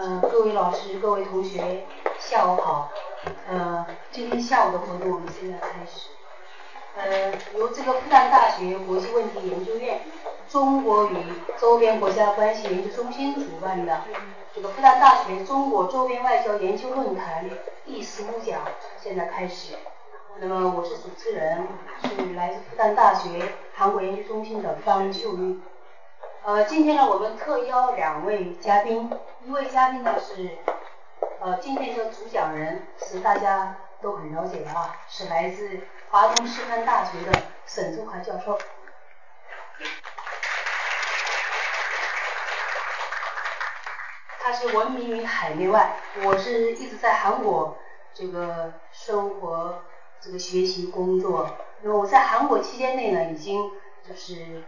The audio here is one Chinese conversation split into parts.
呃，各位老师、各位同学，下午好。呃，今天下午的活动我们现在开始。呃，由这个复旦大学国际问题研究院中国与周边国家关系研究中心主办的这个复旦大学中国周边外交研究论坛第十五讲现在开始。那么我是主持人，是来自复旦大学韩国研究中心的方秀玉。呃，今天呢，我们特邀两位嘉宾，一位嘉宾呢是，呃，今天的主讲人是大家都很了解的啊，是来自华东师范大学的沈周华教授。他是闻名于海内外，我是一直在韩国这个生活、这个学习、工作。那我在韩国期间内呢，已经就是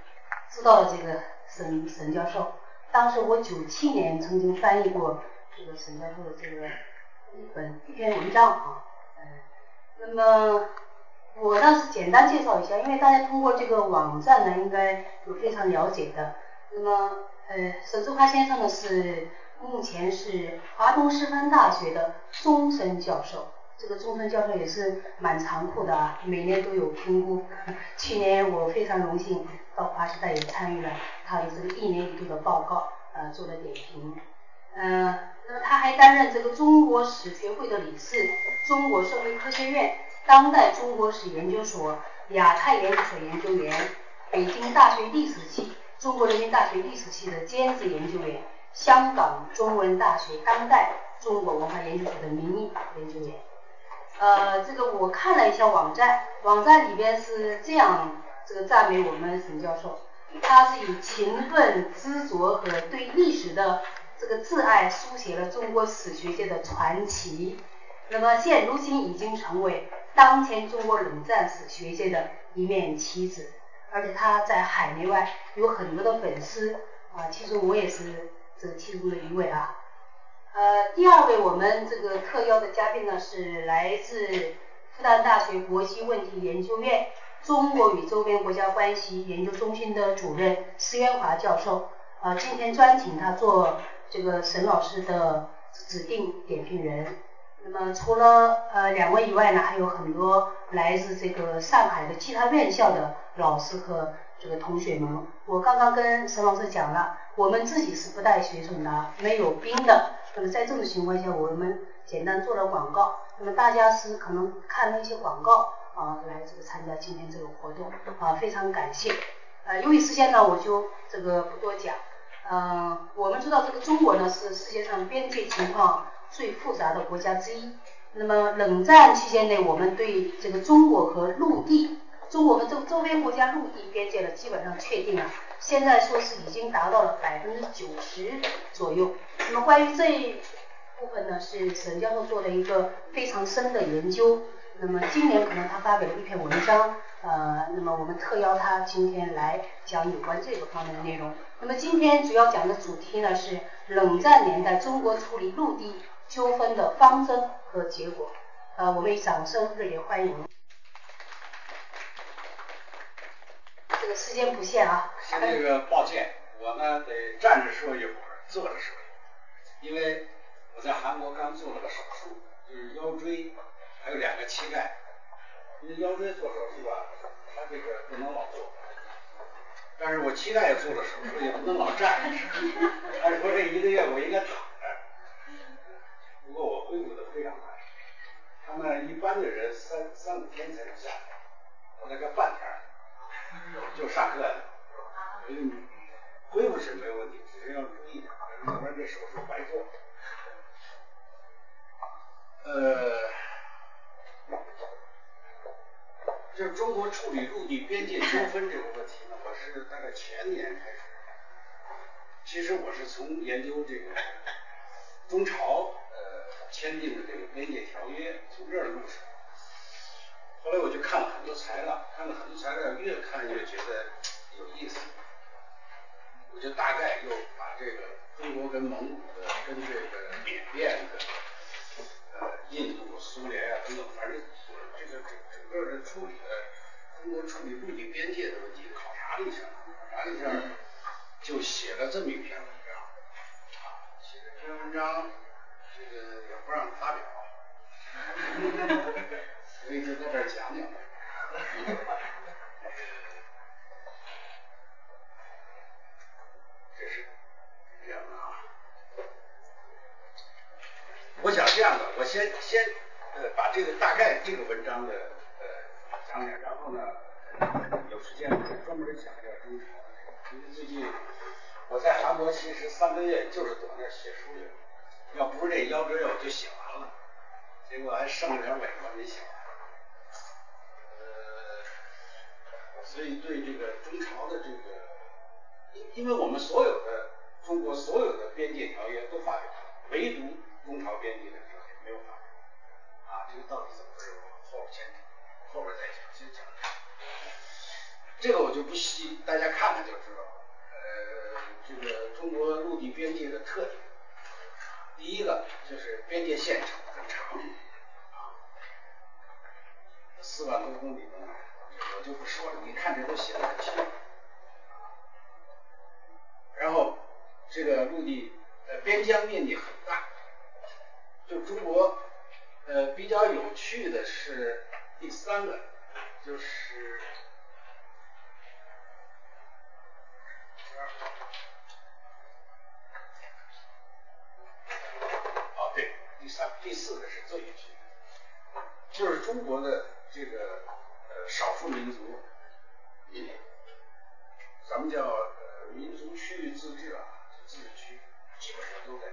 知道了这个。沈沈教授，当时我九七年曾经翻译过这个沈教授的这个一本一篇文章啊，嗯，那么我倒是简单介绍一下，因为大家通过这个网站呢应该有非常了解的。那么呃，沈志华先生呢是目前是华东师范大学的终身教授。这个终身教授也是蛮残酷的啊，每年都有评估。去年我非常荣幸到华师大也参与了他的这个一年一度的报告，呃，做了点评。呃，那么他还担任这个中国史学会的理事，中国社会科学院当代中国史研究所亚太研究所研究员，北京大学历史系、中国人民大学历史系的兼职研究员，香港中文大学当代中国文化研究所的名誉研究员。呃，这个我看了一下网站，网站里边是这样这个赞美我们沈教授，他是以勤奋、执着和对历史的这个挚爱，书写了中国史学界的传奇。那么现如今已经成为当前中国冷战史学界的一面旗帜，而且他在海内外有很多的粉丝啊，其实我也是这其中的一位啊。呃，第二位我们这个特邀的嘉宾呢，是来自复旦大学国际问题研究院中国与周边国家关系研究中心的主任施渊华教授。呃，今天专请他做这个沈老师的指定点评人。那么除了呃两位以外呢，还有很多来自这个上海的其他院校的老师和这个同学们。我刚刚跟沈老师讲了，我们自己是不带学生的，没有兵的。那么在这种情况下，我们简单做了广告。那么大家是可能看了一些广告啊，来这个参加今天这个活动啊，非常感谢。呃，由于时间呢，我就这个不多讲。嗯，我们知道这个中国呢是世界上边界情况最复杂的国家之一。那么冷战期间内，我们对这个中国和陆地、中国和周周边国家陆地边界呢，基本上确定了。现在说是已经达到了百分之九十左右。那么关于这一部分呢，是沈教授做了一个非常深的研究。那么今年可能他发表了一篇文章，呃，那么我们特邀他今天来讲有关这个方面的内容。那么今天主要讲的主题呢是冷战年代中国处理陆地纠纷的方针和结果。呃，我们以掌声热烈欢迎。这个时间不限啊。先那个抱歉，我呢得站着说一会儿，坐着说一会儿，因为我在韩国刚做了个手术，就是腰椎还有两个膝盖。因为腰椎做手术吧，他这个不能老坐，但是我膝盖也做了手术，也不能老站着。按说这一个月我应该躺着，不过我恢复的非常快。他们一般的人三三五天才能下来，我那个半天。就上课了，所以恢复是没有问题，只是要注意点，要不然这手术白做。呃，就是中国处理陆地边界纠纷这个问题呢，我是大概前年开始，其实我是从研究这个 中朝呃签订的这个边界条约从这儿入手。后来我就看了很多材料，看了很多材料，越看越觉得有意思。我就大概又把这个中国跟蒙古的、跟这个缅甸的、呃印度、苏联啊等等，反正这个整整个的处理的中国处理陆地边界的问题考察了一下，考察了一下，就写了这么一篇文章。啊，写了这篇文章章这个也不让发表，所以就在这儿讲讲。这是这样的啊，我想这样的，我先先呃把这个大概这个文章的呃讲讲，然后呢有时间专门讲一下中朝的，因为最近我在韩国其实三个月就是躲那儿写书去了，要不是这腰折药我就写完了，结果还剩了点尾巴没写完。呃，所以对这个中朝的这个。因因为我们所有的中国所有的边界条约都发表了，唯独中朝边界的没有发表。啊，这个到底怎么回事？后边先后边再讲，先讲这个。我就不细，大家看看就知道了。呃，这个中国陆地边界的特点，第一个就是边界线长很长，啊，四万多公里呢，我就不说了，你看这都写的很清楚。然后这个陆地呃边疆面积很大，就中国呃比较有趣的是第三个，就是啊对，第三第四个是最有趣的，就是中国的这个呃少数民族，咱们叫。民族区域自治啊，自治区基本上都在，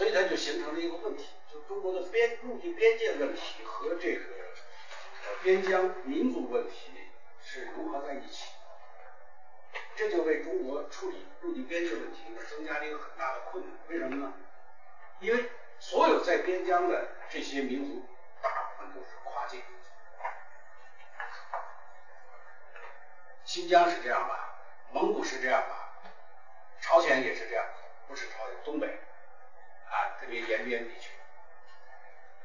所以它就形成了一个问题，就中国的边陆地边界问题和这个边疆民族问题是融合在一起，这就为中国处理陆地边界问题增加了一个很大的困难。为什么呢？因为所有在边疆的这些民族，大部分都是跨境，新疆是这样吧？蒙古是这样吧，朝鲜也是这样，不是朝鲜，东北，特别延边地区，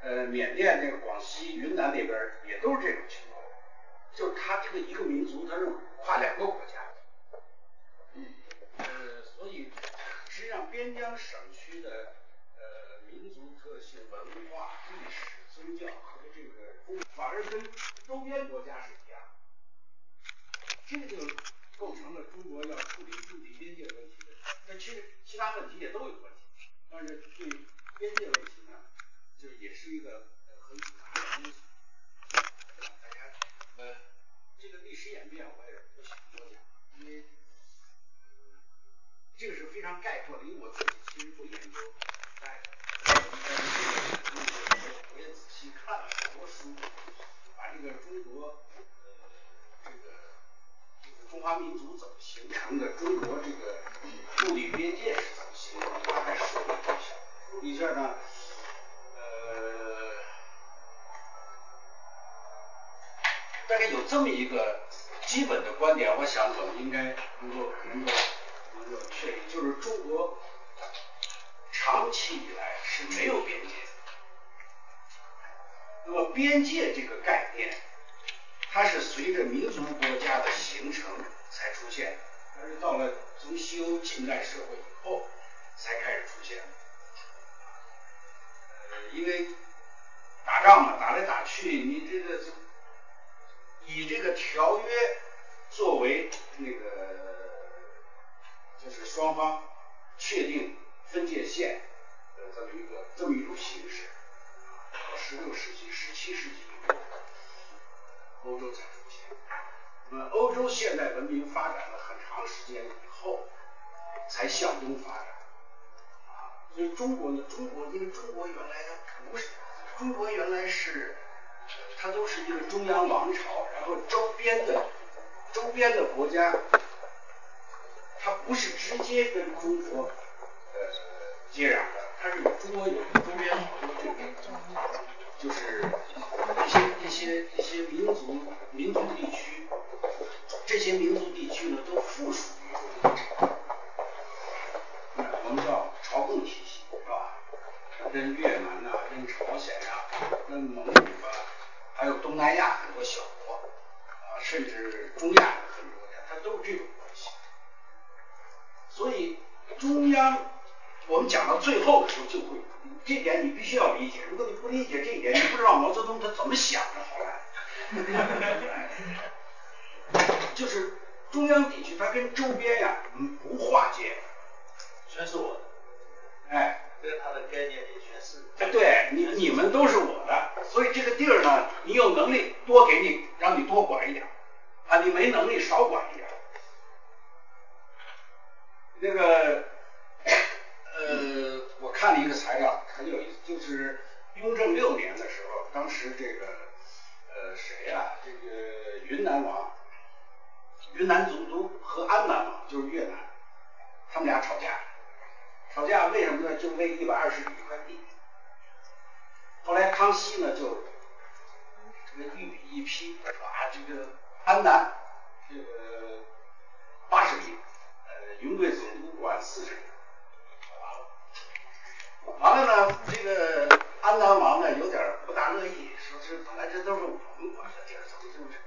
呃，缅甸那个广西、云南那边也都是这种情况，就是他这个一个民族他是跨两个国家，呃，所以实际上边疆省区的呃民族特性、文化、历史、宗教和这个反而跟周边国家是一样，这就。构成了中国要处理陆地边界问题的，那其实其他问题也都有问题，但是对边界问题呢，就也是一个很复杂的东西。大家呃，这个历史演变我也不想多讲，因为呃这个是非常概括的，因为我自己其实不研究在，但是我也仔细看了很多书，把这个中国。呃，这个中华民族怎么形成的？中国这个陆地边界是怎么形成的？一下。呢，呃，大概有这么一个基本的观点，我想我们应该能够能够能够确定，就是中国长期以来是没有边界。那么边界这个概念。它是随着民族国家的形成才出现，但是到了从西欧近代社会以后才开始出现。因为打仗嘛，打来打去，你这个以这个条约作为那个就是双方确定分界线的这么一个这么一种形式。到十六世纪、十七世纪以后。欧洲才出现，那么欧洲现代文明发展了很长时间以后，才向东发展。所以中国呢，中国因为中国原来它不是，中国原来是，它都是一个中央王朝，然后周边的周边的国家，它不是直接跟中国呃接壤的，它是中国有周边好多这个，就是一些一些一些民族民族地区，这些民族地区呢都附属于中国朝，我们叫朝贡体，跟越南呐，跟朝鲜呀，跟蒙古啊，还有东南亚很多小国啊，甚至中亚的很多国家，它都是这种关系。所以中央，我们讲到到最后的时候就会，这点你必须要理解。如果你不理解这一点，你不知道毛泽东他怎么想的，后来，就是中央地区它跟周边呀，嗯，不划界，全是我的，哎，他的概念里全是。哎，对你你们都是我的，所以这个地儿呢，你有能力多给你，让你多管一点，啊，你没能力少管一点。那个，呃，我看了一个材料，很有意思，就是雍正六年的时候，当时这个，呃，谁呀、这个云南王，云南总督和安南王，就是越南，他们俩吵架，吵架为什么呢？就为一百二十里一块地。后来康熙呢，就这个御笔一批，把这个安南这个八十里，呃，云贵总督管四十里，完了，完了呢，这个安南王呢有点不大乐意，说这本来这都是我们管的地儿，怎么就是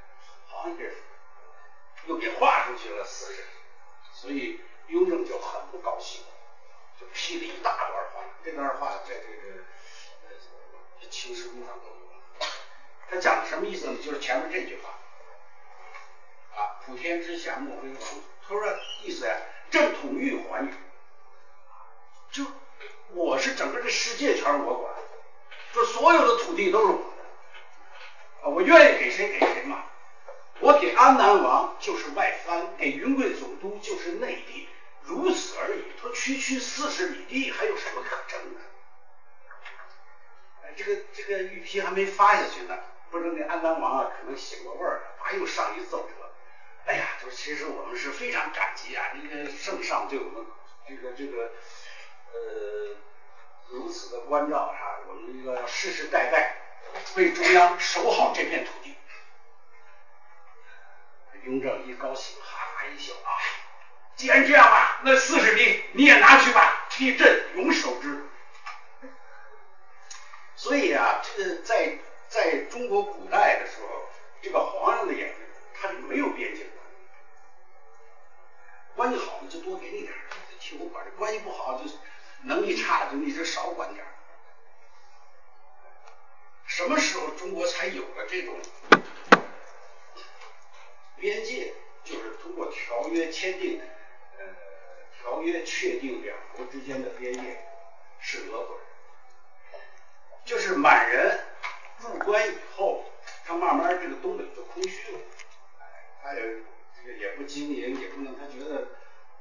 好像给又给划出去了四十里，所以雍正就很不高兴，就批了一大段话，这段话在这个呃清史录上都有。他讲的什么意思呢？就是前面这句话啊，普天之下莫非王土。他说意思呀，正统御寰宇，就我是整个这世界全是我管，说所有的土地都是我的，啊，我愿意给谁给谁嘛。我给安南王就是外藩，给云贵总督就是内地，如此而已。他区区四十里地，还有什么可争的？哎，这个这个玉批还没发下去呢，不知道那安南王啊，可能醒过味儿了，啊，又上一奏折。哎呀，就是其实我们是非常感激啊，这个圣上对我们这个这个呃如此的关照啊，我们这个世世代代为中央守好这片土地。雍正一高兴，哈哈一笑啊，既然这样吧，那四十里你也拿去吧，替朕永守之。所以啊，这个在在中国古代的时候，这个皇上的眼睛，他就没有边界关系好的就多给你点儿，替我管着；关系不好就能力差就你就少管点儿。什么时候中国才有了这种边界？就是通过条约签订，的，条约确定两国之间的边界是俄国人，就是满人入关以后，他慢慢这个东北就空虚了，他也这个也不经营，也不能，他觉得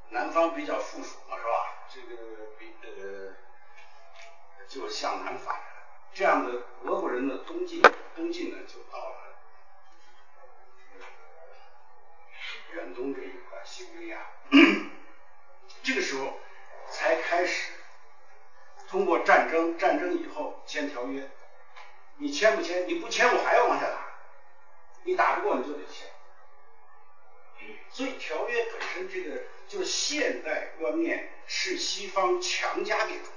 南方比较富庶嘛，是吧？这个比呃就向南发展，这样的俄国人的东进，东进呢就到了远东这一块西伯利亚，这个时候才开始通过战争，战争以后签条约，你签不签？你不签，我还要往下打，你打不过你就得签。所以条约本身这个就是现代观念是西方强加给中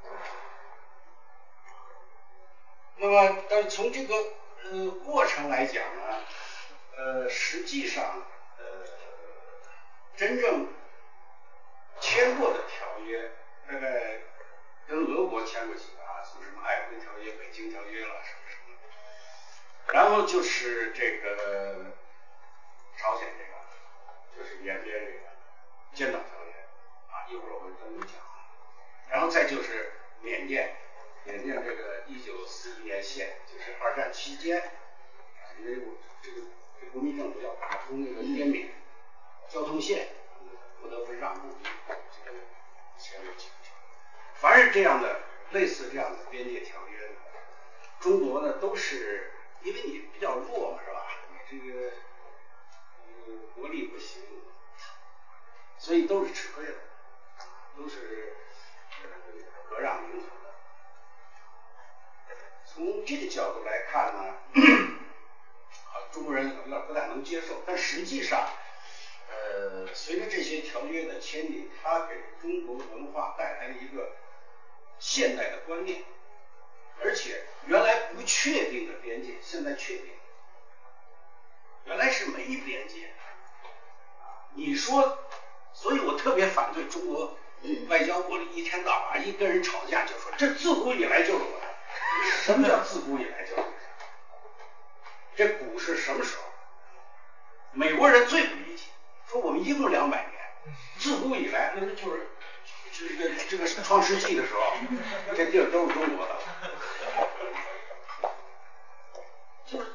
国。那么，但是从这个呃过程来讲呢，呃，实际上呃真正签过的条约，大概跟俄国签过几个啊，从什么瑷珲条约、北京条约了什么什么，然后就是这个朝鲜这个，就是延边这个尖岛条约啊，一会儿我会专门讲。然后再就是缅甸，缅甸这个一九四一年线，就是二战期间，因为我这个这国民政府要打通那个滇缅交通线，不得不让步，这个签了几个条约。凡是这样的类似这样的边界条约，中国呢都是因为你比较弱嘛，是吧？你这个呃国力不行，所以都是吃亏的，都是割让领土的。从这个角度来看呢，啊，中国人有点不太能接受，但实际上，约的签订，它给中国文化带来了一个现代的观念，而且原来不确定的边界，现在确定，原来是没边界。你说，所以我特别反对中国外交部里一天到晚一跟人吵架就说这自古以来就是我的。什么叫自古以来就是？这古是什么时候？美国人最不理解，说我们一共两百年，自古以来那就是这个这个创世纪的时候，这地儿都是中国的。就是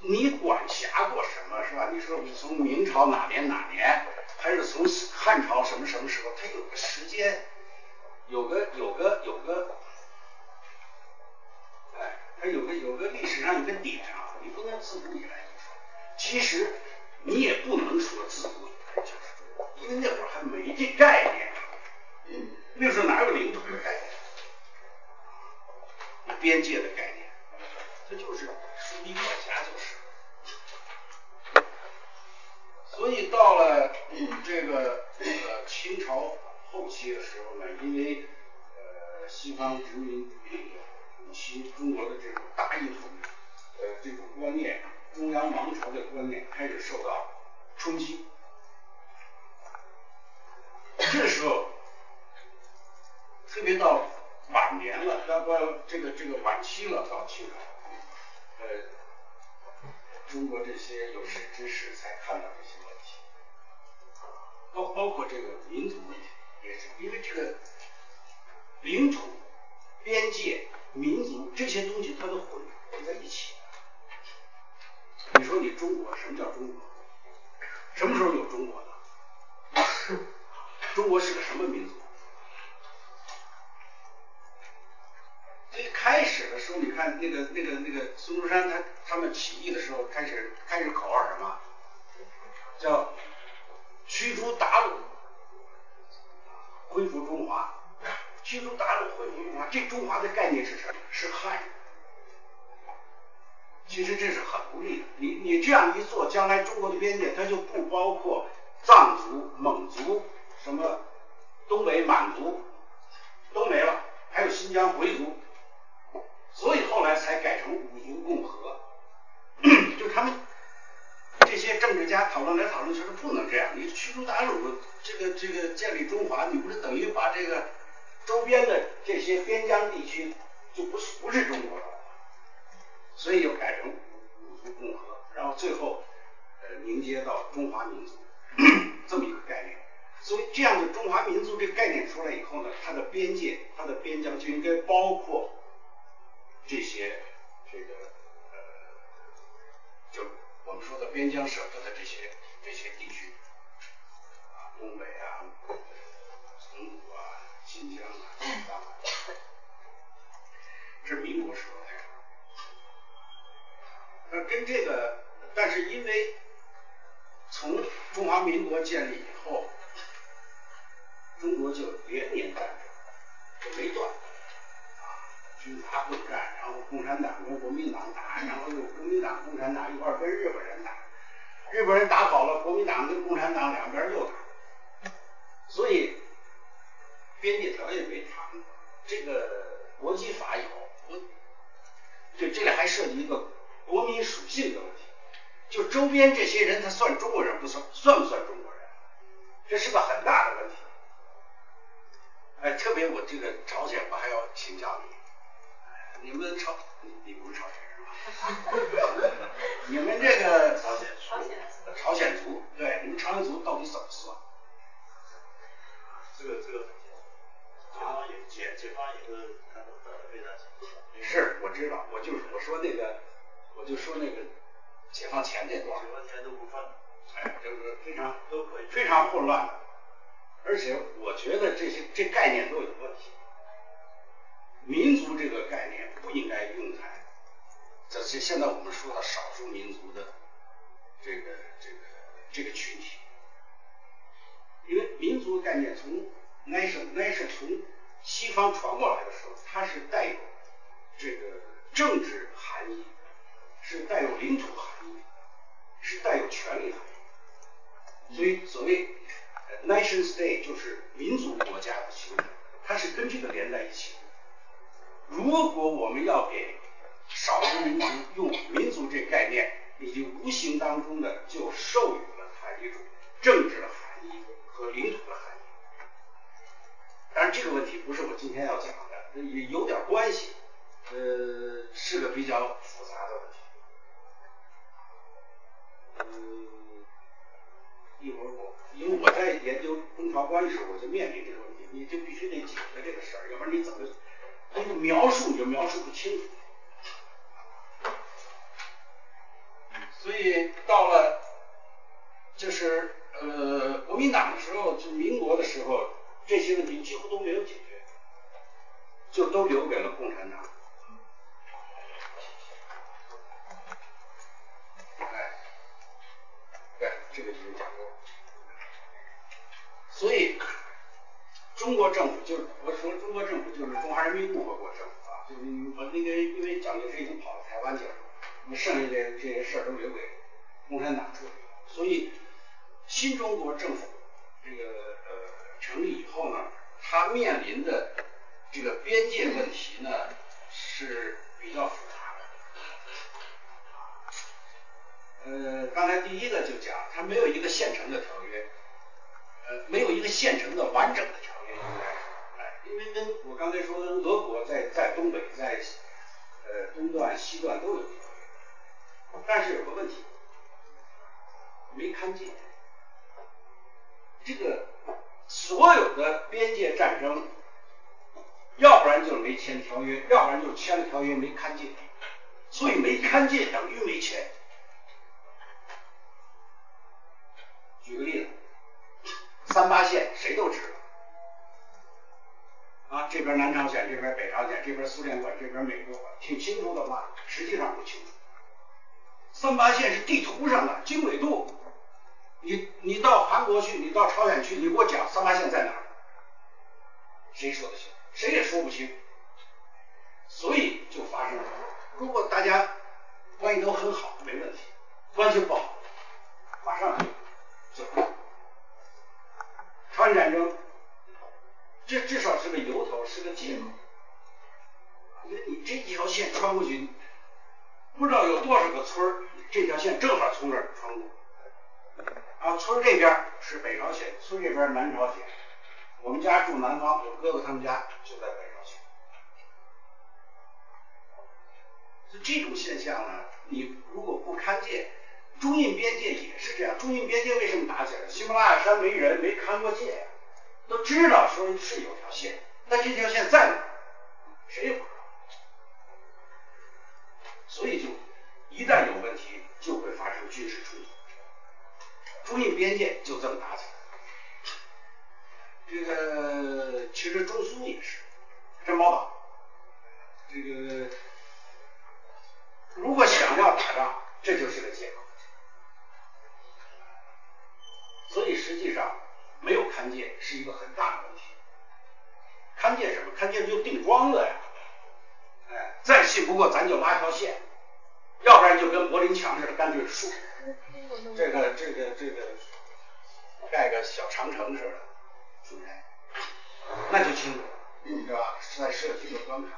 你管辖过什么是吧？你说你从明朝哪年哪年，还是从汉朝什么什么时候？它有个时间，有个有个有个，哎，它有个有个历史上有个点啊，你不能自古以来就说。其实你也不能说自古以来就是，因为那会儿还没这概念，嗯那时候哪有领土的概念？有边界的概念，它就是属于国家就是。所以到了这个呃清朝后期的时候呢，因为呃西方殖民主义以及中国的这种大一统呃这种观念，中央王朝的观念开始受到冲击。这时候，特别到晚年了，要不这个这个晚期了，到清朝，呃，中国这些有识之士才看到这些问题，包包括这个民族问题，也是因为这个领土、边界、民族这些东西它都混混在一起。你说你中国什么叫中国？什么时候有中国的？中国是个什么民族？最开始的时候，你看那个那个那个孙中山他他们起义的时候，开始开始口号什么？叫驱逐鞑虏，恢复中华。驱逐鞑虏，恢复中华。这中华的概念是什么？是汉。其实这是很不利的。你你这样一做，将来中国的边界它就不包括藏族、蒙族、什么东北满族都没了，还有新疆回族。所以后来才改成五族共和，就他们这些政治家讨论来讨论去，说不能这样。你驱逐鞑虏，这个这个建立中华，你不是等于把这个周边的这些边疆地区就不是不是中国了？所以又改成五族共和，然后最后呃凝结到中华民族 这么一个概念。所以这样的中华民族这个概念出来以后呢，它的边界、它的边疆就应该包括。这些这个呃，就我们说的边疆省份的这些这些地区，啊，东北啊，蒙古啊，新疆啊，西藏啊，这是民国时候开始。那跟这个，但是因为从中华民国建立以后，中国就连年战争，就没断。啊军阀混战，然后共产党跟国民党打，然后又国民党、共产党一块跟日本人打，日本人打跑了，国民党跟共产党两边又打，所以边界条件没谈，这个国际法有，国，这这里还涉及一个国民属性的问题，就周边这些人他算中国人不算，算不算中国人？这是个很大的问题。哎，特别我这个朝鲜，我还要请教你。你们朝，你不是朝鲜人吧？你们这个朝鲜朝鲜朝鲜族，对，你们朝鲜族到底怎么算？这个这个，解放以解解放以后，他们分的非常清楚。是，我知道，我就是我说那个，我就说那个解放前那段。解放前都不分。哎，就是非常都可以，非常混乱的，而且我觉得这些这概念都有问题。民族这个概念不应该用在这些现在我们说的少数民族的这个这个这个群体，因为民族概念从 nation nation 从西方传过来的时候，它是带有这个政治含义，是带有领土含义，是带有权利含义。所以所谓 nation state 就是民族国家的形成，它是跟这个连在一起的。如果我们要给少数民族用民族这概念，已经无形当中的就授予了它一种政治的含义和领土的含义。当然这个问题不是我今天要讲的，也有点关系，呃，是个比较复杂的问题。嗯，一会儿我因为我在研究中朝关系时候，我就面临这个问题，你就必须得解决这个事儿，要不然你怎么那个描述你就描述不清楚。所以到了就是呃国民党的时候，就民国的时候，这些问题几乎都没有解决，就都留给了共产党。哎，对，这个就是讲。所以中国政府就是我说中国政府就是中华人民共和国政府啊，就是我那个因为蒋介石已经跑到台湾去了。那么剩下的这些事儿都留给共产党处理，所以新中国政府这个呃成立以后呢，它面临的这个边界问题呢是比较复杂的。呃，刚才第一个就讲，它没有一个现成的条约，呃，没有一个现成的完整的条约，应该是，哎，因为跟我刚才说的俄国在在东北在呃东段西段都有。但是有个问题，没看见。这个所有的边界战争，要不然就是没签条约，要不然就是签了条约没看见。所以没看见等于没签。举个例子，三八线谁都知道，啊，这边南朝鲜，这边北朝鲜，这边苏联管，这边美国管，挺清楚的吧？实际上不清楚。三八线是地图上的经纬度，你你到韩国去，你到朝鲜去，你给我讲三八线在哪儿？谁说得清？谁也说不清。所以就发生了，如果大家关系都很好，没问题；关系不好，马上就朝鲜战争，这至少是个由头，是个借口。因为你这一条线穿过去。不知道有多少个村儿，这条线正好从这儿穿过。啊，村这边是北朝鲜，村这边南朝鲜。我们家住南方，我哥哥他们家就在北朝鲜。就这种现象呢，你如果不看界，中印边界也是这样。中印边界为什么打起来？喜马拉雅山没人，没看过界呀，都知道说是有条线，但这条线在哪，谁也不知道。所以就一旦有问题，就会发生军事冲突。中印边界就这么打起来。这个其实中苏也是，珍宝岛。这个如果想要打仗，这就是个借口。所以实际上没有勘界是一个很大的问题。勘界什么？勘界就定桩子呀。哎，再信不过，咱就拉条线，要不然就跟柏林墙似的，干脆竖，这个这个这个盖个小长城似的，出来，那就清楚，是吧？在设计和关卡，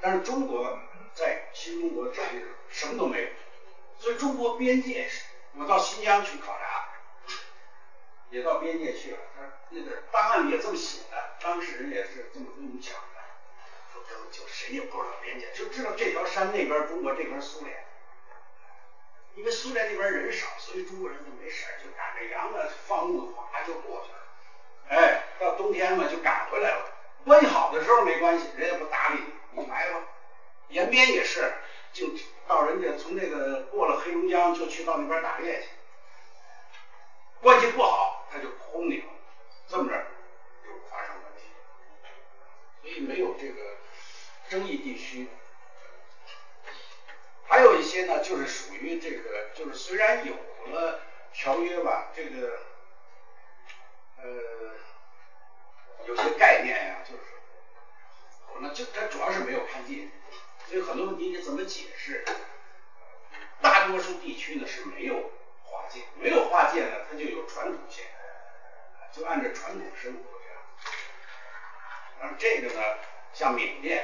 但是中国在新中国成立什么都没有，所以中国边界是，我到新疆去考察，也到边界去了，他那个档案里也这么写的，当事人也是这么跟我们讲。就谁也不知道边界，就知道这条山那边中国，这边苏联。因为苏联那边人少，所以中国人就没事就赶着羊啊，放牧，哗就过去了。哎，到冬天嘛就赶回来了。关系好的时候没关系，人也不搭理你，你来吧。延边也是，就到人家从那个过了黑龙江，就去到那边打猎去。关系不好，他就轰你了，这么着就发生问题。所以没有这个。争议地区，还有一些呢，就是属于这个，就是虽然有了条约吧，这个缅甸。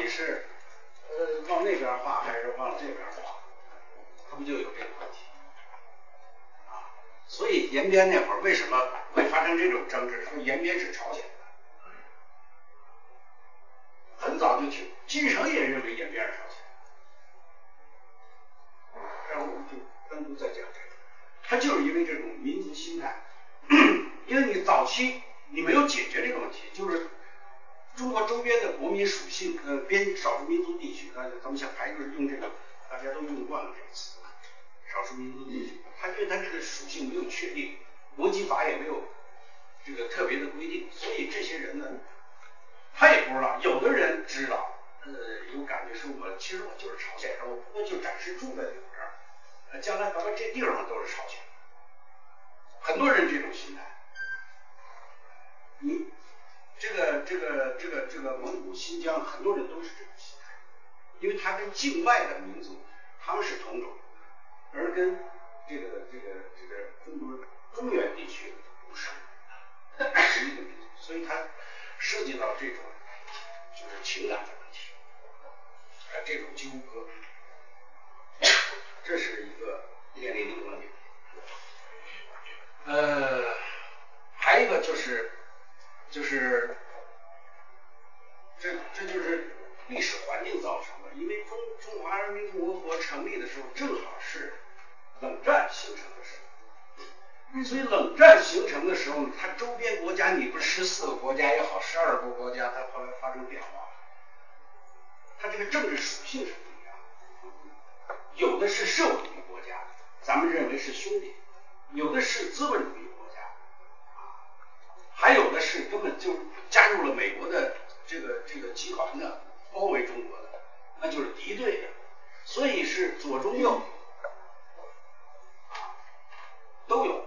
底是呃往那边划还是往这边划，它不就有这个问题啊？所以延边那会儿为什么会发生这种争执？说延边是朝鲜的，很早就听金城也认为延边是朝鲜。然后我们就单独再讲这个，他就是因为这种民族心态，因为你早期你没有解决这个问题，就是中国周边的国民属性，呃，边少数民族地区，那咱们想还是用这个，大家都用惯了这个词，少数民族地区，他因为他这个属性没有确定，国籍法也没有这个特别的规定，所以这些人呢，他也不知道，有的人知道，呃，有感觉说我其实我就是朝鲜人，我不过就暂时住在你们这儿。将来咱们这地方都是朝鲜，很多人这种心态。你这个这个这个这个蒙古、新疆，很多人都是这种心态，因为他跟境外的民族他们是同种，而跟这个这个这个中国中原地区不是，是一个民族，所以他涉及到这种就是情感的问题，啊，这种纠葛。这是一个面临的问题，呃，还有一个就是，就是这这就是历史环境造成的，因为中中华人民共和国成立的时候正好是冷战形成的时候，所以冷战形成的时候，它周边国家你不十四个国家也好，十二个国家，它后来发生变化，它这个政治属性是不一样。有的是社会主义国家，咱们认为是兄弟；有的是资本主义，还有的是根本就加入了美国的这个这个集团的，包围中国的，那就是敌对的。所以是左中右，啊，都有。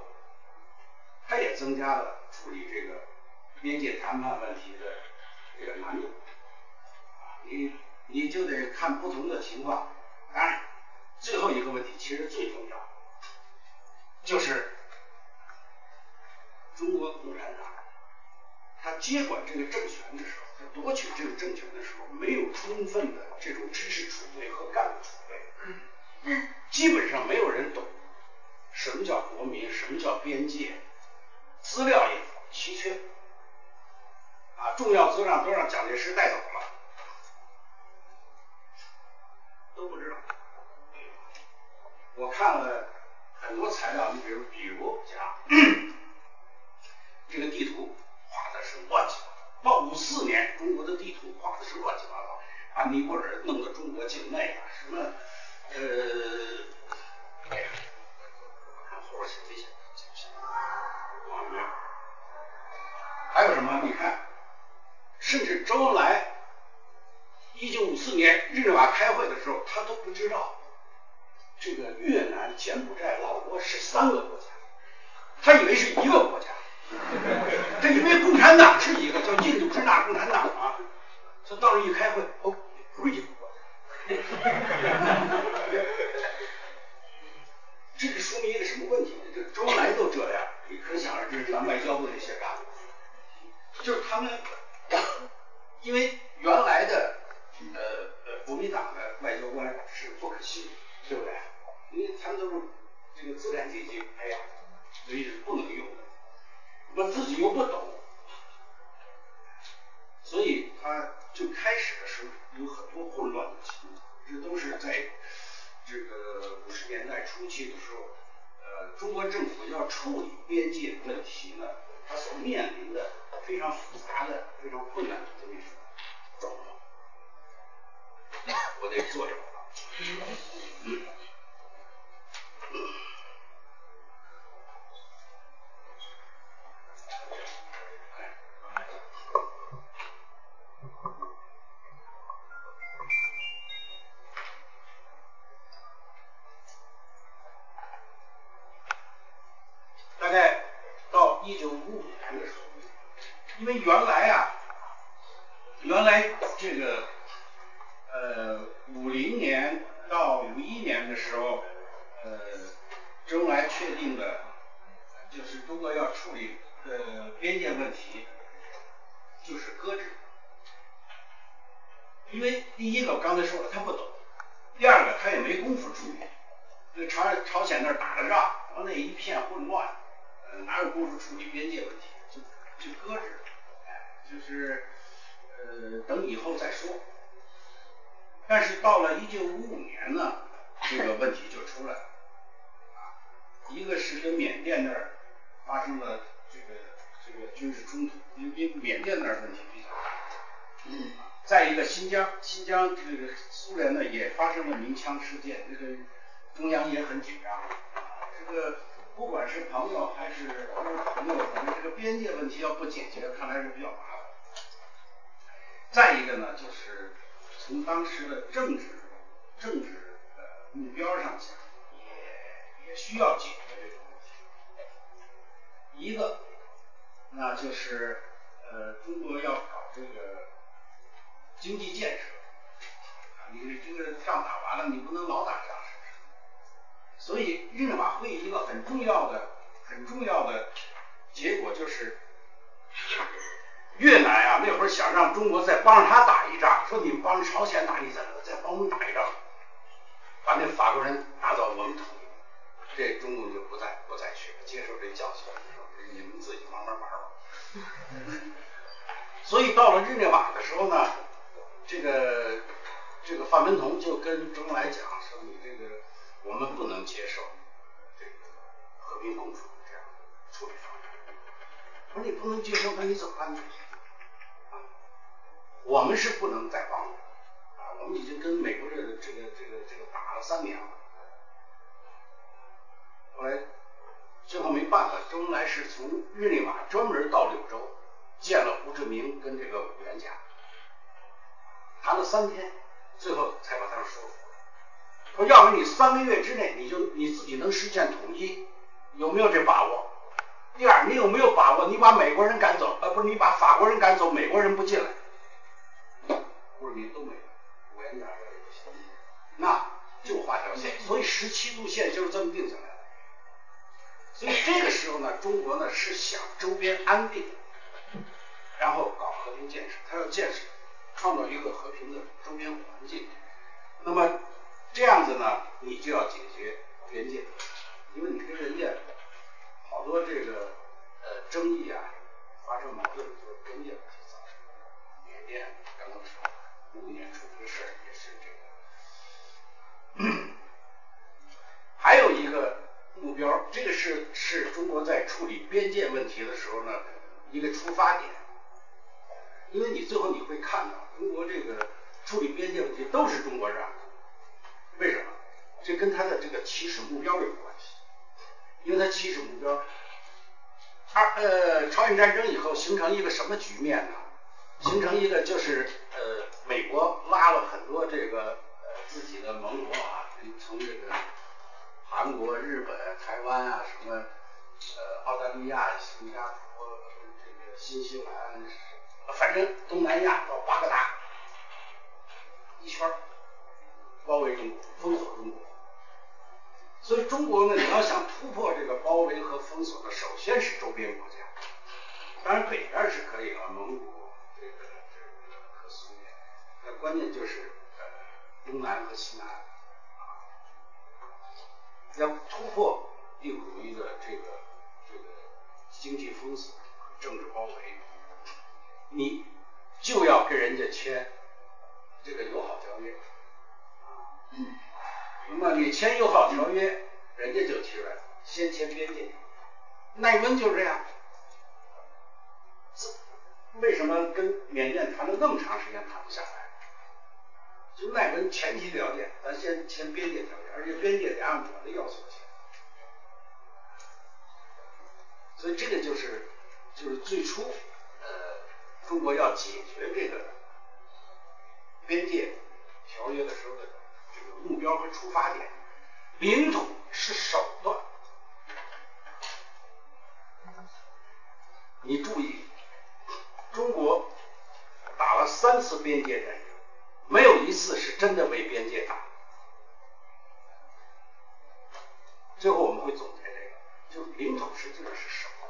它也增加了处理这个边界谈判问题的这个难度。啊，你你就得看不同的情况，当然。最后一个问题其实最重要，就是中国共产党他接管这个政权的时候，他夺取这个政权的时候，没有充分的这种知识储备和干部储备，基本上没有人懂什么叫国民，什么叫边界，资料也稀缺，啊，重要资料都让蒋介石带走了，都不知道。我看了很多材料，你比如，比如讲 这个地图到，五四年中国的地图画的是乱七八糟，把尼泊尔弄到中国境内了，什么呃，哎呀，看后边写没写？啊没有。还有什么？你看，甚至周恩来一九五四年日内瓦开会的时候，他都不知道。这个越南、柬埔寨、老挝是三个国家，他以为是一个国家，这因为共产党是一个叫印度支那共产党啊，这到那一开会，哦，不是英国。这个说明一个什么问题这？周恩来都这样，你可想而知，咱外交部那些干部，就是他们，因为原来的呃呃国民党的外交官是不可信，对不对？因为他们都是这个资产阶级培养，所以是不能用的。他自己又不懂，所以他就开始的时候有很多混乱的情况。这都是在这个五十年代初期的时候，呃，中国政府要处理边界问题呢，他所面临的非常复杂的、非常困难的一种状况。我得坐着了。的政治政治呃目标上讲，也也需要解决这个问题。一个，那就是呃中国要搞这个经济建设，你这个仗打完了，你不能老打仗。是不是所以日内瓦会议一个很重要的、很重要的结果就是，越南啊那会儿想让中国再帮着他打一仗，说你帮朝鲜打一仗，再帮我们打一仗，把那法国人打到我们土地，这中共就不再不再去，接受这教训，说你们自己慢慢玩吧。所以到了日内瓦的时候呢，这个这个范文同就跟周恩来讲说你这个。我们不能接受这个和平共处这样处理方式。我说你不能接受，那你怎么办呢？我们是不能再帮了啊！我们已经跟美国人这个这个这个打了三年了。后来最后没办法，周恩来是从日内瓦专门到柳州见了胡志明跟这个五元甲，谈了三天，最后才把他们说服。说要不你三个月之内你就你自己能实现统一，有没有这把握？第二，你有没有把握你把美国人赶走？呃，不是你把法国人赶走，美国人不进来，不是你都没有，五元甲这也行，那就画条线。所以十七路线就是这么定下来的。所以这个时候呢，中国呢是想周边安定，然后搞和平建设，他要建设，创造一个和平的周边环境。那么。这样子呢，你就要解决边界，因为你跟人家好多这个呃争议啊，发生矛盾就是边界问题造成的。缅甸刚刚说五五年出这个事儿也是这个，还有一个目标，这个是是中国在处理边界问题的时候呢一个出发点，因为你最后你会看到中国这个处理边界问题都是中国人。为什么？这跟他的这个起始目标有关系，因为他起始目标，二呃朝鲜战争以后形成一个什么局面呢？形成一个就是呃美国拉了很多这个呃自己的盟国啊，从这个韩国、日本、台湾啊，什么呃澳大利亚、新加坡、这个新西兰，反正东南亚到巴格达一圈。包围中国，封锁中国，所以中国呢，你要想突破这个包围和封锁呢，首先是周边国家，当然北边是可以了，蒙古、这个，那关键就是呃东南和西南啊，要突破帝国主义的这个这个经济封锁、政治包围，你就要跟人家签这个友好条约。啊那么你签友好条约，人家就提出来先签边界。奈温就是这样，为什么跟缅甸谈了那么长时间谈不下来？就奈温前提条件，咱先签边界条约，而且边界得按我的要求签。所以这个就是就是最初呃中国要解决这个边界条约的时候的这个目标和出发点，领土是手段。你注意，中国打了三次边界战争，没有一次是真的为边界打。最后我们会总结这个，就领土实际上是什么，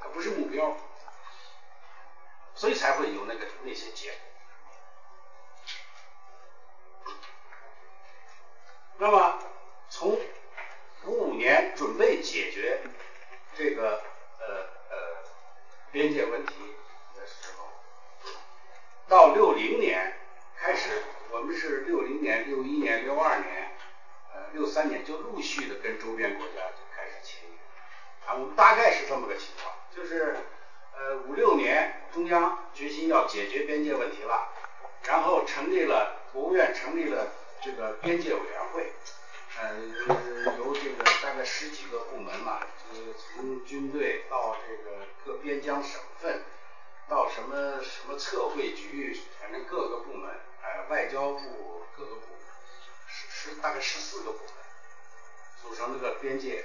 它不是目标，所以才会有那个那些结果。那么从五五年准备解决这个呃呃边界问题的时候，到六零年开始，我们是六零年、六一年、六二年、呃六三年就陆续的跟周边国家就开始签约啊，我们大概是这么个情况，就是呃五六年中央决心要解决边界问题了，然后成立了国务院成立了。这个边界委员会，呃，由这个大概十几个部门嘛，就是从军队到这个各边疆省份，到什么什么测绘局，反正各个部门，呃，外交部各个部门，十十大概十四个部门，组成这个边界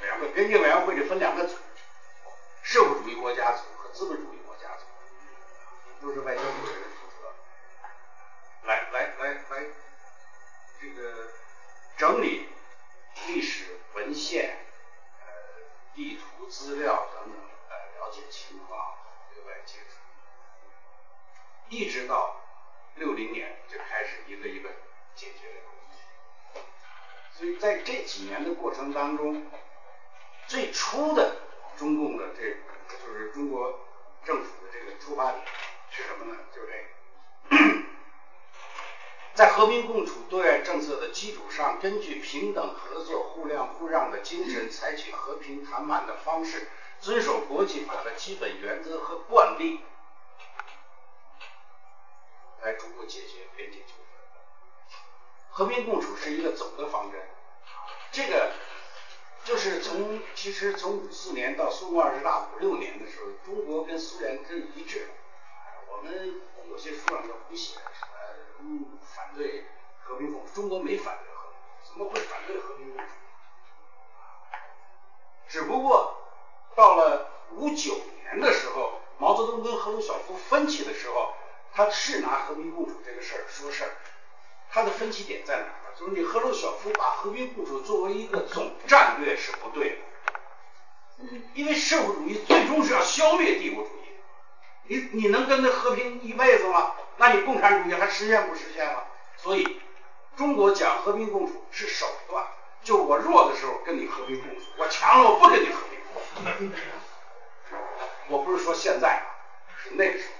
委员会。边界委员会就分两个组，社会主义国家组和资本主义国家组，都是外交部的人负责，来来来来。这个整理历史文献、呃地图资料等等，呃了解情况，对外接触，一直到六零年就开始一个一个解决这个问题。所以在这几年的过程当中，最初的中共的这就是中国政府的这个出发点是什么呢？就是这个。在和平共处对外政策的基础上，根据平等合作、互谅互让的精神，采取和平谈判的方式，遵守国际法的基本原则和惯例，来逐步解决边界纠纷。和平共处是一个总的方针，这个就是从其实从五四年到苏共二十大五六年的时候，中国跟苏联是一致的。我们有些书上都不写。嗯，反对和平共处，中国没反对和平，怎么会反对和平共处？只不过到了五九年的时候，毛泽东跟赫鲁晓夫分歧的时候，他是拿和平共处这个事儿说事儿。他的分歧点在哪儿呢？就是你赫鲁晓夫把和平共处作为一个总战略是不对的，因为社会主义最终是要消灭帝国主义，你你能跟他和平一辈子吗？那你共产主义还实现不实现了？所以中国讲和平共处是手段，就是我弱的时候跟你和平共处，我强了我不跟你和平共处。我不是说现在啊，是那个时候，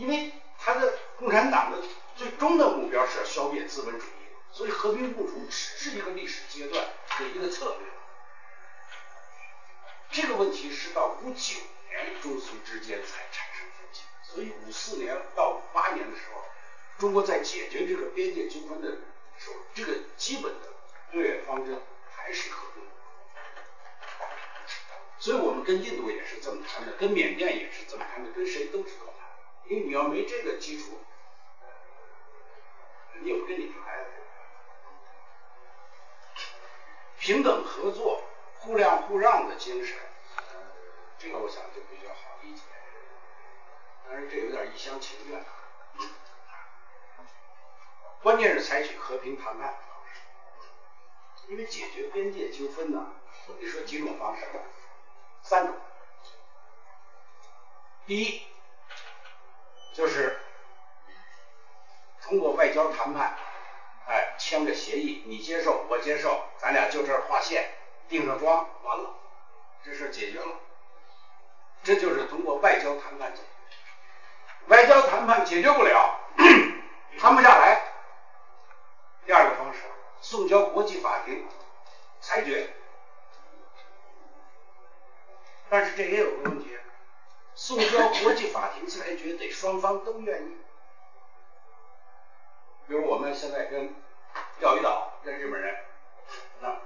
因为他的共产党的最终的目标是要消灭资本主义，所以和平共处只是一个历史阶段的一个策略。这个问题是到五九年中苏之间才产生分歧。所以五四年到五八年的时候，中国在解决这个边界纠纷的时候，这个基本的对外方针还是和平。所以我们跟印度也是这么谈的，跟缅甸也是这么谈的，跟谁都是这么谈。因为你要没这个基础，你也不跟你谈。平等合作、互谅互让的精神，这个我想就比较好理解。但是这有点一厢情愿，关键是采取和平谈判方式，因为解决边界纠纷呢，你说几种方式？三种。第一，就是通过外交谈判，哎，签个协议，你接受，我接受，咱俩就这儿划线，定上桩，完了，这事解决了。这就是通过外交谈判解决。外交谈判解决不了，谈不下来。第二个方式。送交国际法庭裁决。但是这也有个问题，送交国际法庭裁决得双方都愿意。比如我们现在跟钓鱼岛跟日本人，那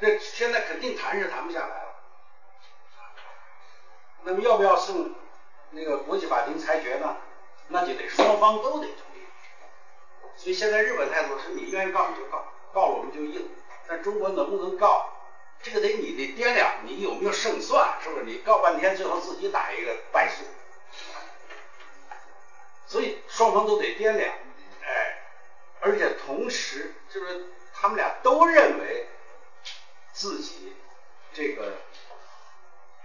这现在肯定谈是谈不下来了。那么要不要送那个国际法庭裁决呢？那就得双方都得同意。所以现在日本态度是你愿意告你就告，告了我们就应。但中国能不能告？这个得你得掂量，你有没有胜算，是不是？你告半天，最后自己打一个败诉。所以双方都得掂量，哎，而且同时就是他们俩都认为自己这个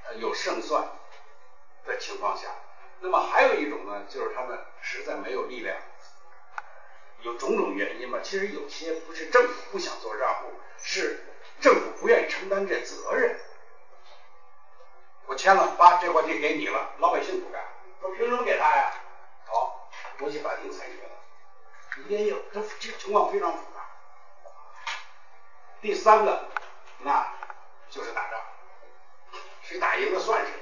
呃有胜算的情况下，那么还有一种呢，就是他们实在没有力量，有种种原因吧。其实有些不是政府不想做让步，是。政府不愿意承担这责任，我签了，把这块地给你了，老百姓不干，说凭什么给他呀？好，国际法庭裁决了，也有，这这个情况非常复杂。第三个，那就是打仗，谁打赢了算谁的。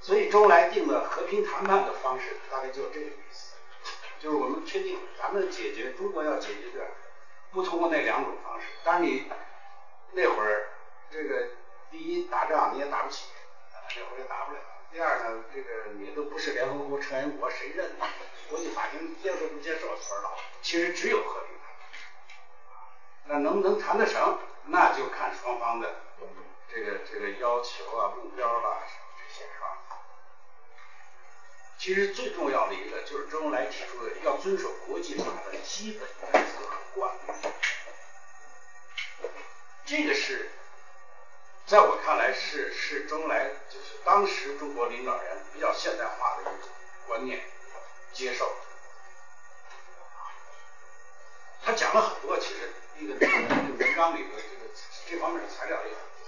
所以周恩来定的和平谈判的方式，大概就这个意思。就是我们确定，咱们解决中国要解决的，不通过那两种方式。当然你那会儿这个第一打仗你也打不起，那会儿也打不了。第二呢，这个你都不是联合国成员国，谁认你？国际法庭接受不接受？不知道。其实只有和平谈。那能不能谈得成？那就看双方的这个这个要求啊、目标啦什么这些，是吧？其实最重要的一个就是周恩来提出的要遵守国际法的基本原则和惯例，这个是在我看来是是周恩来就是当时中国领导人比较现代化的一种观念接受。他讲了很多，其实那个那个文章里头这个这方面的材料也很多，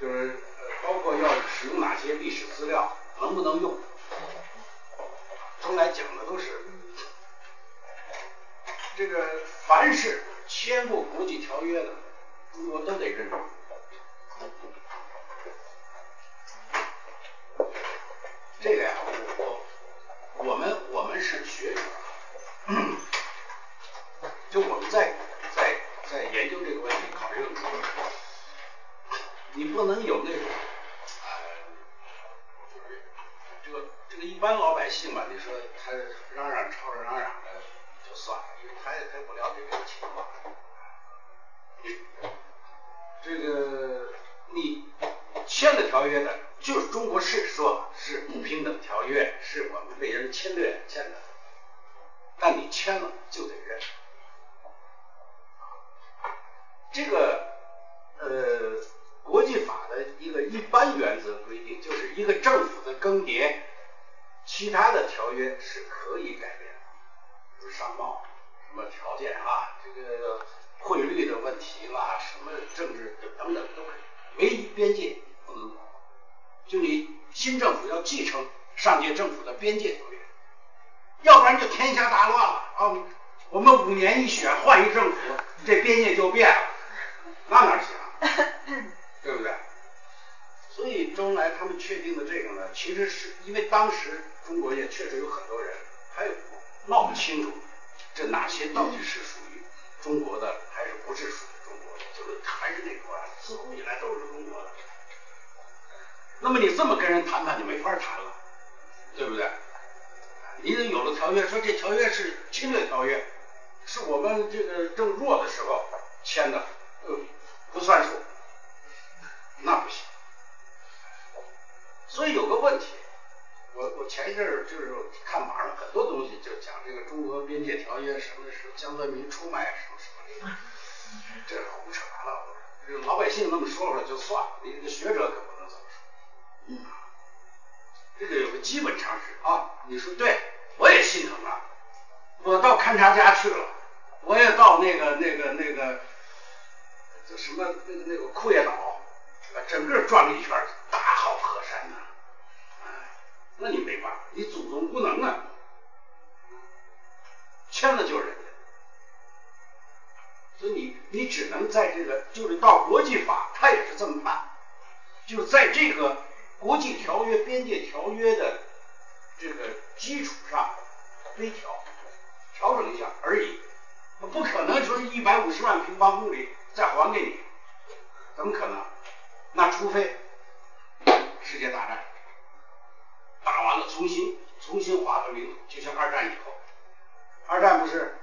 就是呃包括要使用哪些历史资料，能不能用。从来讲的都是这个，凡是签过国际条约的，中国都得认。这个呀，我我们我们是学者，就我们在在在研究这个问题，考虑问题，你不能有那种。一般老百姓吧，你说他嚷嚷吵吵嚷嚷的就算了，因为他也他不了解这个情况。这个你签了条约的，就是中国是说是不平等条约，是我们被人侵略签的，但你签了就得认。这个呃，国际法的一个一般原则规定，就是一个政府的更迭。其他的条约是可以改变的，比如商贸什么条件啊，这个汇率的问题啦，什么政治等等都可以，唯一边界不能动。就你新政府要继承上届政府的边界条约，要不然就天下大乱了啊！我们五年一选换一政府，这边界就变了，那哪行？对不对？所以周恩来他们确定的这个呢，其实是因为当时。中国也确实有很多人，还有闹不清楚，这哪些到底是属于中国的，还是不是属于中国的？就是还是那句话，自古以来都是中国的。那么你这么跟人谈判就没法谈了，对不对？你有了条约，说这条约是侵略条约，是我们这个正弱的时候签的，呃，不算数，那不行。所以有个问题。我我前一阵儿就是看网上很多东西，就讲这个中俄边界条约什么是江泽民出卖什么什么的，这胡扯淡了。这老百姓那么说说就算了，你这个学者可不能这么说。这个有个基本常识啊，你说对，我也心疼啊。我到勘察家去了，我也到那个那个那个这什么那个那个库页岛，整个转了一圈，大好河山呐。那你没办法，你祖宗无能啊！签的就是人家，所以你你只能在这个就是到国际法，他也是这么判，就是在这个国际条约、边界条约的这个基础上微调调整一下而已，不可能说是一百五十万平方公里再还给你，怎么可能？那除非世界大战打完了，重新重新划分领土，就像二战以后，二战不是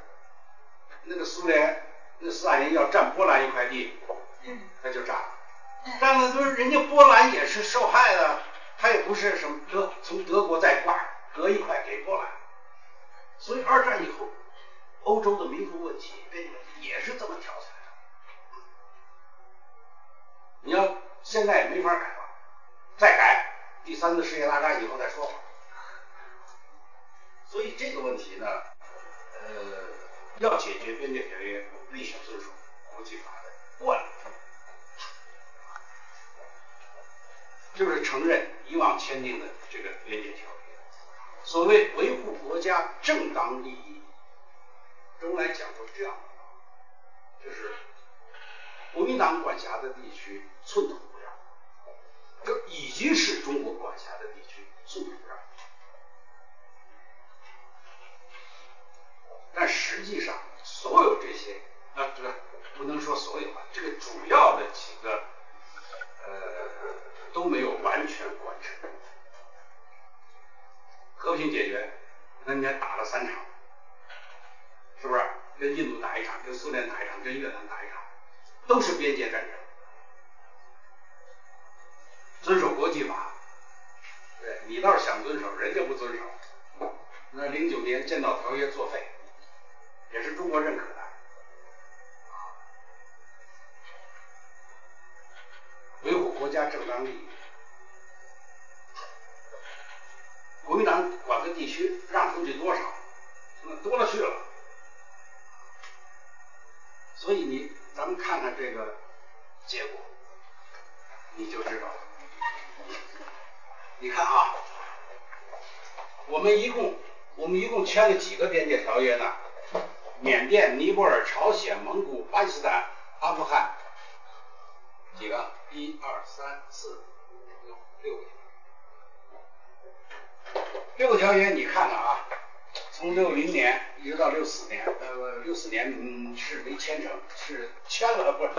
那个苏联那斯大林要占波兰一块地，他就占了，占了就是人家波兰也是受害的，他也不是什么德从德国再挂隔一块给波兰，所以二战以后欧洲的民族问题边界问题也是这么挑起来的，你要。现在也没法改了，再改第三次世界大战以后再说吧。所以这个问题呢，呃，要解决边界条约，必须遵守国际法的惯例，就是承认以往签订的这个边界条约。所谓维护国家正当利益，周恩来讲过这样的，就是国民党管辖的地区寸土。这已经是中国管辖的地区，寸土不让。但实际上，所有这些啊，这个不能说所有吧，这个主要的几个呃都没有完全完成。和平解决，那你还打了三场，是不是？跟印度打一场，跟苏联打一场，跟越南打一场，都是边界战争。遵守国际法，对你倒是想遵守，人家不遵守。那零九年建岛条约作废，也是中国认可的。维护国家正当利益，国民党管的地区让出去多少？那多了去了。所以你咱们看看这个结果，你就知道了。你看啊，我们一共我们一共签了几个边界条约呢？缅甸、尼泊尔、朝鲜、蒙古、巴基斯坦、阿富汗，几个？一二三四五六六个。六个条约你看看啊，从六零年一直到六四年，呃，六四年嗯是没签成，是签了不是，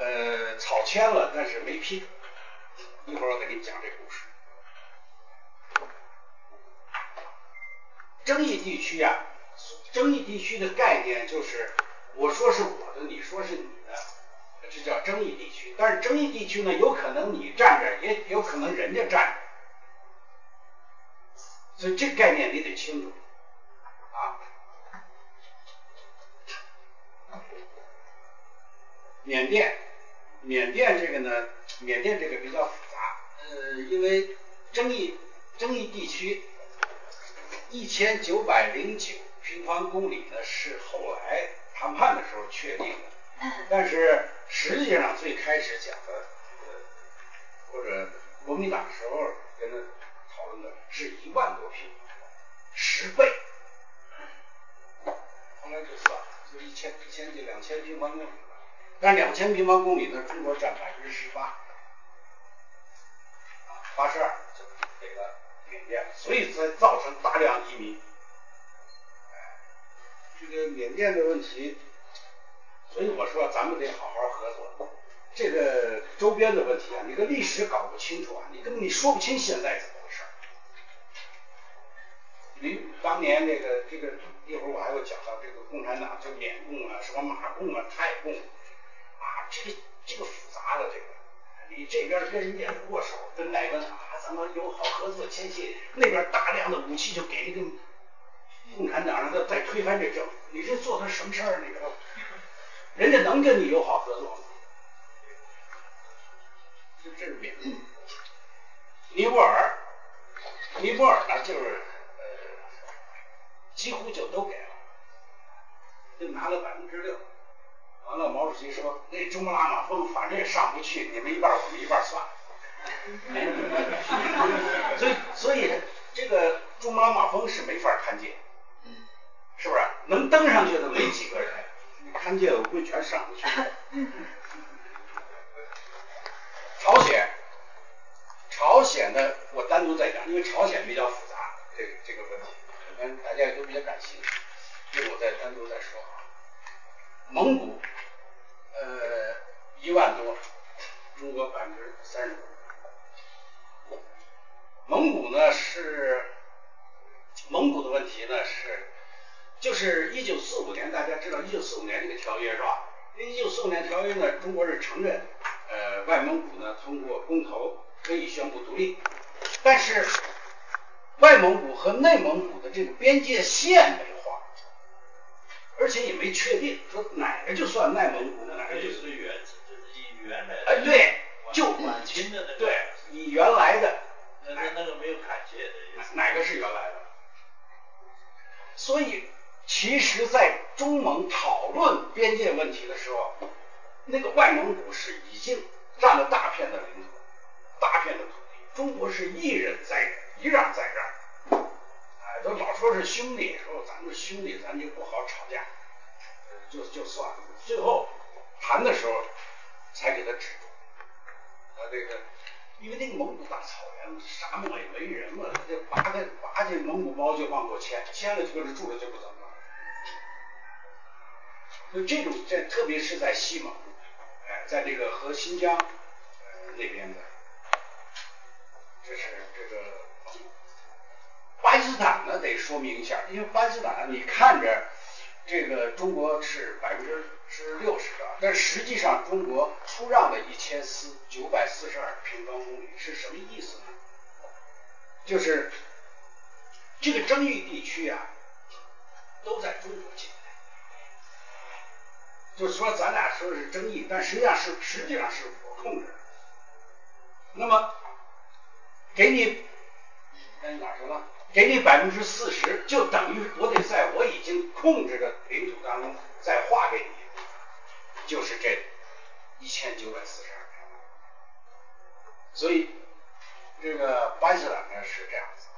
呃，草签了，但是没批。一会儿我再给你讲这个故事。争议地区呀，争议地区的概念就是，我说是我的，你说是你的，这叫争议地区。但是争议地区呢，有可能你站着，也有可能人家站着，所以这概念你得清楚啊。缅甸，缅甸这个呢，缅甸这个比较复，呃，因为争议争议地区。一千九百零九平方公里呢，是后来谈判的时候确定的，但是实际上最开始讲的，或者国民党时候跟他讨论的是一万多平，十倍。后来就算就一千一千就两千平方公里，但两千平方公里呢，中国占百分之十八，八十二给了。缅甸，所以才造成大量移民。哎，这个缅甸的问题，所以我说咱们得好好合作。这个周边的问题啊，你跟历史搞不清楚啊，你根本你说不清现在怎么回事。你当年那个这个一会儿我还会讲到这个共产党，就缅共啊，什么马共啊、泰共啊，这个这个复杂的这个，你这边跟人家握手跟奈温啊。咱们友好合作签协那边大量的武器就给那个共产党，让他再推翻这政府。你这做的什么事儿？那个人家能跟你友好合作吗？这这是缅甸、尼泊尔，尼泊尔呢就是呃几乎就都给了，就拿了百分之六。完了，毛主席说那珠穆朗玛峰反正也上不去，你们一半我们一半算了。所以，所以这个珠穆朗玛峰是没法看见，是不是？能登上去的没几个人，看见我估计全上不去。朝鲜，朝鲜的我单独再讲，因为朝鲜比较复杂，这这个问题，可能大家也都比较感兴趣，这个我再单独再说啊。蒙古，呃，一万多，中国百分之三十五。蒙古呢是，蒙古的问题呢是，就是一九四五年，大家知道一九四五年这个条约是吧？一九四五年条约呢，中国是承认。呃，外蒙古呢，通过公投可以宣布独立，但是外蒙古和内蒙古的这个边界线没画，而且也没确定说哪个就算内蒙古，哪个就是原，就是以原来的哎对，就满清的那个对，以原来的那个那个没有砍界的意思。哪个是原来的？所以其实，在中蒙讨论边界问题的时候。那个外蒙古是已经占了大片的领土，大片的土地。中国是一忍再忍，一让再让，哎，都老说是兄弟，说咱们兄弟，咱就不好吵架，就就算了。最后谈的时候才给他止住。啊，这个因为那个蒙古大草原沙漠也没人嘛，他就拔开拔进蒙古包就往过迁，迁了就搁这住着就不走了。就这种在特别是在西蒙。哎在这个和新疆呃那边的，这是这个巴基斯坦呢得说明一下，因为巴基斯坦你看着这个中国是百分之是六十的，但实际上中国出让的一千四九百四十二平方公里是什么意思呢？就是这个争议地区啊都在中国境内。就是说，咱俩说的是争议，但实际上是实际上是我控制。那么，给你，哎哪去了？给你百分之四十，就等于我得在我已经控制的领土当中再划给你，就是这一千九百四十二平方。所以，这个巴基斯坦呢是这样子，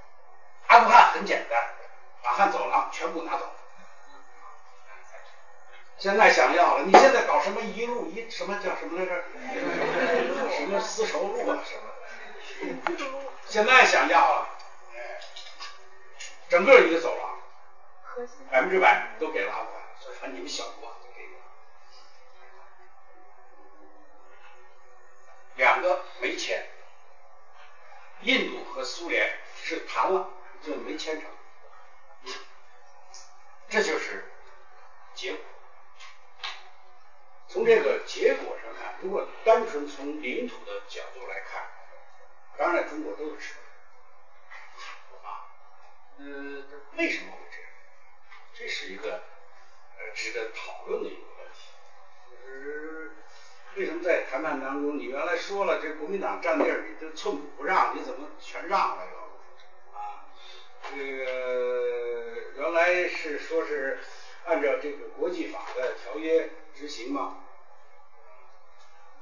阿富汗很简单，把汉走廊全部拿走。现在想要了，你现在搞什么一路一什么叫什么来着？什么丝绸路啊什么？现在想要了，整个一个走廊，百分之百都给了阿富汗，所以说你们小国就给我。两个没签，印度和苏联是谈了，就没签成，这就是结果。从这个结果上看，如果单纯从领土的角度来看，当然中国都是。呃，为什么会这样？这是一个呃值得讨论的一个问题。就是为什么在谈判当中，你原来说了这国民党占地儿，你这寸土不让，你怎么全让了又？啊，这个原来是说是按照这个国际法的条约执行嘛。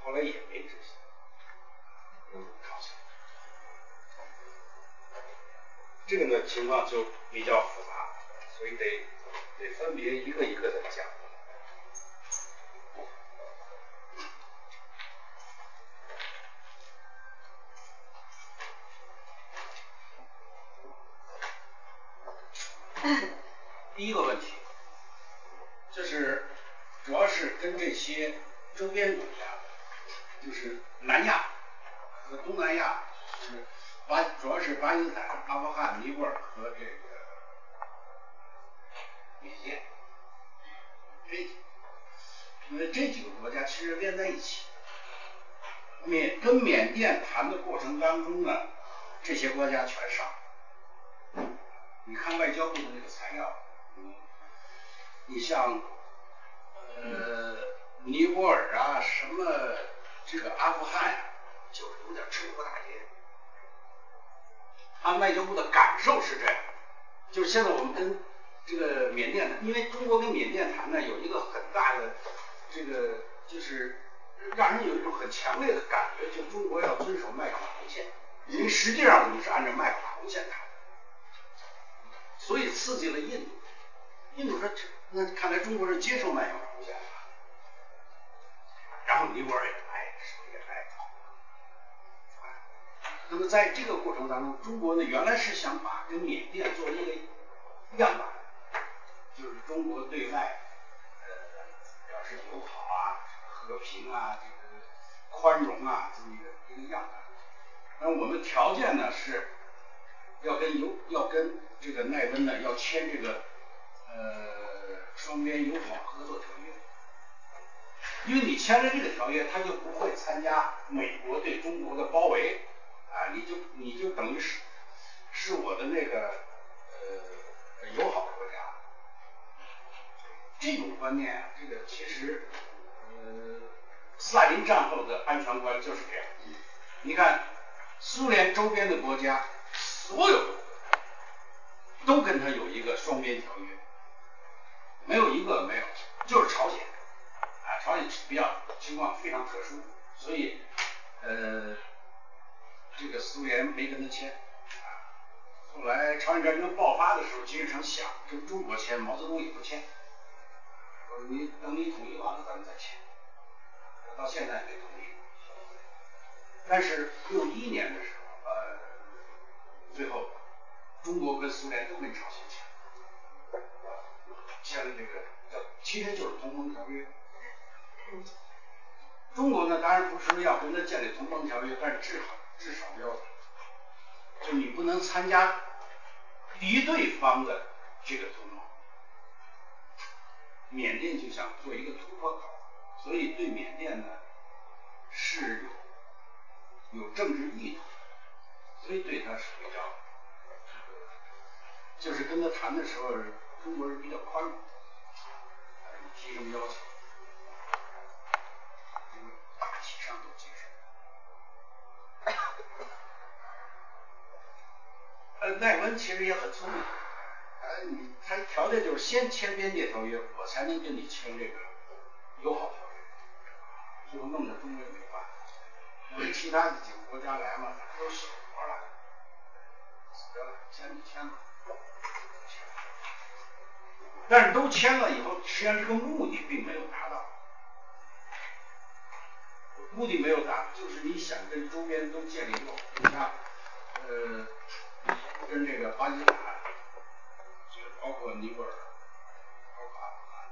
后来也没执行，这个呢情况就比较复杂，所以得得分别一个一个的讲。第一个问题，就是主要是跟这些周边国家。就是南亚和东南亚，是巴主要是巴基斯坦、阿富汗、尼泊尔和这个缅甸这几，因为这几个国家其实连在一起。缅跟缅甸谈的过程当中呢，这些国家全上。你看外交部的那个材料，你像呃尼泊尔啊什么。这个阿富汗呀，就是有点趁火打劫。按外交部的感受是这样，就是现在我们跟这个缅甸的，因为中国跟缅甸谈呢，有一个很大的这个，就是让人有一种很强烈的感觉，就中国要遵守麦克马洪线，因为实际上我们是按照麦克马洪线谈，所以刺激了印度。印度说那看来。中国人接受麦养出现了，然后尼泊尔也来，什么也来。那么在这个过程当中，中国呢原来是想把跟缅甸做一个样板，就是中国对外呃表示友好啊、和平啊、这个宽容啊这么一个一个样板。那我们条件呢是要跟友要跟这个奈温呢要签这个呃双边友好合作条约，因为你签了这个条约，他就不会参加美国对中国的包围。啊，你就你就等于是是我的那个呃友好国家，这种观念啊，这个其实呃斯大林战后的安全观就是这样。你看苏联周边的国家，所有都跟他有一个双边条约，没有一个没有，就是朝鲜啊，朝鲜比较情况非常特殊，所以呃。这个苏联没跟他签，后来朝鲜战争爆发的时候，金日成想跟中国签，毛泽东也不签，说你等你统一完了咱们再签，到现在没统一。但是六一年的时候，呃，最后中国跟苏联都跟朝鲜签，签了这个叫其实就是同盟条约。中国呢，当然不是说要跟他建立同盟条约，但是至少。至少要，就你不能参加敌对方的这个同盟。缅甸就想做一个突破口，所以对缅甸呢是有有政治意图，所以对他是比较，就是跟他谈的时候，中国人比较宽容，你提什么要求，呃，奈温其实也很聪明，呃，你他条件就是先签边界条约，我才能跟你签这个友好条约，最后弄得中国也没办法，因为其他的几个国家来嘛，都小国了，得了，签就签吧，但是都签了以后，实际上这个目的并没有达到，目的没有达，就是你想跟周边都建立友好，你像呃。跟这个巴基斯坦，这个包括尼泊尔，包括阿富汗，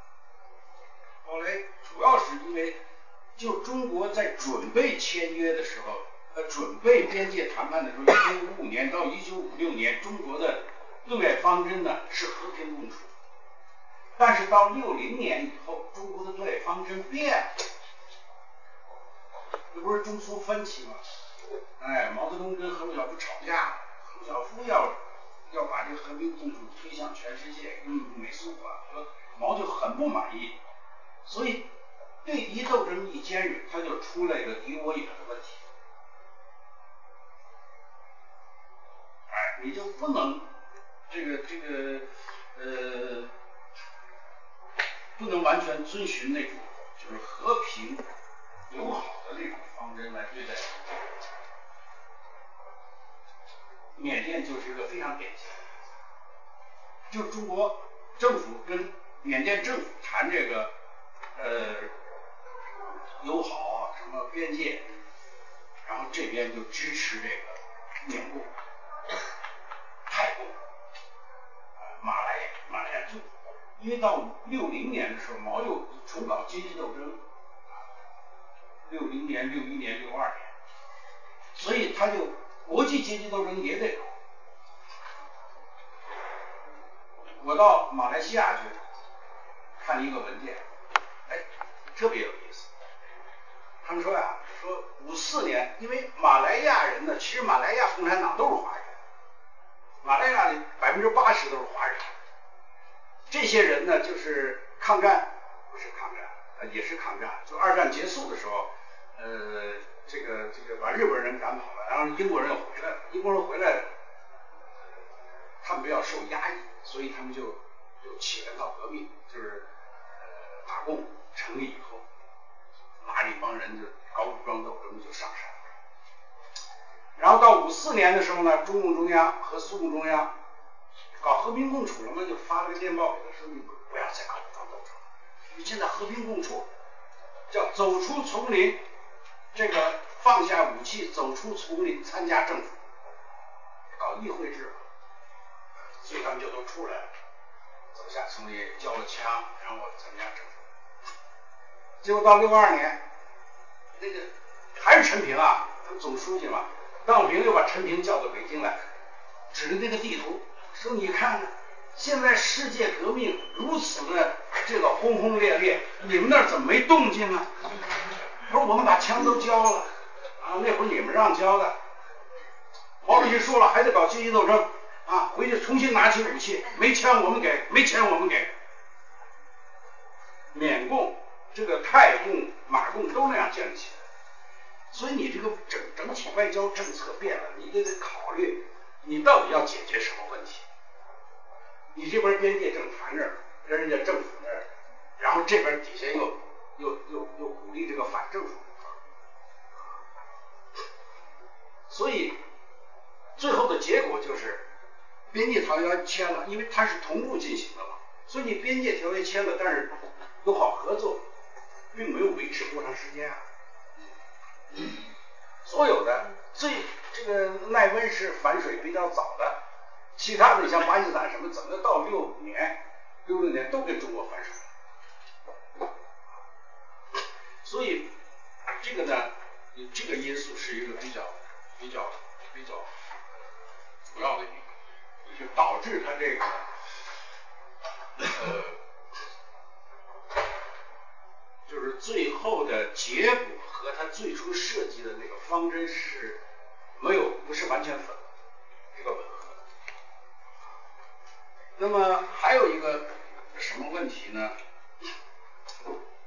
后来主要是因为，就中国在准备签约的时候，呃，准备边界谈判的时候，一九五五年到一九五六年，中国的对外方针呢是和平共处，但是到六零年以后，中国的对外方针变了，这不是中苏分歧吗？哎，毛泽东跟赫鲁晓夫吵架了。小夫要要把这个和平共处推向全世界，跟美苏缓和，毛就很不满意，所以对敌斗争一尖锐，他就出了一个敌我也的问题。哎，你就不能这个这个呃，不能完全遵循那种就是和平友好的那种方针来对待。缅甸就是一个非常典型的，就中国政府跟缅甸政府谈这个呃友好啊什么边界，然后这边就支持这个缅共、泰共、马来、马来亚就，因为到六零年的时候，毛又重搞阶级斗争，六零年、六一年、六二年，所以他就。国际阶级斗争也得搞。我到马来西亚去看一个文件，哎，特别有意思。他们说呀，说五四年，因为马来亚人呢，其实马来亚共产党都是华人，马来亚的百分之八十都是华人。这些人呢，就是抗战，不是抗战，呃，也是抗战。就二战结束的时候，呃。这个这个把日本人赶跑了，然后英国人又回来了。英国人回来，他们比较受压抑，所以他们就就起来闹革命，就是呃打共成立以后，拉一帮人就搞武装斗争就上山。然后到五四年的时候呢，中共中央和苏共中央搞和平共处了嘛，就发了个电报给他说：“你不不要再搞武装斗争。”与现在和平共处，叫走出丛林，这个放下武器，走出丛林，参加政府，搞议会制，所以他们就都出来了，走下丛林，交了枪，然后参加政府。结果到六二年，那个还是陈平啊，他总书记嘛，邓小平又把陈平叫到北京来，指着那个地图说：“你看看，现在世界革命如此的这个轰轰烈烈，你们那儿怎么没动静啊？”他说：“我们把枪都交了啊，那会儿你们让交的。”毛主席说了，还得搞阶级斗争啊，回去重新拿起武器，没枪我们给，没钱我们给，缅共。这个泰共、马共都那样建立起来，所以你这个整整体外交政策变了，你得得考虑你到底要解决什么问题。你这边边界正谈着跟人家政府那儿，然后这边底下又又又又鼓励这个反政府，所以最后的结果就是边界条约签了，因为它是同步进行的嘛，所以你边界条约签了，但是友好合作。并没有维持多长时间啊！所有的最这个奈温是反水比较早的，其他的像巴基斯坦什么，怎么到六五年、六六年都跟中国反水？所以这个呢，这个因素是一个比较、比较、比较主要的因素，就导致它这个呃。就是最后的结果和他最初设计的那个方针是没有不是完全吻这个吻合。那么还有一个什么问题呢？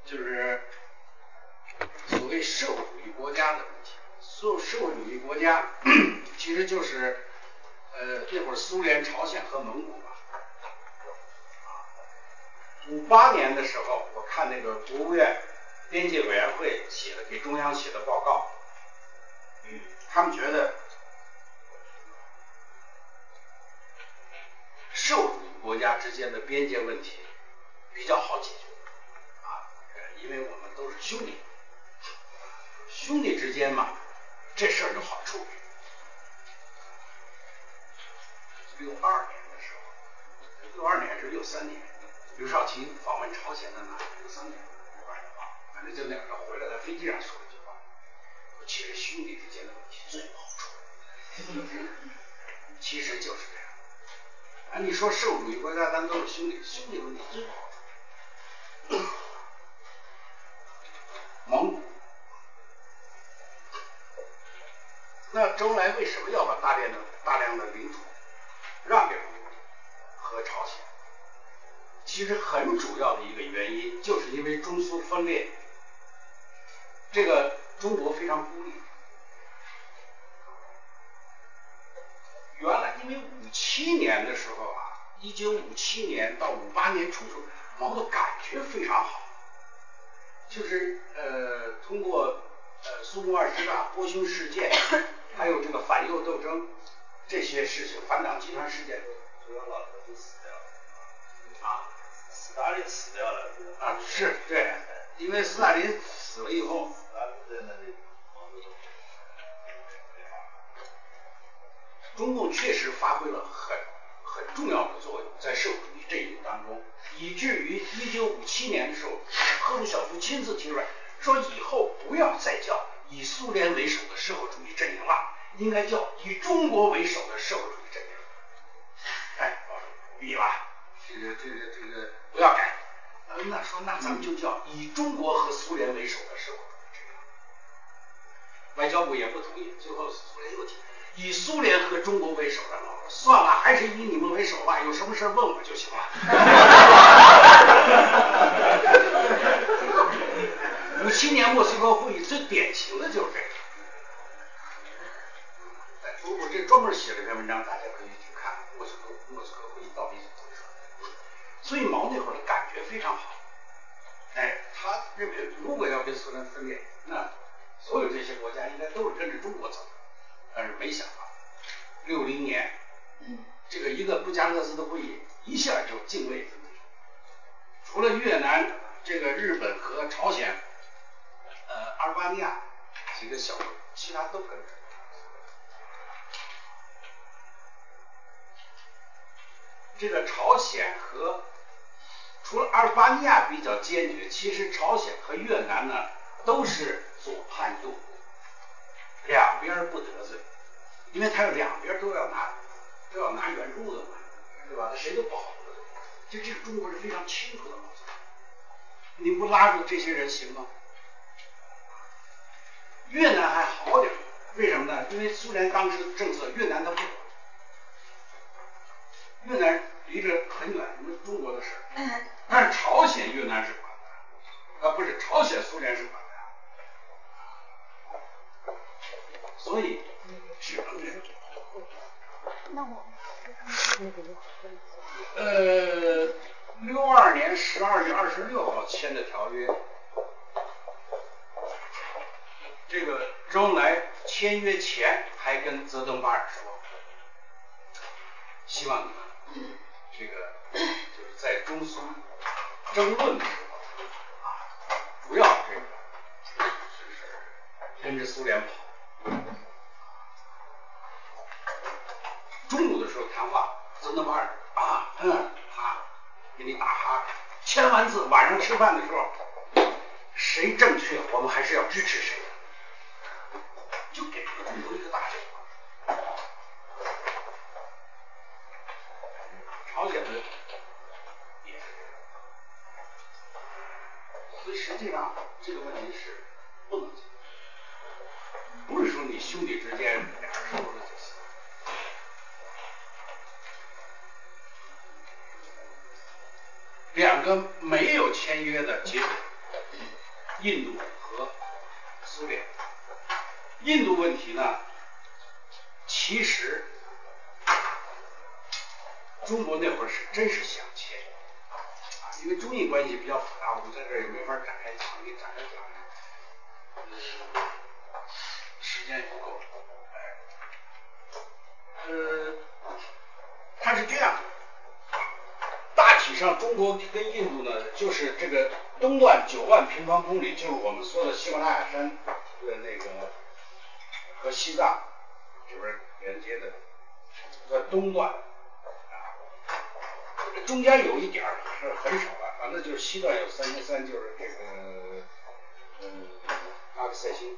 就是所谓社会主义国家的问题。所社会主义国家其实就是呃那会儿苏联、朝鲜和蒙古吧。五八年的时候，我看那个国务院边界委员会写的给中央写的报告，嗯他们觉得社会主义国家之间的边界问题比较好解决啊，因为我们都是兄弟，兄弟之间嘛，这事儿就好处理。六二年的时候，六二年还是六三年？刘少奇访问朝鲜的哪六三年，反正就两个回来，在飞机上说了一句话：“其实兄弟之间的问题最不好处。”其实就是这样。啊，你说社会主义国家，咱都是兄弟，兄弟问题最好处。蒙古，那周恩来为什么要把大量的大量的领土让给蒙古和朝鲜？其实很主要的一个原因，就是因为中苏分裂，这个中国非常孤立。原来因为五七年的时候啊，一九五七年到五八年初时候，毛的感觉非常好，就是呃通过呃苏共二十大波匈事件，还有这个反右斗争这些事情，反党集团事件，主要老子都死掉了啊。斯大林死掉了啊，是对，因为斯大林死了以后，中共确实发挥了很很重要的作用，在社会主义阵营当中，以至于一九五七年的时候，赫鲁晓夫亲自提出来，说以后不要再叫以苏联为首的社会主义阵营了，应该叫以中国为首的社会主义阵营。哎，不必了，这个这个这个。不要改，呃，那说那咱们就叫以中国和苏联为首的社会主义阵营。外交部也不同意，最后苏联又提以苏联和中国为首的，算了，还是以你们为首吧，有什么事问我就行了。五七年莫斯科会议最典型的就是这个。我我这专门写了篇文章，大家可以去看莫斯科莫斯科会议到底怎么回事。所以毛那会儿的感觉非常好，哎，他认为如果要跟苏联分裂，那所有这些国家应该都是跟着中国走。但是没想到，六零年，这个一个布加勒斯的会议一下就泾渭分明，除了越南这个日本和朝鲜，呃，阿尔巴尼亚几个小国，其他都跟着。这个朝鲜和除了阿尔巴尼亚比较坚决，其实朝鲜和越南呢都是左派右两边不得罪，因为他两边都要拿都要拿援助的嘛，对吧？他谁都保护得住，就这个中国人非常清楚的。你不拉住这些人行吗？越南还好点，为什么呢？因为苏联当时的政策，越南它不管。越南离着很远，什么中国的事儿。但是朝鲜越南是管的，啊不是朝鲜苏联是管的，所以只能这样。那我呃，六二年十二月二十六号签的条约，这个周恩来签约前还跟泽登巴尔说，希望你们。这个就是在中苏争论的时候啊，不要这个是跟着苏联跑。中午的时候谈话，泽登巴尔啊，嗯，哈，给你打哈，签完字，晚上吃饭的时候，谁正确，我们还是要支持谁，就给了中国一个大礼。朝鲜的也是，所以实际上这个问题是不能解决，不是说你兄弟之间俩人说了就行。两个没有签约的结果，印度和苏联。印度问题呢，其实。中国那会儿是真是想签，啊，因为中印关系比较复杂，我们在这儿也没法展开讲，给展开讲，时间也不够，呃，它是这样，大体上中国跟印度呢，就是这个东段九万平方公里，就是我们说的喜马拉雅山的那个和西藏这边连接的，在东段啊。中间有一点是很少的，反正就是西段有三千三，就是这个嗯阿克塞星。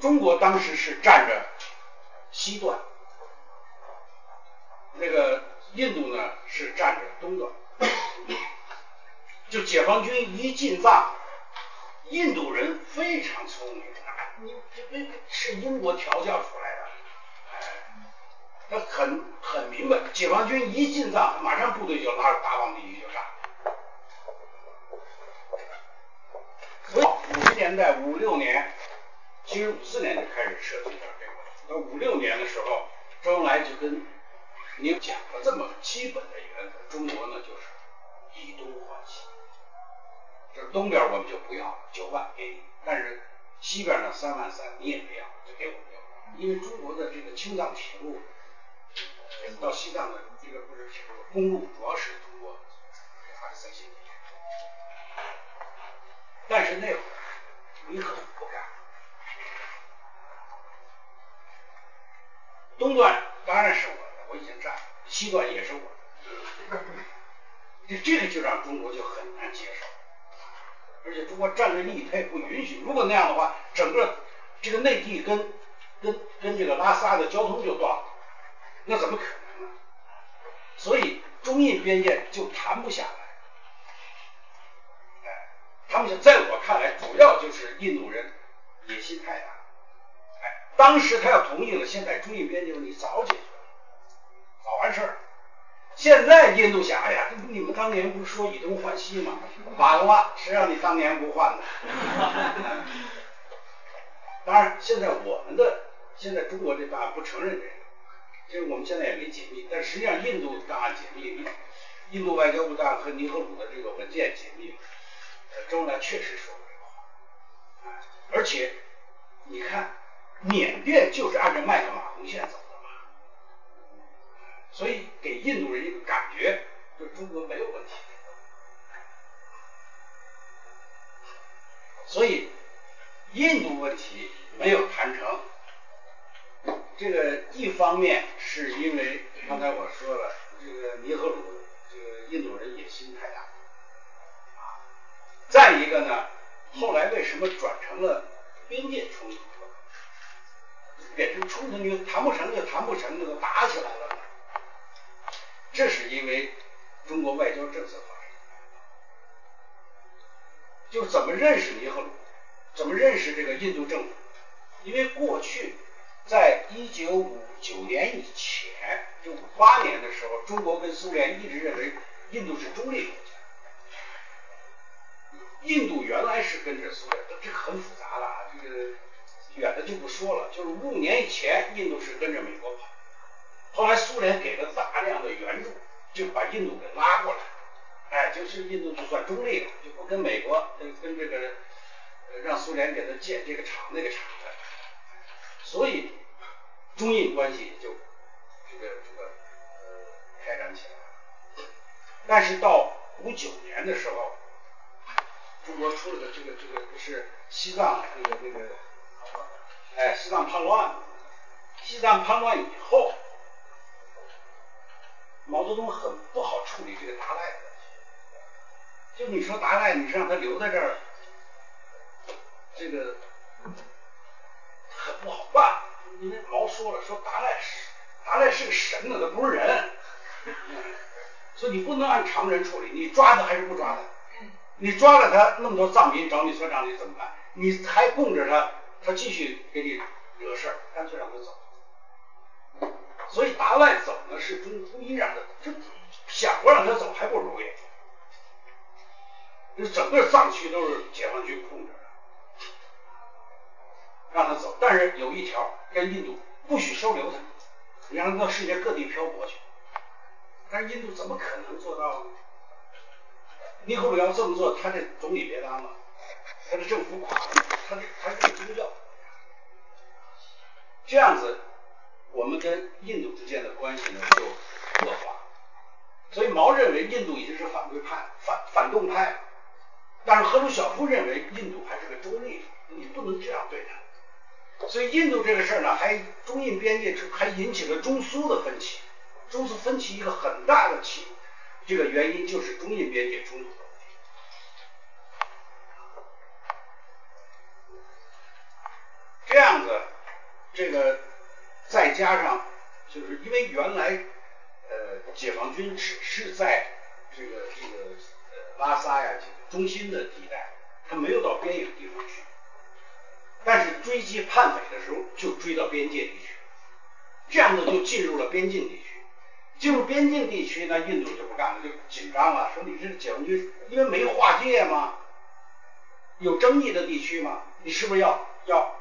中国当时是占着西段，那个印度呢是占着东段。就解放军一进藏，印度人非常聪明，你这是英国调教出来的。哎他很很明白，解放军一进藏，马上部队就拉着八方地区就上。所以五十年代五六年，其实五四年就开始涉及到这个。到五六年的时候，周恩来就跟你讲了这么基本的原则：中国呢就是以东换西，就是东边我们就不要九万给你，但是西边呢三万三你也别要，就给我们六万，因为中国的这个青藏铁路。到西藏的这个不是铁路，公路主要是通过阿克塞西。但是那会儿尼赫鲁不干，东段当然是我的，我已经占了，西段也是我的，这 这个就让中国就很难接受，而且中国战略利益它也不允许。如果那样的话，整个这个内地跟跟跟这个拉萨的交通就断了。那怎么可能呢？所以中印边界就谈不下来。哎，他们想在我看来，主要就是印度人野心太大。哎，当时他要同意了，现在中印边界问题早解决了，早完事儿。现在印度想，哎呀，你们当年不是说以东换西吗？晚了，谁让你当年不换呢？当然，现在我们的现在中国这档案不承认这个。其实我们现在也没解密，但实际上印度档案解密了，印度外交部档案和尼赫鲁的这个文件解密，了，周恩来确实说过这个话，而且你看缅甸就是按照麦克马洪线走，所以给印度人一个感觉，就中国没有问题。所以印度问题没有谈成。这个一方面是因为刚才我说了，这个尼赫鲁这个印度人野心太大，啊，再一个呢，后来为什么转成了边界冲突，变成冲突你谈不成就谈不成，就打起来了，这是因为中国外交政策发生，就怎么认识尼赫鲁，怎么认识这个印度政府，因为过去。在一九五九年以前，就五八年的时候，中国跟苏联一直认为印度是中立国家。印度原来是跟着苏联，这很复杂了，这个远的就不说了。就是五五年以前，印度是跟着美国跑，后来苏联给了大量的援助，就把印度给拉过来，哎，就是印度就算中立了，就不跟美国跟跟这个让苏联给他建这个厂那个厂的。所以中印关系就这个这个呃开展起来了。但是到五九年的时候，中国出了个这个这个是西藏那个那个，哎，西藏叛乱，西藏叛乱以后，毛泽东很不好处理这个达赖的问题。就你说达赖，你是让他留在这儿，这个。很不好办，因为毛说了，说达赖是达赖是个神呢，他不是人，所以你不能按常人处理，你抓他还是不抓他？你抓了他，那么多藏民找你算账，你怎么办？你还供着他，他继续给你惹事儿，干脆让他走。所以达赖走呢，是中初一让他，这想不让他走还不容易。这整个藏区都是解放军控制的。让他走，但是有一条，跟印度不许收留他，你让他到世界各地漂泊去。但是印度怎么可能做到呢？尼赫鲁要这么做，他这总理别当了，他的政府垮了，他这他是宗教。这样子，我们跟印度之间的关系呢就恶化。所以毛认为印度已经是反对派、反反动派，但是赫鲁晓夫认为印度还是个中立，你不能这样对他。所以印度这个事儿呢，还中印边界还引起了中苏的分歧。中苏分歧一个很大的起，这个原因就是中印边界冲突。这样子，这个再加上，就是因为原来呃解放军只是在这个这个呃拉萨呀这个中心的地带，他没有到边远地方去。但是追击叛匪的时候，就追到边界地区，这样子就进入了边境地区。进入边境地区，那印度就不干了，就紧张了，说你这个解放军因为没划界嘛，有争议的地区嘛，你是不是要要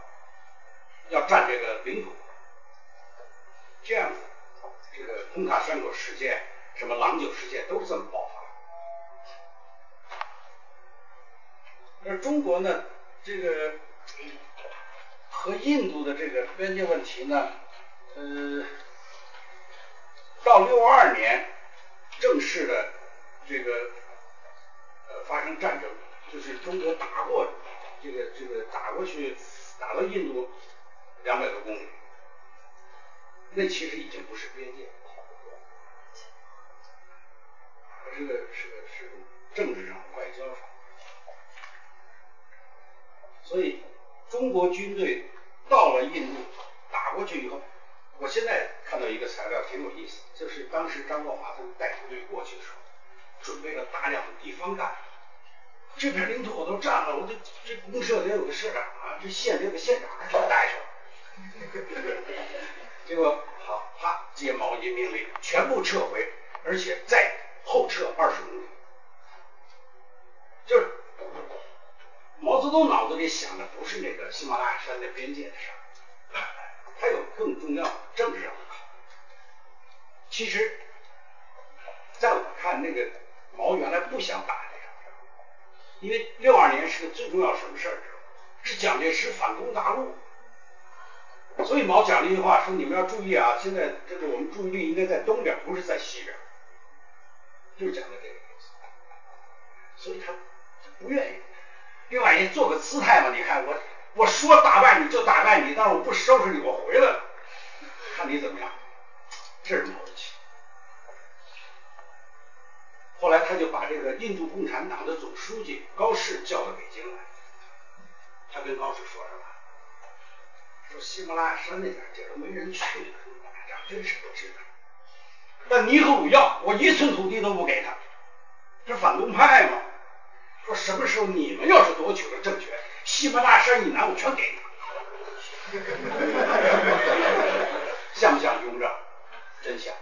要占这个领土？这样子，这个通卡山口事件、什么郎酒事件都是这么爆发。而中国呢，这个。和印度的这个边界问题呢，呃，到六二年正式的这个呃发生战争，就是中国打过这个这个打过去，打到印度两百多公里，那其实已经不是边界，它是个是个是政治上外交上，所以中国军队。到了印度，打过去以后，我现在看到一个材料挺有意思，就是当时张国华他们带部队过去的时候，准备了大量的地方干，这片领土我都占了，我得这公社得有个社长啊，这县得有个县长，全带上。结果好，啪，接毛一命令，全部撤回，而且再后撤二十公里，就是。毛泽东脑子里想的不是那个喜马拉雅山的边界的事儿，他有更重要的政治上的考虑。其实，在我看，那个毛原来不想打这场仗，因为六二年是个最重要什么事儿？是蒋介石反攻大陆，所以毛讲了一句话，说你们要注意啊，现在这个我们注意力应该在东边，不是在西边，就讲的这个意思。所以他不愿意。另外？也做个姿态嘛。你看我我说打败你就打败你，但是我不收拾你，我回来了，看你怎么样。这是毛主席。后来他就把这个印度共产党的总书记高适叫到北京来，他跟高适说什么？说喜马拉雅山那点地儿没人去，这真是不值得。但尼赫鲁要，我一寸土地都不给他，这反动派嘛。说什么时候你们要是夺取了政权，喜马拉雅山以南我全给你。像不像雍正？真像。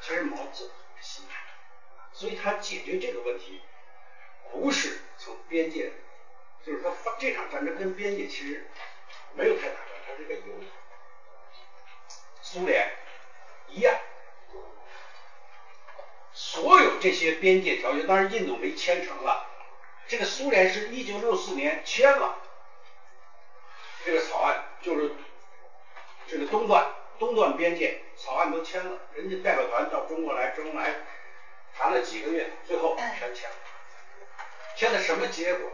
其实毛泽东的心态，所以他解决这个问题不是从边界，就是说这场战争跟边界其实没有太大关系，它是个由。苏联一样。所有这些边界条约，当然印度没签成了。这个苏联是一九六四年签了这个草案，就是这个东段东段边界草案都签了，人家代表团到中国来，周恩来谈了几个月，最后全签了。签的什么结果？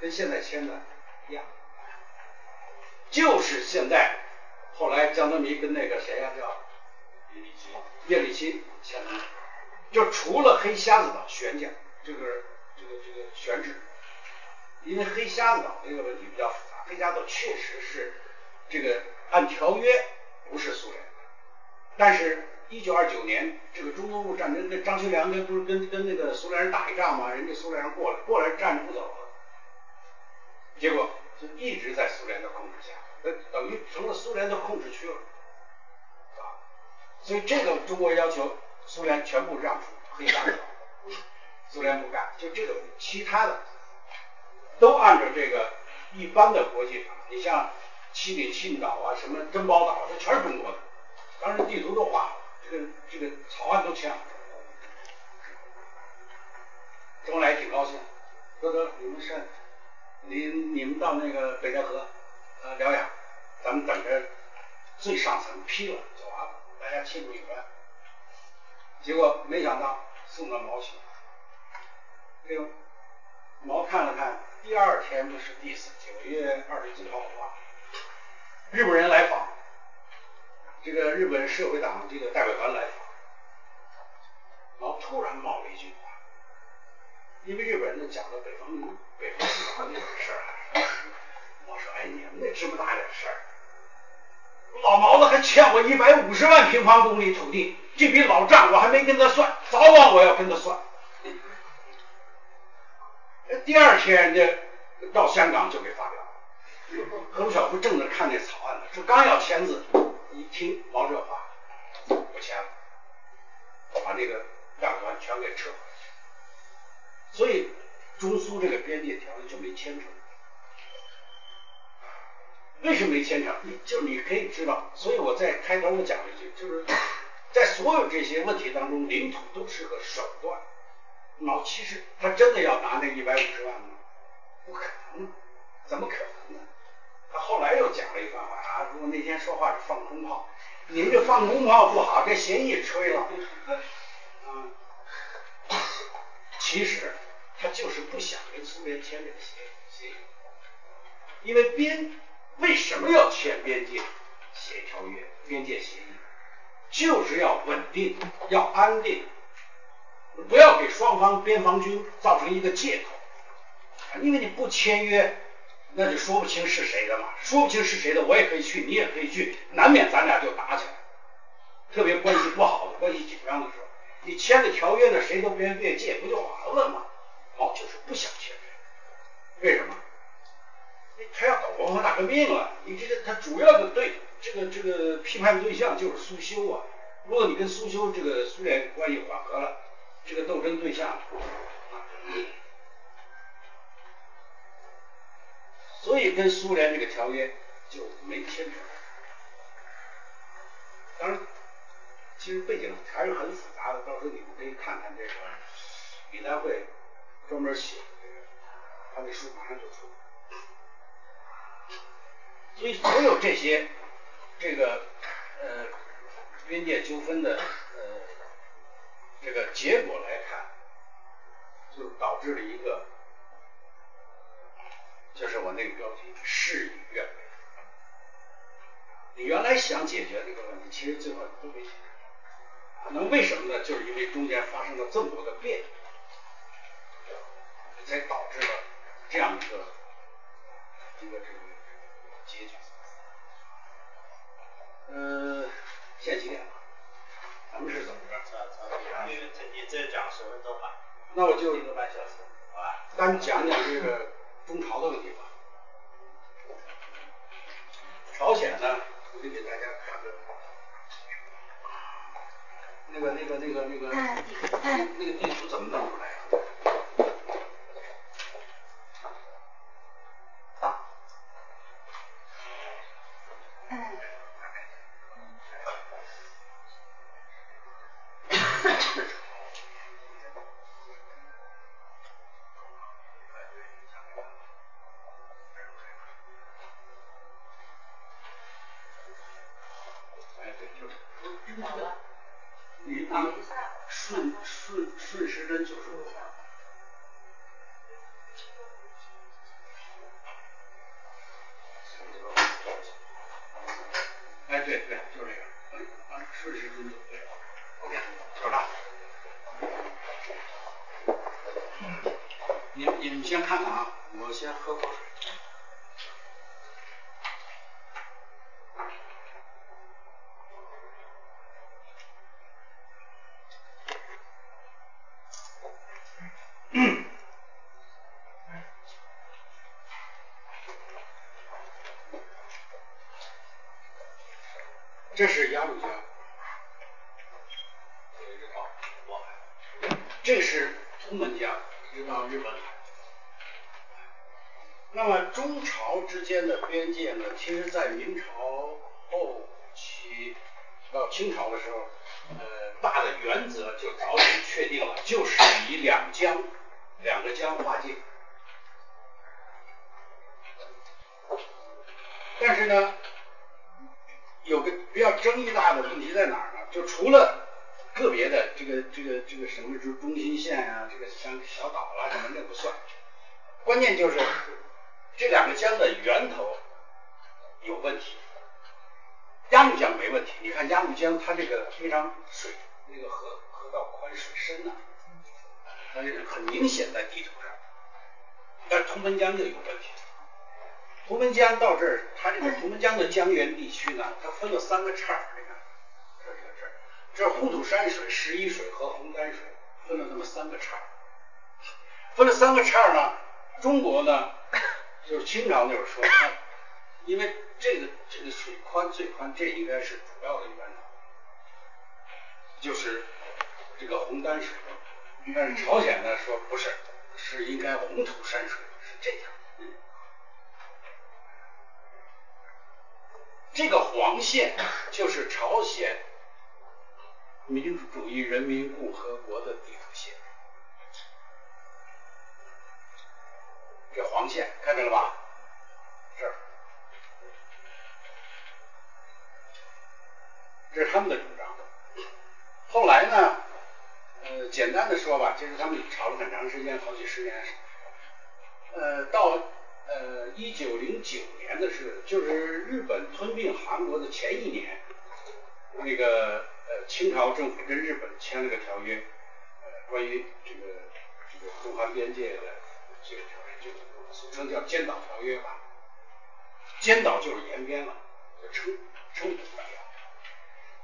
跟现在签的样，就是现在后来江泽民跟那个谁呀叫。叶利钦叶利钦签的，就除了黑瞎子岛悬降这个这个这个悬置，因为黑瞎子岛这个问题比较复杂，黑瞎子岛确实是这个按条约不是苏联，但是一九二九年这个中东路战争，那张学良跟不是跟跟那个苏联人打一仗吗？人家苏联人过来过来站着不走了，结果就一直在苏联的控制下，那等于成了苏联的控制区了。啊所以这个中国要求苏联全部让出黑沙岛，苏联不干，就这个，其他的都按照这个一般的国际法。你像七里沁岛啊，什么珍宝岛，这全是中国的，当时地图都画了，这个这个草案都签了。周恩来挺高兴，说得，你们是，你你们到那个北戴河呃疗养，咱们等着最上层批了就完了。大家庆祝一番，结果没想到送到毛去了。这个毛看了看，第二天不是第四，九月二十几号吧？日本人来访，这个日本社会党这个代表团来访，毛突然冒了一句，因为日本人讲的北方北方那点事儿，我说：“哎，你们那这么大点事儿。”老毛子还欠我一百五十万平方公里土地，这笔老账我还没跟他算，早晚我要跟他算。第二天人家到香港就给发表了，赫鲁晓夫正在看那草案呢，说刚要签字，一听毛这话，不签了，把这个代表团全给撤了，所以中苏这个边界条约就没签成。为什么没签成？就你可以知道，所以我在开头我讲了一句，就是在所有这些问题当中，领土都是个手段。老七是他真的要拿那一百五十万吗？不可能，怎么可能呢？他后来又讲了一番话啊，如果那天说话是放空炮，你们这放空炮不好，这协议吹了。啊，其实他就是不想跟苏联签这个协协议，因为边。为什么要签边界协条约、边界协议？就是要稳定，要安定，不要给双方边防军造成一个借口。因为你不签约，那就说不清是谁的嘛，说不清是谁的，我也可以去，你也可以去，难免咱俩就打起来。特别关系不好的、关系紧张的时候，你签个条约呢，谁都别越界，不就完了吗？哦就是不想签，为什么？因为他要搞文化大革命了，你这个他主要的对这个这个批判对象就是苏修啊。如果你跟苏修这个苏联关系缓和了，这个斗争对象啊，所以跟苏联这个条约就没签成。当然，其实背景还是很复杂的，到时候你们可以看看这个李大会专门写的这个，他那书马上就出。所以，所有这些这个呃边界纠纷的呃这个结果来看，就导致了一个，就是我那个标题事与愿违。你原来想解决这个问题，其实最后都没解决。那为什么呢？就是因为中间发生了这么多的变，才导致了这样一个一个这个结局。呃，现在几点了？咱们是怎么着？因为这你这讲十分钟吧，那我就一个半小时，好吧？单讲讲这个中朝的问题吧。朝鲜呢，我就给大家看个那个那个那个那个那个地图怎么弄出来关键就是这两个江的源头有问题。鸭绿江没问题，你看鸭绿江它这个非常水那个河河道宽水深呐、它很明显在地图上，但图们江就有问题。图们江到这儿，它这个图们江的江源地区呢，它分了三个岔儿，你看，这这这儿，这是红土山水、十一水和红丹水，分了那么三个岔儿。分了三个岔儿呢，中国呢，就是清朝那会儿说，因为这个这个水宽最宽，这应该是主要的源头，就是这个红丹水。但是朝鲜呢说不是，是应该红土山水，是这条。这个黄线就是朝鲜民主主义人民共和国的地图线。这黄线看见了吧？这儿，这是他们的主张。后来呢，呃，简单的说吧，就是他们吵了很长时间，好几十年。呃，到呃一九零九年的时候，就是日本吞并韩国的前一年，那个呃清朝政府跟日本签了个条约，呃，关于这个这个中韩边界的这个条俗称叫尖岛条约吧。尖岛就是延边了，就称称不一样。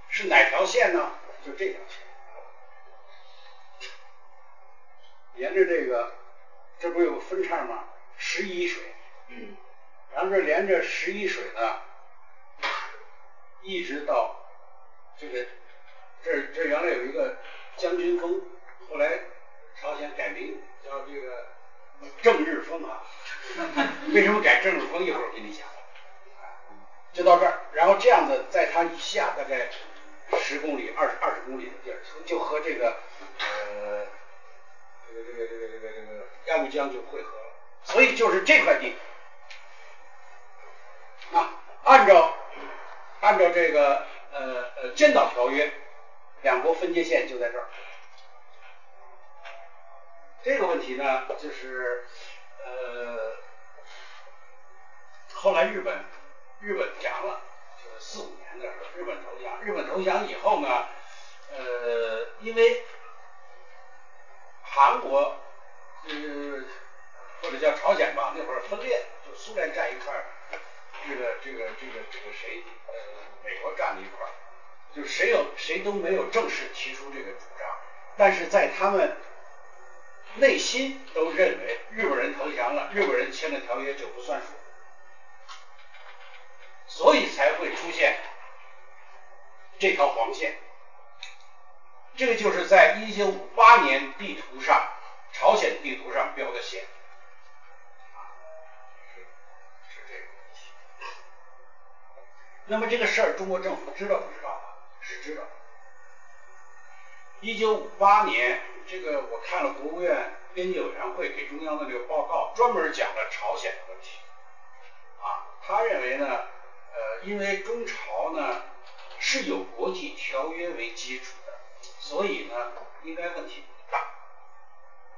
是哪条线呢？就这条线，沿着这个，这不是有个分叉吗？十一水，然后这连着十一水呢，一直到这个这这原来有一个将军峰，后来朝鲜改名叫这个郑日峰啊。为什么改郑日峰？一会儿给你讲。就到这儿，然后这样的在它以下大概十公里、二十二十公里的地儿，就和这个呃这个这个这个这个这个鸭绿江就汇合了。所以就是这块地，啊，按照按照这个呃呃尖岛条约，两国分界线就在这儿。这个问题呢，就是呃，后来日本日本降了，就是四五年的时候，日本投降，日本投降以后呢，呃，因为韩国呃或者叫朝鲜吧，那会儿分裂，就苏联站一块儿，这个这个这个这个谁呃美国站一块儿，就谁有谁都没有正式提出这个主张，但是在他们内心都认为日本人投降了，日本人签的条约就不算数，所以才会出现这条黄线。这个就是在一九五八年地图上，朝鲜地图上标的线，那么这个事儿，中国政府知道不知道啊？是知道。一九五八年，这个我看了国务院编辑委员会给中央的这个报告，专门讲了朝鲜的问题。啊，他认为呢，呃，因为中朝呢是有国际条约为基础的，所以呢，应该问题不大。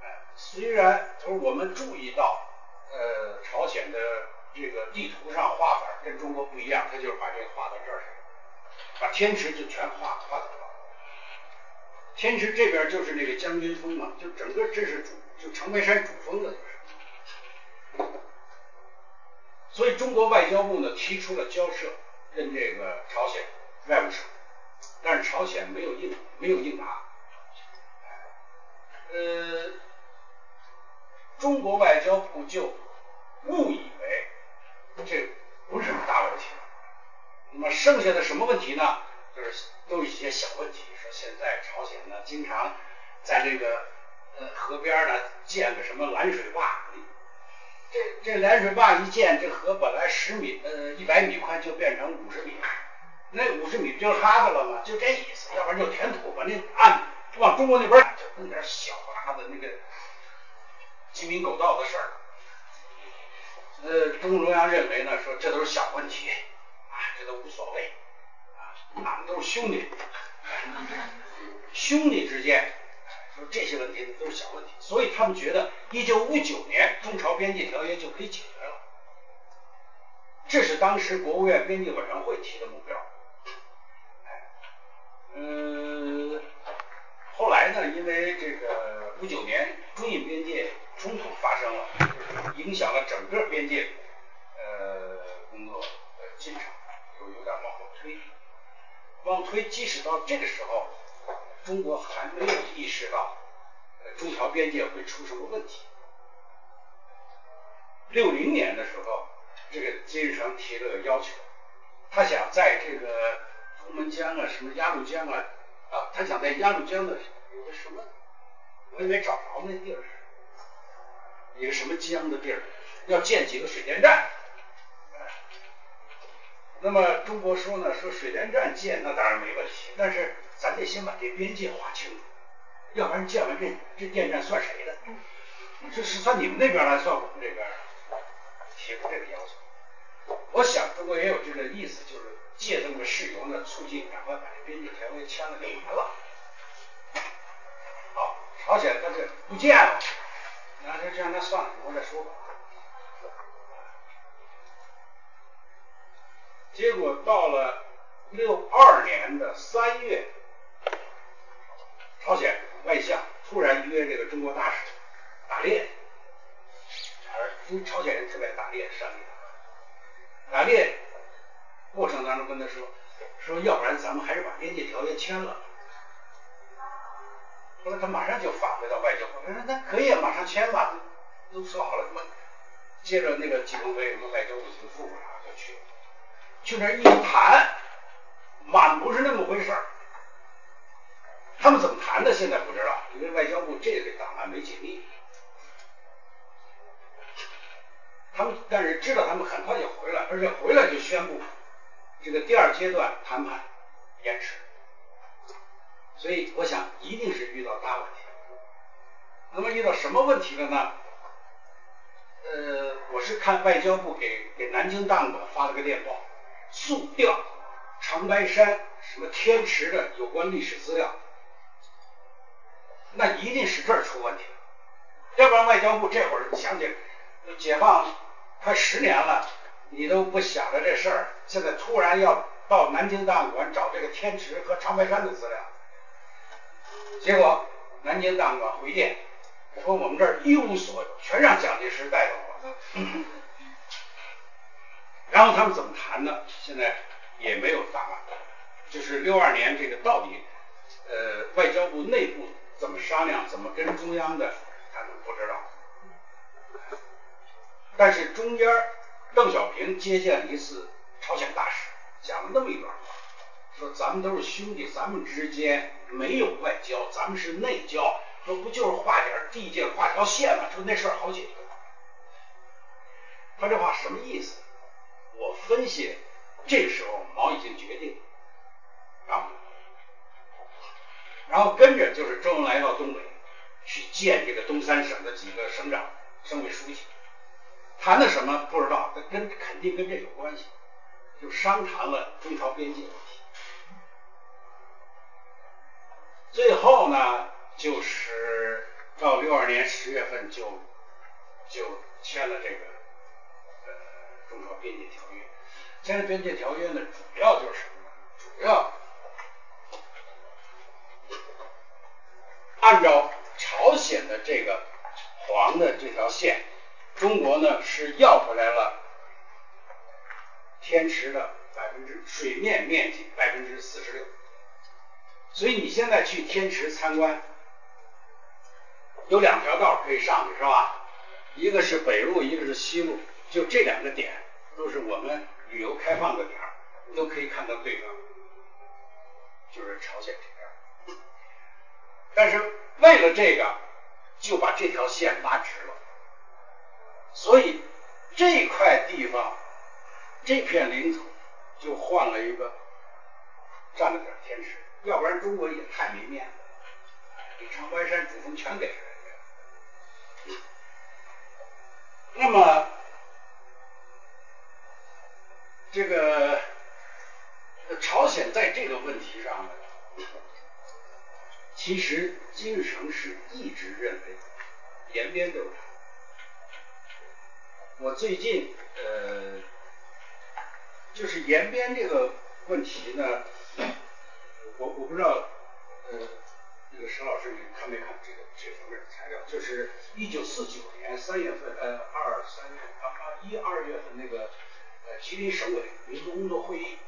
哎，虽然就是我们注意到，呃，朝鲜的这个地图上画法跟中国不一样，他就是把这个画到这儿去了，把天池就全画画了。天池这边就是那个将军峰嘛，就整个这是主，就长白山主峰了，就是。所以中国外交部呢提出了交涉，跟这个朝鲜外务省，但是朝鲜没有应没有应答。呃，中国外交部就误以为这不是什么大问题。那么剩下的什么问题呢？就是都是一些小问题。现在朝鲜呢，经常在这个呃河边呢建个什么拦水坝，这这拦水坝一建，这河本来十米呃一百米宽，就变成五十米，那五十米不就是他的了吗？就这意思，要不然就填土把那岸往中国那边就弄点小拉的那个鸡鸣狗盗的事儿。呃，中共中央认为呢，说这都是小问题啊，这都无所谓啊，俺们都是兄弟，兄弟之间。说这些问题都是小问题，所以他们觉得一九五九年中朝边界条约就可以解决了，这是当时国务院编辑委员会提的目标。嗯，后来呢，因为这个五九年中印边界冲突发生了，影响了整个边界往推，即使到这个时候。中国还没有意识到，呃，中朝边界会出什么问题。六零年的时候，这个金日成提了个要求，他想在这个图们江啊、什么鸭绿江啊，啊，他想在鸭绿江的有个什么，我也没找着那地儿，一个什么江的地儿，要建几个水电站。那么中国说呢，说水电站建那当然没问题，但是。咱得先把这边界划清楚，要不然建完这这电站算谁的？这是算你们那边来，算我们这边提出这个要求。我想中国也有这个意思，就是借这么个事由呢，促进赶快把这边界条约签了就完了。好，朝鲜他这不建了，那就这样，那算了，以后再说吧。结果到了六二年的三月。朝鲜外相突然约这个中国大使打猎，而因为朝鲜人特别爱打猎，山里打猎过程当中跟他说说，要不然咱们还是把边界条约签了。后来他马上就返回到外交部，他说那可以啊，马上签吧，都说好了。什么？接着那个季鹏飞什么外交部副副部长就去了，去那一谈，满不是那么回事儿。他们怎么谈的？现在不知道，因为外交部这个档案没解密。他们但是知道，他们很快就回来，而且回来就宣布这个第二阶段谈判延迟。所以我想，一定是遇到大问题。那么遇到什么问题了呢？呃，我是看外交部给给南京档案馆发了个电报，速调长白山什么天池的有关历史资料。那一定是这儿出问题了，要不然外交部这会儿想起解放快十年了，你都不想着这事儿，现在突然要到南京档案馆找这个天池和长白山的资料，结果南京档案馆回电说我们这儿一无所有，全让蒋介石带走了。然后他们怎么谈的？现在也没有答案。就是六二年这个到底，呃，外交部内部怎么商量，怎么跟中央的，他们不知道。但是中间邓小平接见了一次朝鲜大使，讲了那么一段话，说咱们都是兄弟，咱们之间没有外交，咱们是内交。说不就是画点地界，画条线吗？说那事儿好解决。他这话什么意思？我分析，这个时候毛已经决定，啊，然后跟着就是周恩来到东北去见这个东三省的几个省长、省委书记，谈的什么不知道，跟肯定跟这有关系，就商谈了中朝边界问题。最后呢，就是到六二年十月份就就签了这个。中朝边界条约，签了边界条约呢，主要就是什么呢？主要按照朝鲜的这个黄的这条线，中国呢是要回来了天池的百分之水面面积百分之四十六，所以你现在去天池参观，有两条道可以上去，是吧？一个是北路，一个是西路，就这两个点。都是我们旅游开放的点，你都可以看到对方，就是朝鲜这边。但是为了这个，就把这条线拉直了，所以这块地方这片领土就换了一个占了点天池，要不然中国也太没面子，你长白山主峰全给人家。那么。这个朝鲜在这个问题上呢，其实金日成是一直认为延边都是他。我最近呃，就是延边这个问题呢，我我不知道呃，那个石老师你看没看这个这方面的材料？就是一九四九年三月份呃二三月啊啊一二月份那个。吉林省委民族工作会议，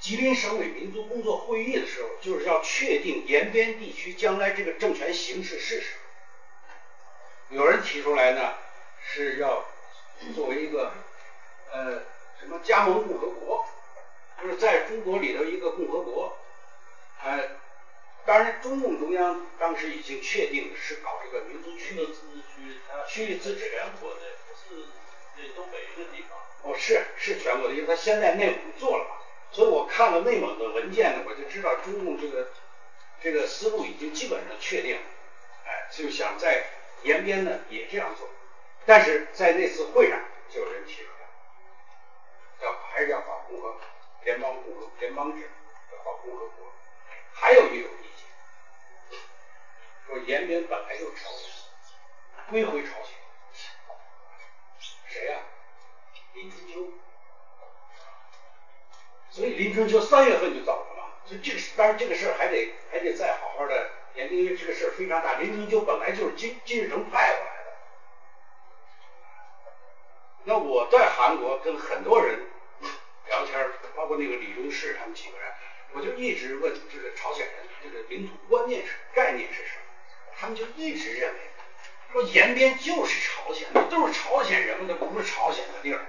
吉林省委民族工作会议的时候，就是要确定延边地区将来这个政权形式是什么。有人提出来呢，是要作为一个呃什么加盟共和国，就是在中国里头一个共和国。呃，当然，中共中央当时已经确定是搞这个民族区域自治区，区域自治。全国的不是那东北一个地方。哦，是是全国的，因为他现在内蒙做了嘛，所以我看了内蒙的文件呢，我就知道中共这个这个思路已经基本上确定了，哎，就想在延边呢也这样做，但是在那次会上就有人提出来，要还是要搞共和联邦共和联邦制，要搞共和国，还有一种意见，说延边本来就是朝鲜，归回朝鲜，谁呀？林春秋，所以林春秋三月份就走了嘛。所以这个事当然这个事儿还得还得再好好的研究，因为这个事儿非常大。林春秋本来就是金金日成派过来的。那我在韩国跟很多人聊天，包括那个李宗士他们几个人，我就一直问这个朝鲜人这个领土观念是概念是什么？他们就一直认为说延边就是朝鲜，那都是朝鲜人嘛，那不是朝鲜的地儿。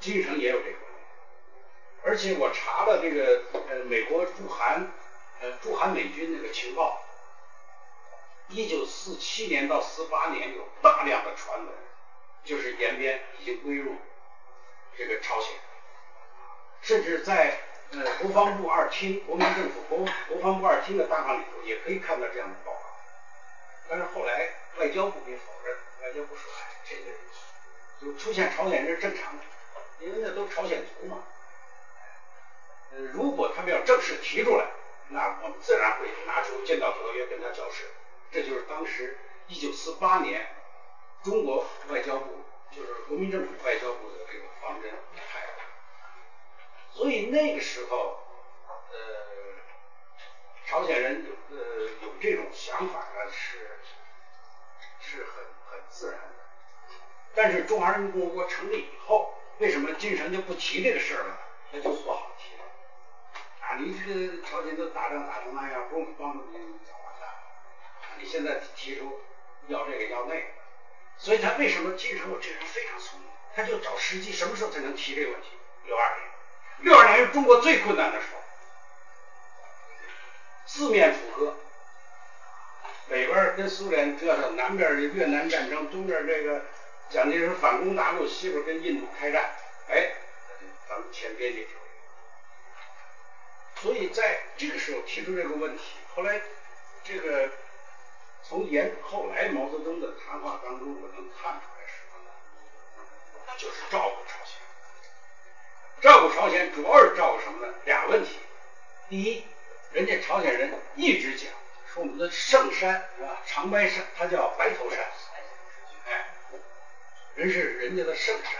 金日成也有这个，而且我查了这个呃美国驻韩呃驻韩美军那个情报，一九四七年到四八年有大量的传闻，就是延边已经归入这个朝鲜，甚至在呃国防部二厅国民政府国国防部二厅的档案里头也可以看到这样的报告，但是后来外交部给否认，外交部说哎这个就出现朝鲜人是正常的。因为那都是朝鲜族嘛，呃，如果他们要正式提出来，那我们自然会拿出建交条约跟他交涉。这就是当时一九四八年中国外交部，就是国民政府外交部的这个方针。所以那个时候，呃，朝鲜人有呃有这种想法呢，是是很很自然的。但是中华人民共和国成立以后，为什么金城就不提这个事儿了？那就不好提了。啊，你这个朝鲜都打仗打成那样，不用帮助你早完蛋了。你现在提出要这个要那个，所以他为什么金城？我这人非常聪明，他就找时机，什么时候才能提这个问题？六二年，六二年是中国最困难的时候，四面楚歌，北边跟苏联折腾，南边越南战争，东边这个。蒋介石反攻大陆，西边跟印度开战，哎，咱们签边界条约。所以在这个时候提出这个问题，后来这个从沿后来毛泽东的谈话当中，我能看出来什么呢？就是照顾朝鲜。照顾朝鲜主要是照顾什么呢？俩问题。第一，人家朝鲜人一直讲说我们的圣山是吧？长白山，它叫白头山。人是人家的圣山，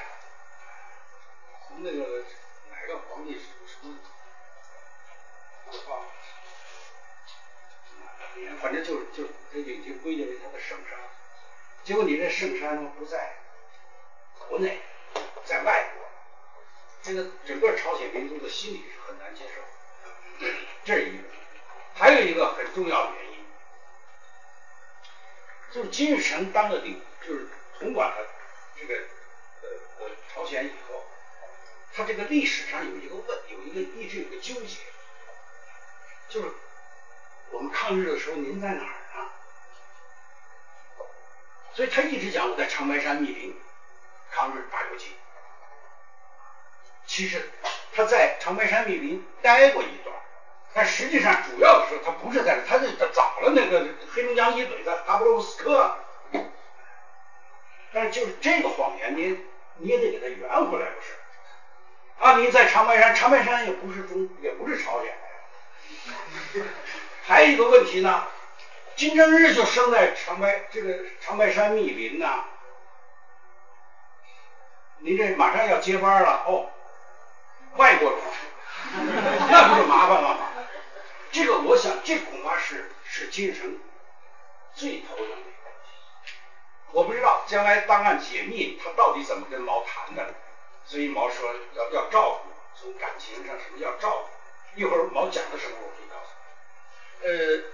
从那个哪个皇帝什么，忘了，反正就是就这已经归结为他的圣山。结果你这圣山不在国内，在外国，这个整个朝鲜民族的心理是很难接受。这是一个，还有一个很重要的原因，就是金日成当了领，就是统管了。这个呃我朝鲜以后，他这个历史上有一个问，有一个一直有个纠结，就是我们抗日的时候您在哪儿呢？所以他一直讲我在长白山密林抗日打游击。其实他在长白山密林待过一段，但实际上主要的时候他不是在这，他是早了那个黑龙江以北的哈布洛夫斯克。但是就是这个谎言，你你也得给他圆回来，不是？啊，你在长白山，长白山也不是中，也不是朝鲜的。还有一个问题呢，金正日就生在长白这个长白山密林呐。您这马上要接班了哦，外国人，那不就麻烦了吗？这个我想，这恐怕是是金日成最头疼的。我不知道将来档案解密，他到底怎么跟毛谈的？所以毛说要要照顾，从感情上什么要照顾。一会儿毛讲的时候，我可以告诉你。呃，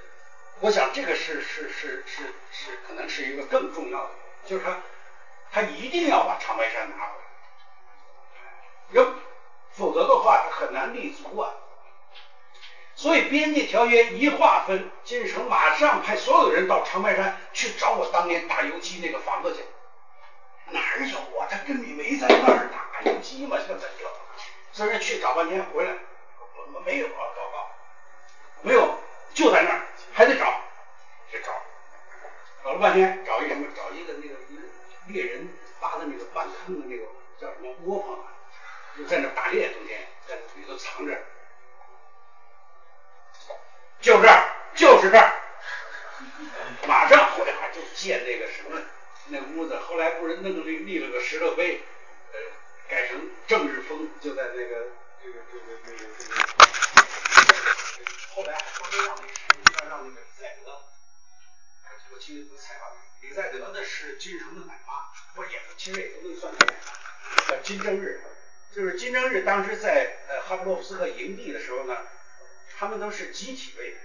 我想这个是是是是是，可能是一个更重要的，就是他他一定要把长白山拿回来，要否则的话他很难立足啊。所以边界条约一划分，金日成马上派所有人到长白山去找我当年打游击那个房子去。哪儿有啊？他根本没在那儿打游击嘛，现在就，所以去找半天回来，我没有啊，报告，没有，就在那儿，还得找，去找，找了半天，找一什么？找一个那个猎人挖的那个半坑的那个叫什么窝棚啊？就在那打猎，冬天在里头藏着。就这儿，就是这儿，马上后来就建那个什么那屋子，后来不是弄了立了个石头碑，呃，改成正日峰，就在那个这个这个这个这个，后来还说让那让那个李在德，我记得采访李在德的是金日成的奶妈，我也其实也不能算奶妈，叫金正日，就是金正日当时在呃哈布洛夫斯克营地的时候呢。他们都是集体喂的，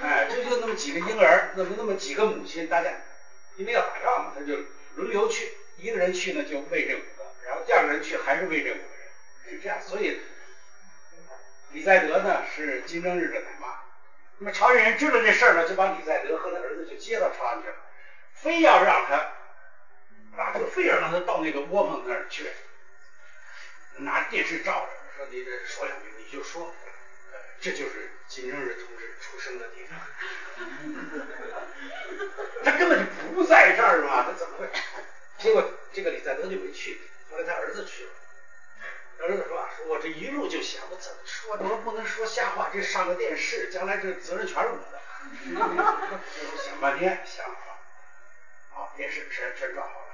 哎，就就那么几个婴儿，那么那么几个母亲，大家因为要打仗嘛，他就轮流去，一个人去呢就喂这五个，然后第二个人去还是喂这五个人，是这样。所以李在德呢是金正日的奶妈。那么朝鲜人知道这事儿呢，就把李在德和他儿子就接到朝鲜去了，非要让他啊，就非要让他到那个窝棚那儿去，拿电视照着，说你这说两句，你就说。这就是金正日同志出生的地方，他根本就不在这儿嘛，他怎么会？结果这个李在德就没去，后来他儿子去了。儿子说啊，说我这一路就想，我怎么说，我不能说瞎话，这上个电视，将来这责任全是我的。想半天想好了，啊，电视全全装好了。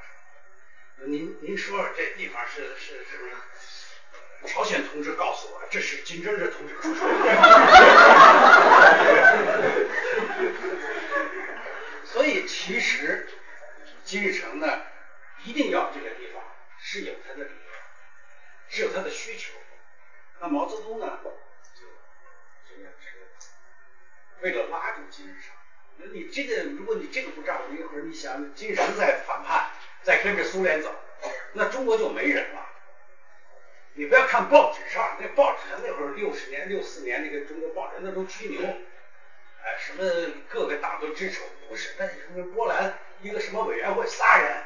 您您说说这地方是是是不是？朝鲜同志告诉我，这是金正日同志出手。所以其实金日成呢，一定要这个地方是有他的理由，是有他的需求。那毛泽东呢，就这个这个，为了拉住金日成，那你这个如果你这个不占，我一会儿你想金日成再反叛，再跟着苏联走，那中国就没人了。你不要看报纸上，那报纸上那会儿六十年、六四年那个中国报纸那都吹牛，哎，什么各个党都支持，不是？那什么波兰一个什么委员会仨人，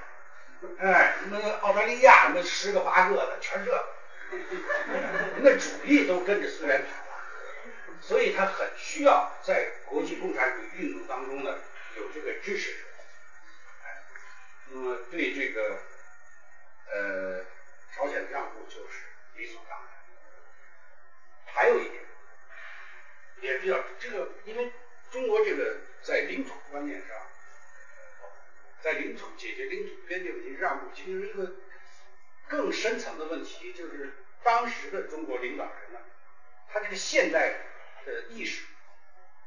哎，什么澳大利亚什么十个八个的，全这，那主力都跟着苏联跑了，所以他很需要在国际共产主义运动当中呢有这个支持者，哎，那么对这个呃朝鲜的让步就是理所当然。还有一点也比较这个，因为中国这个在领土观念上，在领土解决领土边界问题让步，其实一个更深层的问题，就是当时的中国领导人呢，他这个现代的意识，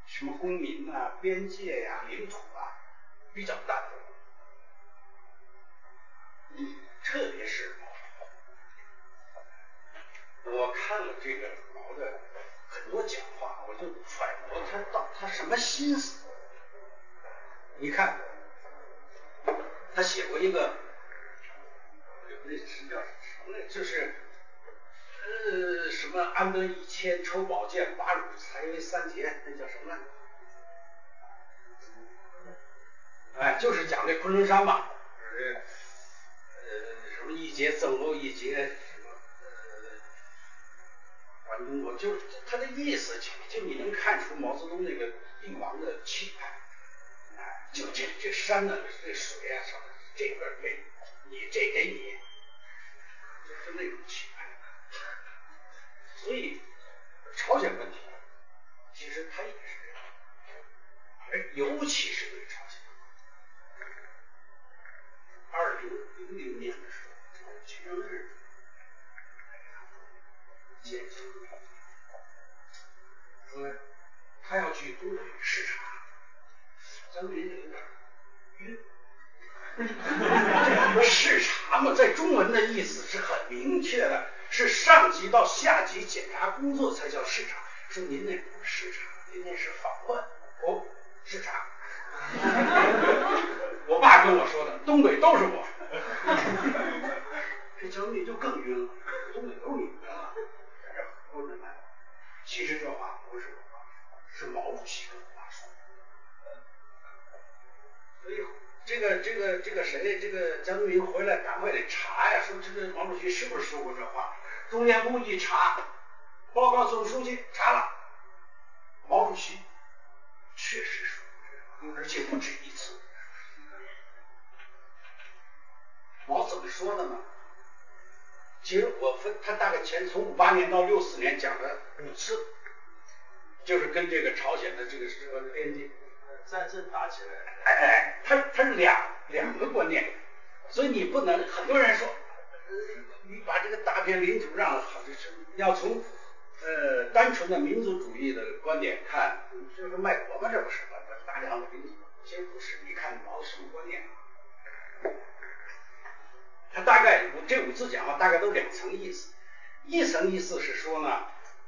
什么公民啊、边界呀、领土啊，比较淡薄，特别是我看了这个毛的很多讲话，我就揣摩他到他什么心思。你看，他写过一个，那是叫什么来？就是呃什么安得一千，抽宝剑，八辱才为三杰，那叫什么来？哎，就是讲这昆仑山吧，就是呃什么一节赠欧一节还中国，就是他的意思，就就你能看出毛泽东那个帝王的气派。哎，就这这山呢，这水啊什么，这块给你，这给你，就是那种气派。所以朝鲜问题其实他也是这样，而尤其是对朝鲜。二零零零年见江泽民，说他要去东北视察，江泽民有点晕。视察嘛，在中文的意思是很明确的，是上级到下级检查工作才叫视察。说您那不是视察，您那是访问。哦，视察。我爸跟我说的，东北都是我。这江泽民就更晕了，东北都是你。其实这话不是我爸说，是毛主席跟我说的。所以这个这个这个谁，这个江泽民回来赶快得查呀，说这个毛主席是不是说过这话？中宣部一查，报告总书记查了，毛主席确实说过这话，而且不止一次。毛怎么说的呢？其实我分他大概前从五八年到六四年讲了五次，就是跟这个朝鲜的这个这个边界战争打起来，哎哎，他他是两两个观念，所以你不能很多人说，呃，你把这个大片领土让了好，就是要从呃单纯的民族主义的观点看，这是卖国嘛？这不是，大量的领土，其实不是。你看毛什么观念？他大概这五次讲话大概都两层意思，一层意思是说呢，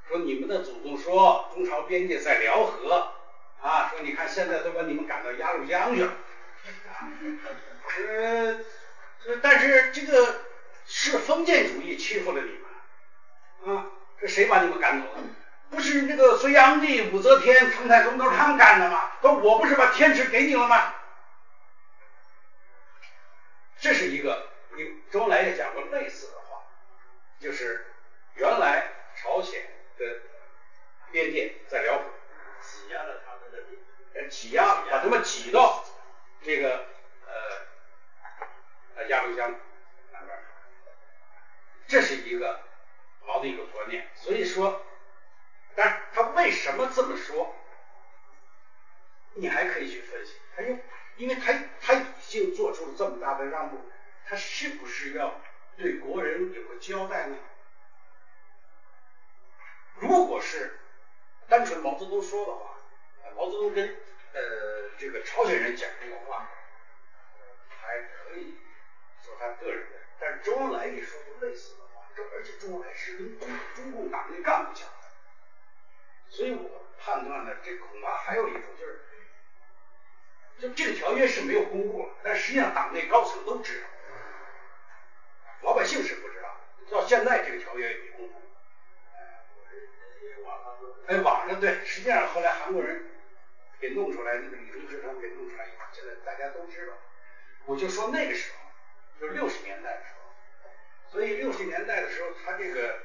说你们的祖宗说中朝边界在辽河。啊，说你看现在都把你们赶到鸭绿江去了，呃，但是这个是封建主义欺负了你们，啊，这谁把你们赶走了？不是那个隋炀帝、武则天、唐太宗都是他们干的吗？说我不是把天池给你了吗？这是一个，你周恩来也讲过类似的话，就是原来朝鲜的边界在辽河。挤压了他们的领呃，挤压，把他们挤到这个呃呃鸭绿江南边，这是一个毛的一个观念。所以说，但是他为什么这么说？你还可以去分析，他又因为他他已经做出了这么大的让步，他是不是要对国人有个交代呢？如果是单纯毛泽东说的话，毛泽东跟呃这个朝鲜人讲这个话，还可以说他个人的，但是周恩来一说就类似的话，这而且周恩来是跟中中共党内干部讲的，所以我判断呢，这恐怕还有一种就是。就这个条约是没有公布，但实际上党内高层都知道，老百姓是不知道。到现在这个条约也没公布。哎，网上对，实际上后来韩国人给弄出来，那个李中志他们给弄出来以后，现在大家都知道。我就说那个时候，就六十年代的时候，所以六十年代的时候，他这个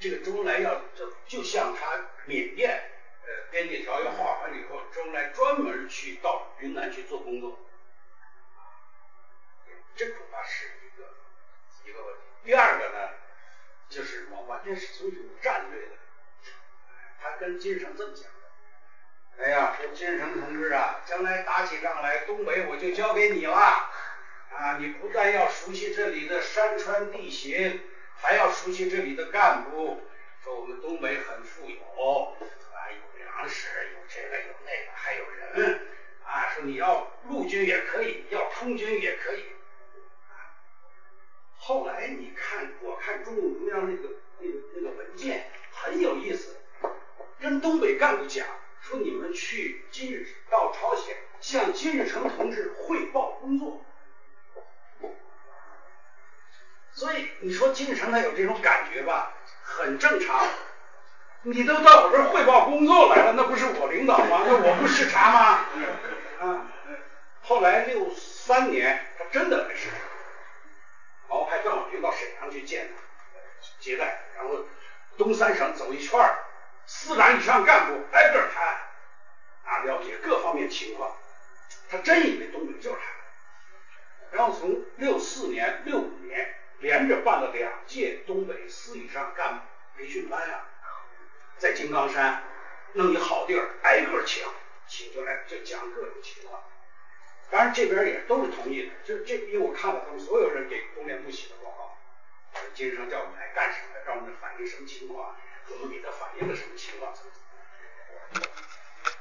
这个周恩来要就就像他缅甸。呃，边界条约画完了以后，周恩来专门去到云南去做工作，这恐怕是一个问题。第二个呢，就是我完全是从一种战略的，他跟金日成这么讲的：“哎呀，说金日成同志啊，将来打起仗来，东北我就交给你了啊！你不但要熟悉这里的山川地形，还要熟悉这里的干部。说我们东北很富有，啊有。”粮食有这个有那个还有人啊，说你要陆军也可以，要空军也可以。后来你看，我看中共中央那个那个那个文件很有意思，跟东北干部讲说你们去金日到朝鲜向金日成同志汇报工作。所以你说金日成他有这种感觉吧，很正常。你都到我这儿汇报工作来了，那不是我领导吗？那我不视察吗？啊！后来六三年，他真的来视察，然后派邓小平到沈阳去见他，接待，然后东三省走一圈儿，四百以上干部挨个谈，啊，了解各方面情况。他真以为东北就是他。然后从六四年、六五年连着办了两届东北司以上干部培训班啊。在金刚山弄一好地儿，挨个请，请过来就讲各种情况。当然这边也都是同意的，就这因为我看了他们所有人给中联部写的报告，金日成叫我们来干什么，让我们反映什么情况，我们给他反映了什么情况，怎么怎么。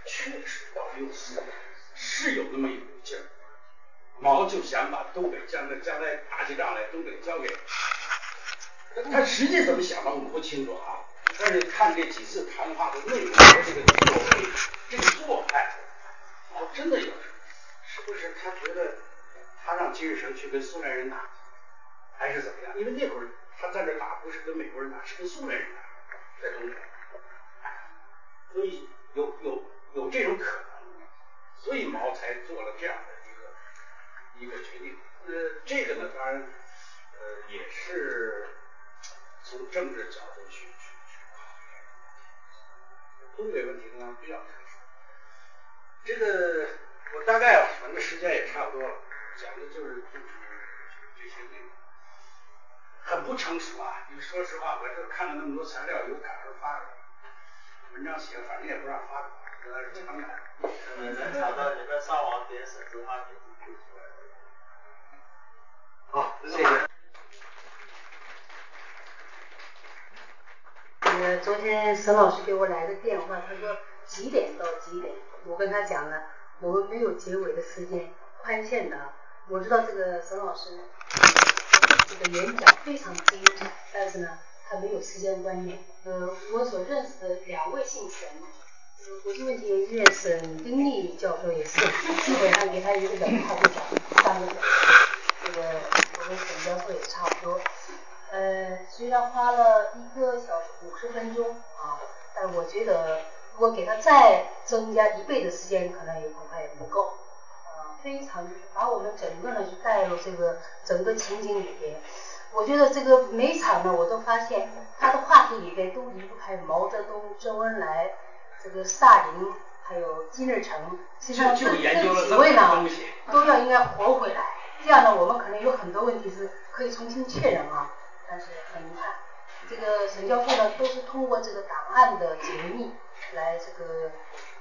确实到六四是有那么一股劲儿，毛就想把东北将来将来打起仗来，东北交给他实际怎么想的我们不清楚啊。但是看这几次谈话的内容和这个作为，这个做派，我真的有，是不是他觉得他让金日成去跟苏联人打，还是怎么样？因为那会儿他在这打不是跟美国人打，是跟苏联人打，在东北，所以有有有这种可能，所以毛才做了这样的一个一个决定。呃，这个呢，当然呃也是从政治角度去去去考虑。东北问题呢比较特殊，这个我大概反正时间也差不多了，讲的就是就是这些内容，很不成熟啊！你说实话，我这看了那么多材料，有感而发文章写，反正也不让发，在那是强赶。能查到你们上网点沈志华名字就出来了。好，谢谢。呃，昨天沈老师给我来个电话，他说几点到几点？我跟他讲了，我们没有结尾的时间，宽限的。我知道这个沈老师这个演讲非常精彩，但是呢，他没有时间观念。呃，我所认识的两位姓沈，呃，国际问题研究院沈丁立教授也是，基本上给他一个人，他就讲三个小时。这个我跟沈教授也差不多。呃，虽然花了一个小时五十分钟啊，但我觉得如果给他再增加一倍的时间，可能也恐怕也不够。呃，非常把我们整个呢就带入这个整个情景里边。我觉得这个每场呢，我都发现他的话题里边都离不开毛泽东、周恩来、这个萨林，还有金日成。实际上这这几位呢，都要应该活回来。这样呢，我们可能有很多问题是可以重新确认啊。但是很遗憾，这个沈教授呢，都是通过这个档案的解密来这个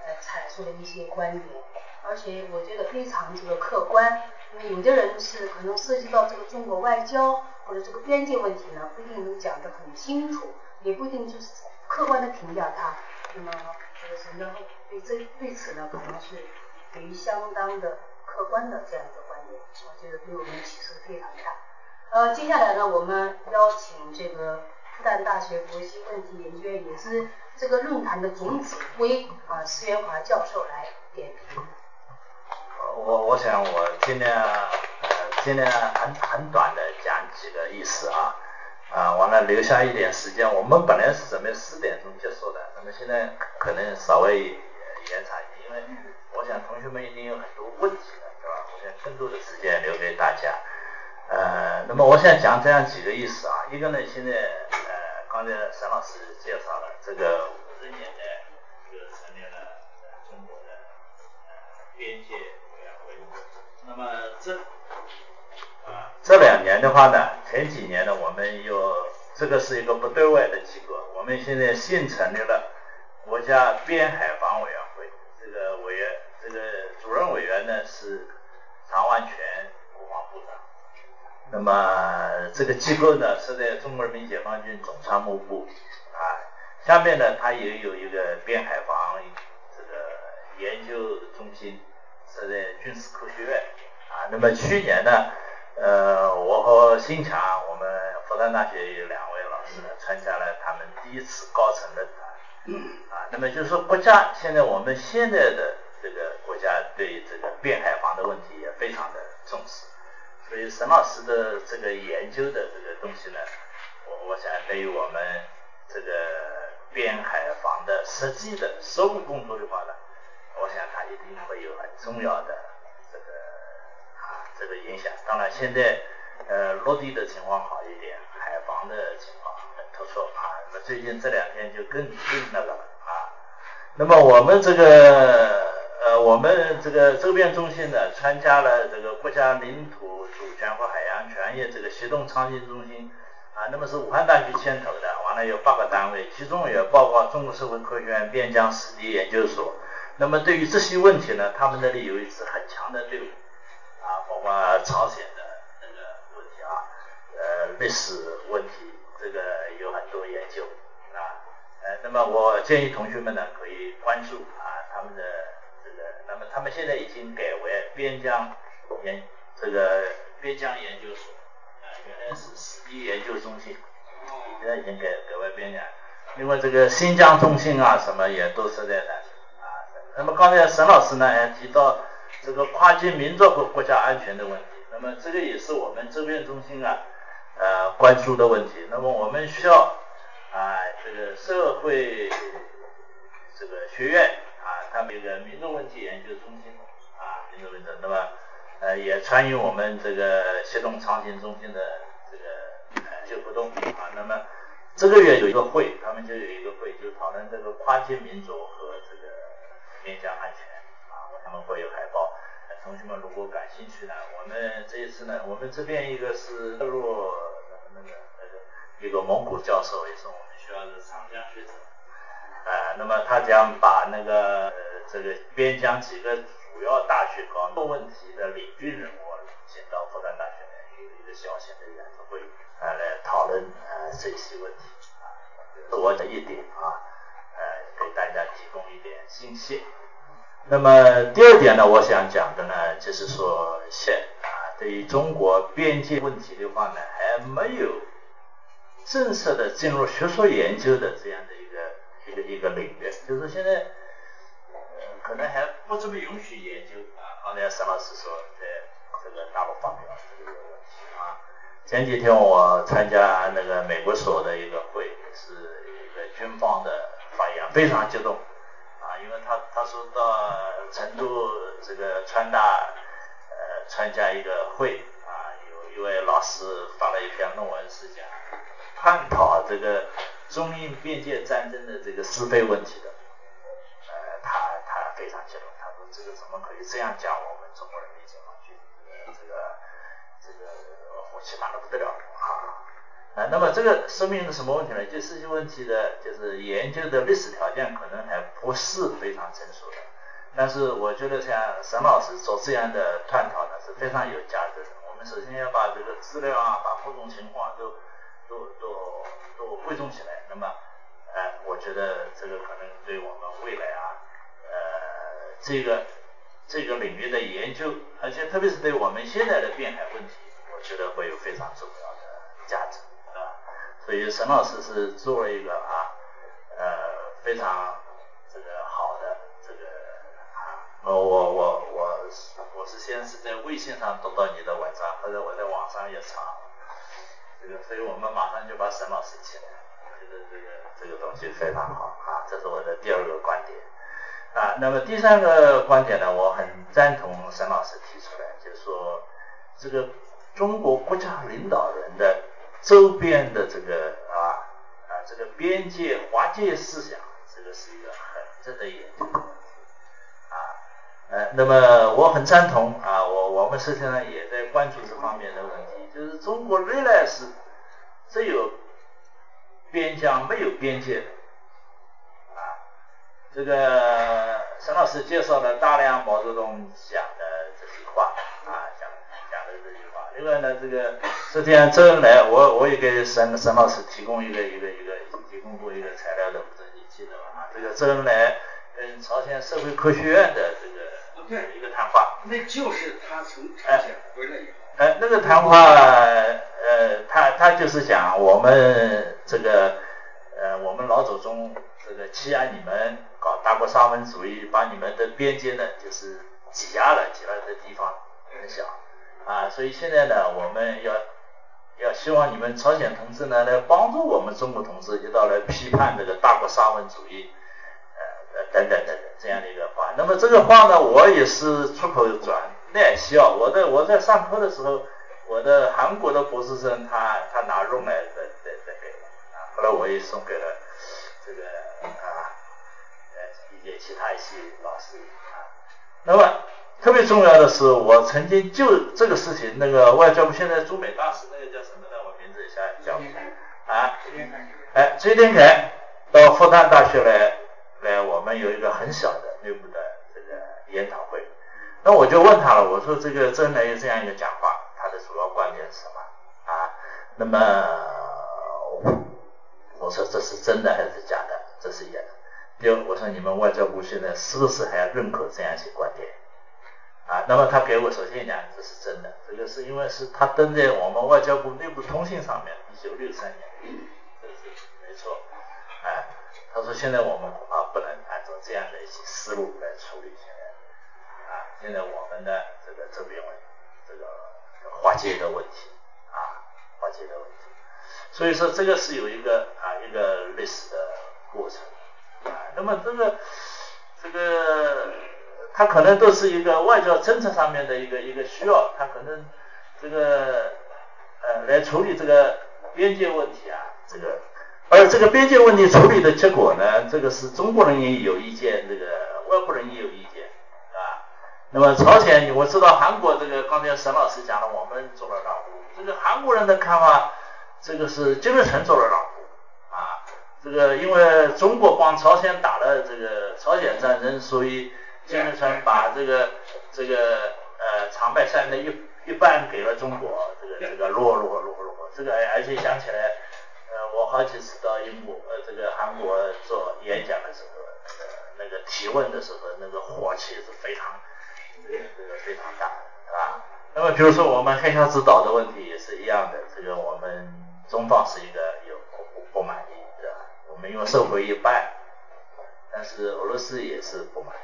呃阐述的一些观点，而且我觉得非常这个客观。因为有的人是可能涉及到这个中国外交或者这个边界问题呢，不一定能讲得很清楚，也不一定就是客观的评价他。那么这个沈教授对这对此呢，可能是给予相当的客观的这样一个观点，我觉得对我们启示非常大。呃，接下来呢，我们邀请这个复旦大学国际问题研究院，也是这个论坛的总指挥啊，施元华教授来点评。我我想我尽量呃尽量很很短的讲几个意思啊啊，完了留下一点时间。我们本来是准备四点钟结束的，那么现在可能稍微延长一点，因为我想同学们一定有很多问题的，是吧？我想更多的时间留给大家。呃，那么我想讲这样几个意思啊，一个呢，现在呃，刚才沈老师介绍了这个五十年代就成立了中国的呃边界委员会，那么这啊这两年的话呢，前几年呢，我们又这个是一个不对外的机构，我们现在新成立了国家边海防委员会，这个委员这个主任委员呢是常万全国防部长。那么这个机构呢是在中国人民解放军总参谋部啊，下面呢它也有一个边海防这个研究中心，是在军事科学院啊。那么去年呢，呃，我和新强，我们复旦大学有两位老师呢参加了他们第一次高层论坛啊。那么就是说国家现在我们现在的这个国家对这个边海防的问题也非常的重视。所以沈老师的这个研究的这个东西呢，我我想对于我们这个边海防的实际的实务工作的话呢，我想它一定会有很重要的这个啊这个影响。当然现在呃落地的情况好一点，海防的情况很突出啊。那么最近这两天就更更那个了啊。那么我们这个我们这个周边中心呢，参加了这个国家领土。主权和海洋权益这个协同创新中心啊，那么是武汉大学牵头的，完了有八个单位，其中也包括中国社会科学院边疆史地研究所。那么对于这些问题呢，他们那里有一支很强的队伍啊，包括朝鲜的那个问题啊，呃，历史问题这个有很多研究啊，呃，那么我建议同学们呢可以关注啊他们的他们现在已经改为边疆研这个。边疆研究所，啊，原来是史地研究中心，现在已经改改为边疆。另外，这个新疆中心啊，什么也都是在那里啊。那么刚才沈老师呢还提到这个跨境民族和国家安全的问题，那么这个也是我们周边中心啊呃关注的问题。那么我们需要啊这个社会这个学院啊，他们有个民族问题研究中心啊，民族问题，那么。呃，也参与我们这个协同创新中心的这个呃就活动啊。那么这个月有一个会，他们就有一个会，就讨论这个跨境民族和这个边疆安全啊。他们会有海报，同学们如果感兴趣呢，我们这一次呢，我们这边一个是入那个那个一个蒙古教授，也是我们学校的长江学者，呃，那么他将把那个呃这个边疆几个。主要大学搞多问题的领军人物，请到复旦大学来一个小型的研讨会啊，来讨论呃这些问题啊，是我的一点啊，呃，给大家提供一点信息。那么第二点呢，我想讲的呢，就是说现啊，对于中国边界问题的话呢，还没有正式的进入学术研究的这样的一个一个领域，就是现在。可能还不怎么允许研究啊。刚才沈老师说，在这个大陆发表这个问题啊。前几天我参加那个美国所的一个会，是一个军方的发言，非常激动啊，因为他他说到成都这个川大呃参加一个会啊，有一位老师发了一篇论文，是讲探讨这个中印边界战争的这个是非问题的。呃，他他非常激动，他说这个怎么可以这样讲我们中国人民解放军？这个这个火气大的不得了啊！啊，那么这个说明什么问题呢？就这些问题的，就是研究的历史条件可能还不是非常成熟的。但是我觉得像沈老师做这样的探讨呢，是非常有价值的。我们首先要把这个资料啊，把各种情况都都都都汇总起来。那么，呃，我觉得这个可能对我们未来啊，呃，这个这个领域的研究，而且特别是对我们现在的变海问题，我觉得会有非常重要的价值。啊所以沈老师是做了一个啊，呃，非常这个好的这个啊，我我我我我是先是在微信上读到你的文章，后来我在网上也查，这个，所以我们马上就把沈老师请来，我觉得这个这个东西非常好啊，这是我的第二个观点啊。那么第三个观点呢，我很赞同沈老师提出来，就是说这个中国国家领导人的。周边的这个啊啊这个边界划界思想，这个是一个很值得研究的问题啊呃那么我很赞同啊我我们实际上也在关注这方面的问题，就是中国历来是只有边疆没有边界的啊这个沈老师介绍了大量毛泽东讲的这句话啊讲讲的这句话，另外呢这个。昨天，周恩来，我我也给沈沈老师提供一个一个一个提供过一个材料的，不知你记得吗？这个周恩来跟朝鲜社会科学院的这个一个谈话，那就是他从朝鲜回来以后，哎，呃那个谈话，呃，他他就是讲我们这个，呃，我们老祖宗这个欺压你们，搞大国沙文主义，把你们的边界呢，就是挤压了，挤压的地方很小，啊，所以现在呢，我们要。要希望你们朝鲜同志呢来帮助我们中国同志一道来批判这个大国沙文主义，呃等等等等这样的一个话。那么这个话呢，我也是出口转内销。我在我在上课的时候，我的韩国的博士生他他拿用来在在在给我啊，后来我也送给了这个啊呃一些其他一些老师啊。那么。特别重要的是，我曾经就这个事情，那个外交部现在驻美大使那个叫什么呢？我名字一下叫啊，哎，崔天凯到复旦大学来，来我们有一个很小的内部的这个研讨会，那我就问他了，我说这个真的有这样一个讲话，他的主要观点是什么啊？那么我说这是真的还是假的？这是演的。第二，我说你们外交部现在是不是还要认可这样一些观点？啊，那么他给我首先讲，这是真的，这个是因为是他登在我们外交部内部通信上面，一九六三年，这是没错。哎，他说现在我们恐怕不能按照这样的一些思路来处理现在，现在我们的这个这边问题这个化解的问题，啊，化解的问题，所以说这个是有一个啊一个历史的过程，啊，那么这个这个。它可能都是一个外交政策上面的一个一个需要，它可能这个呃来处理这个边界问题啊，这个而这个边界问题处理的结果呢，这个是中国人也有意见，这个外国人也有意，那么朝鲜我知道韩国这个刚才沈老师讲了，我们做了让步，这个韩国人的看法，这个是金日成做了让步，啊，这个因为中国帮朝鲜打了这个朝鲜战争，所以。金日成把这个这个呃长白山的一一半给了中国，这个这个落落落落，这个而且想起来，呃我好几次到英国呃这个韩国做演讲的时候，那个那个提问的时候，那个火气是非常这个非常大，是吧？那么比如说我们黑瞎子岛的问题也是一样的，这个我们中方是一个有不不满意，对吧？我们因为收回一半，但是俄罗斯也是不满意。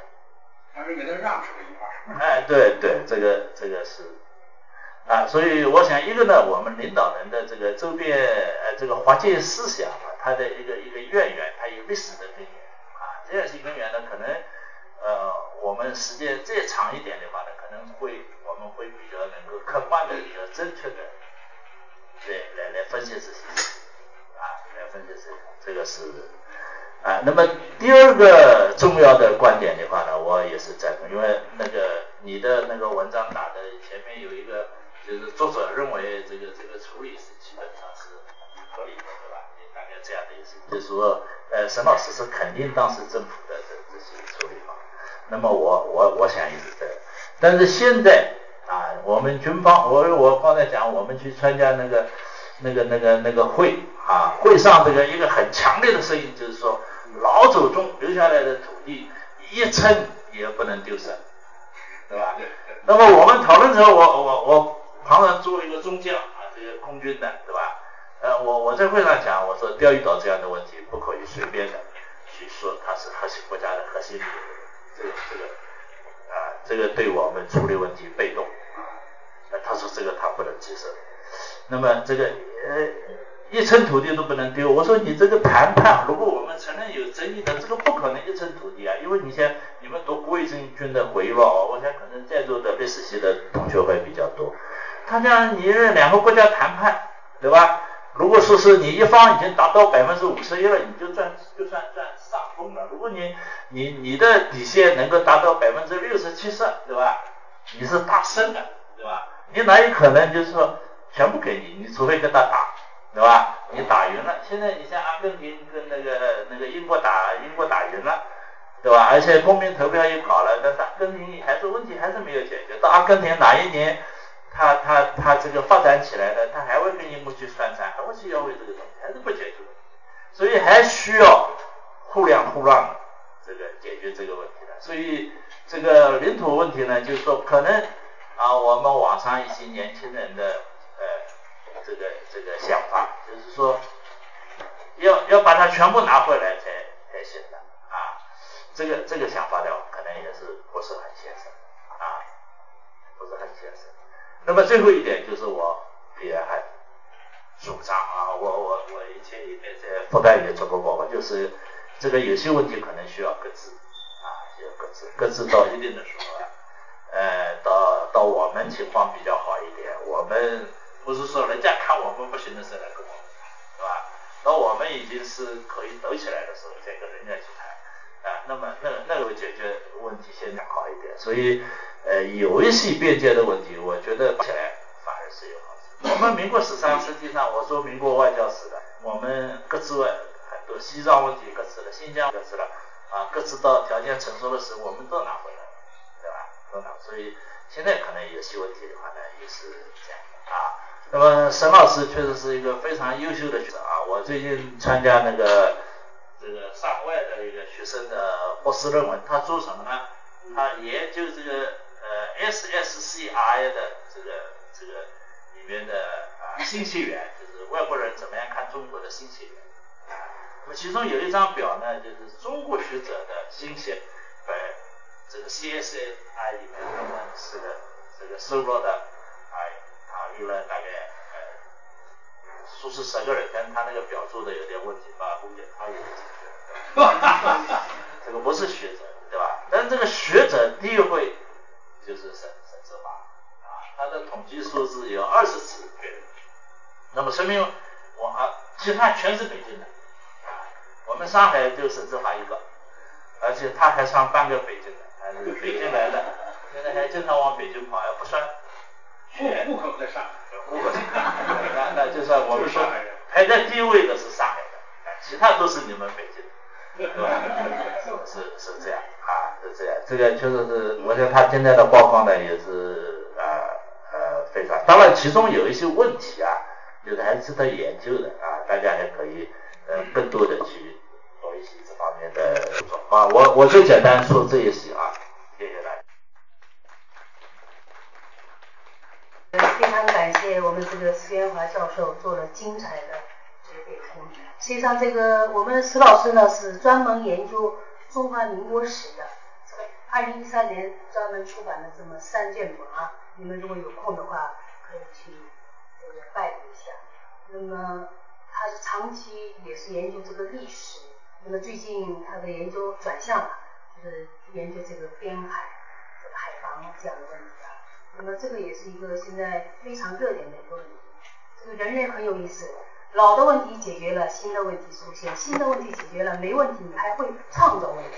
他是给他让出了一块哎，对对，这个这个是啊，所以我想一个呢，我们领导人的这个周边呃这个划界思想啊，他的一个一个渊源，它有历史的根源啊，这样些根源呢，可能呃我们时间再长一点的话呢，可能会我们会比较能够客观的、比较正确的对来来分析这些啊，来分析这这个是。啊，那么第二个重要的观点的话呢，我也是赞同，因为那个你的那个文章打的前面有一个，就是作者认为这个这个处理是基本上是合理的，对吧？大概这样的意思就是说，呃，沈老师是肯定当时政府的这这些处理方法。那么我我我想也是这样，但是现在啊，我们军方，我我刚才讲，我们去参加那个那个那个那个会啊，会上这个一个很强烈的声音就是说，老祖宗留下来的土地一寸也不能丢失，对吧？那么我们讨论时候，我我我旁人作为一个中将啊，这个空军的，对吧？呃，我我在会上讲，我说钓鱼岛这样的问题不可以随便的去说它是核心国家的核心利益。这个这个啊，这个对我们处理问题被动啊，那他说这个他不能接受。那么这个呃一寸土地都不能丢，我说你这个谈判，如果我们承认有争议的，这个不可能一寸土地啊，因为你像你们读卫生军的回忆录，我想可能在座的历史系的同学会比较多，他讲你两个国家谈判，对吧？如果说是你一方已经达到百分之五十一了，你就赚就算赚上风了。如果你你你的底线能够达到百分之六十七十，对吧？你是大胜了，对吧？你哪有可能就是说全部给你？你除非跟他打，对吧？你打赢了，现在你像阿根廷跟那个那个英国打，英国打赢了，对吧？而且公民投票也搞了，但是阿根廷还是问题还是没有解决。到阿根廷哪一年？他他他这个发展起来了，他还会跟你们去算账，还会去要回这个东西，还是不解决，所以还需要互谅互让这个解决这个问题的。所以这个领土问题呢，就是说可能啊，我们网上一些年轻人的呃这个这个想法，就是说要要把它全部拿回来才才行的啊，这个这个想法呢，可能也是不是很现实啊，不是很现实。那么最后一点就是我也还主张啊，我我我以前也在复旦也做过报告，就是这个有些问题可能需要搁置啊，需要搁置，搁置到一定的时候啊，呃，到到我们情况比较好一点，我们不是说人家看我们不行的时候来跟我们谈，是吧？到我们已经是可以抖起来的时候再跟人家去谈啊，那么那那个解决问题先讲好一点，所以。呃，有一些边界的问题，我觉得起来反而是有好处。我们民国史上实际上，我做民国外交史的，我们各自外很多西藏问题各自了，新疆各自了，啊，各自到条件成熟的时候，我们都拿回来了，对吧？都拿。所以现在可能有些问题的话呢，也是这样的啊。那么沈老师确实是一个非常优秀的学生啊。我最近参加那个这个上外的一个学生的博士论文，他做什么呢？他研究这个。呃，SSCI 的这个这个里面的啊信息源，就是外国人怎么样看中国的信息源啊？那么其中有一张表呢，就是中国学者的信息，呃，这个 CSI 里面论文是的这个收录的啊，啊，有了大概呃，说是十个人，但是他那个表做的有点问题，吧，估计他也是 这个不是学者，对吧？但是这个学者地位。就是省省执法啊，他的统计数字有二十次确认，那么说明我啊，其他全是北京的啊，我们上海就省执法一个，而且他还算半个北京的，还是北京来的，现在还经常往北京跑，还不算户户口在上海，户口在上海，那那就算我们说排在第一位的是上海的，其他都是你们北京。对吧？是是这样啊，是这样。这个确实是，我觉得他今天的报告呢，也是呃呃非常。当然，其中有一些问题啊，有的还值得研究的啊，大家还可以呃更多的去做一些这方面的工作啊。我我就简单说这一些啊，谢谢大家。非常感谢我们这个石元华教授做了精彩的这个点评。实际上，这个我们石老师呢是专门研究中华民国史的。二零一三年专门出版了这么三卷本啊，你们如果有空的话，可以去这个拜读一下。那么他是长期也是研究这个历史，那么最近他的研究转向了，就是研究这个边海、海防这样的问题啊。那么这个也是一个现在非常热点的一个问题。这个人类很有意思。老的问题解决了，新的问题出现；新的问题解决了，没问题，你还会创造问题，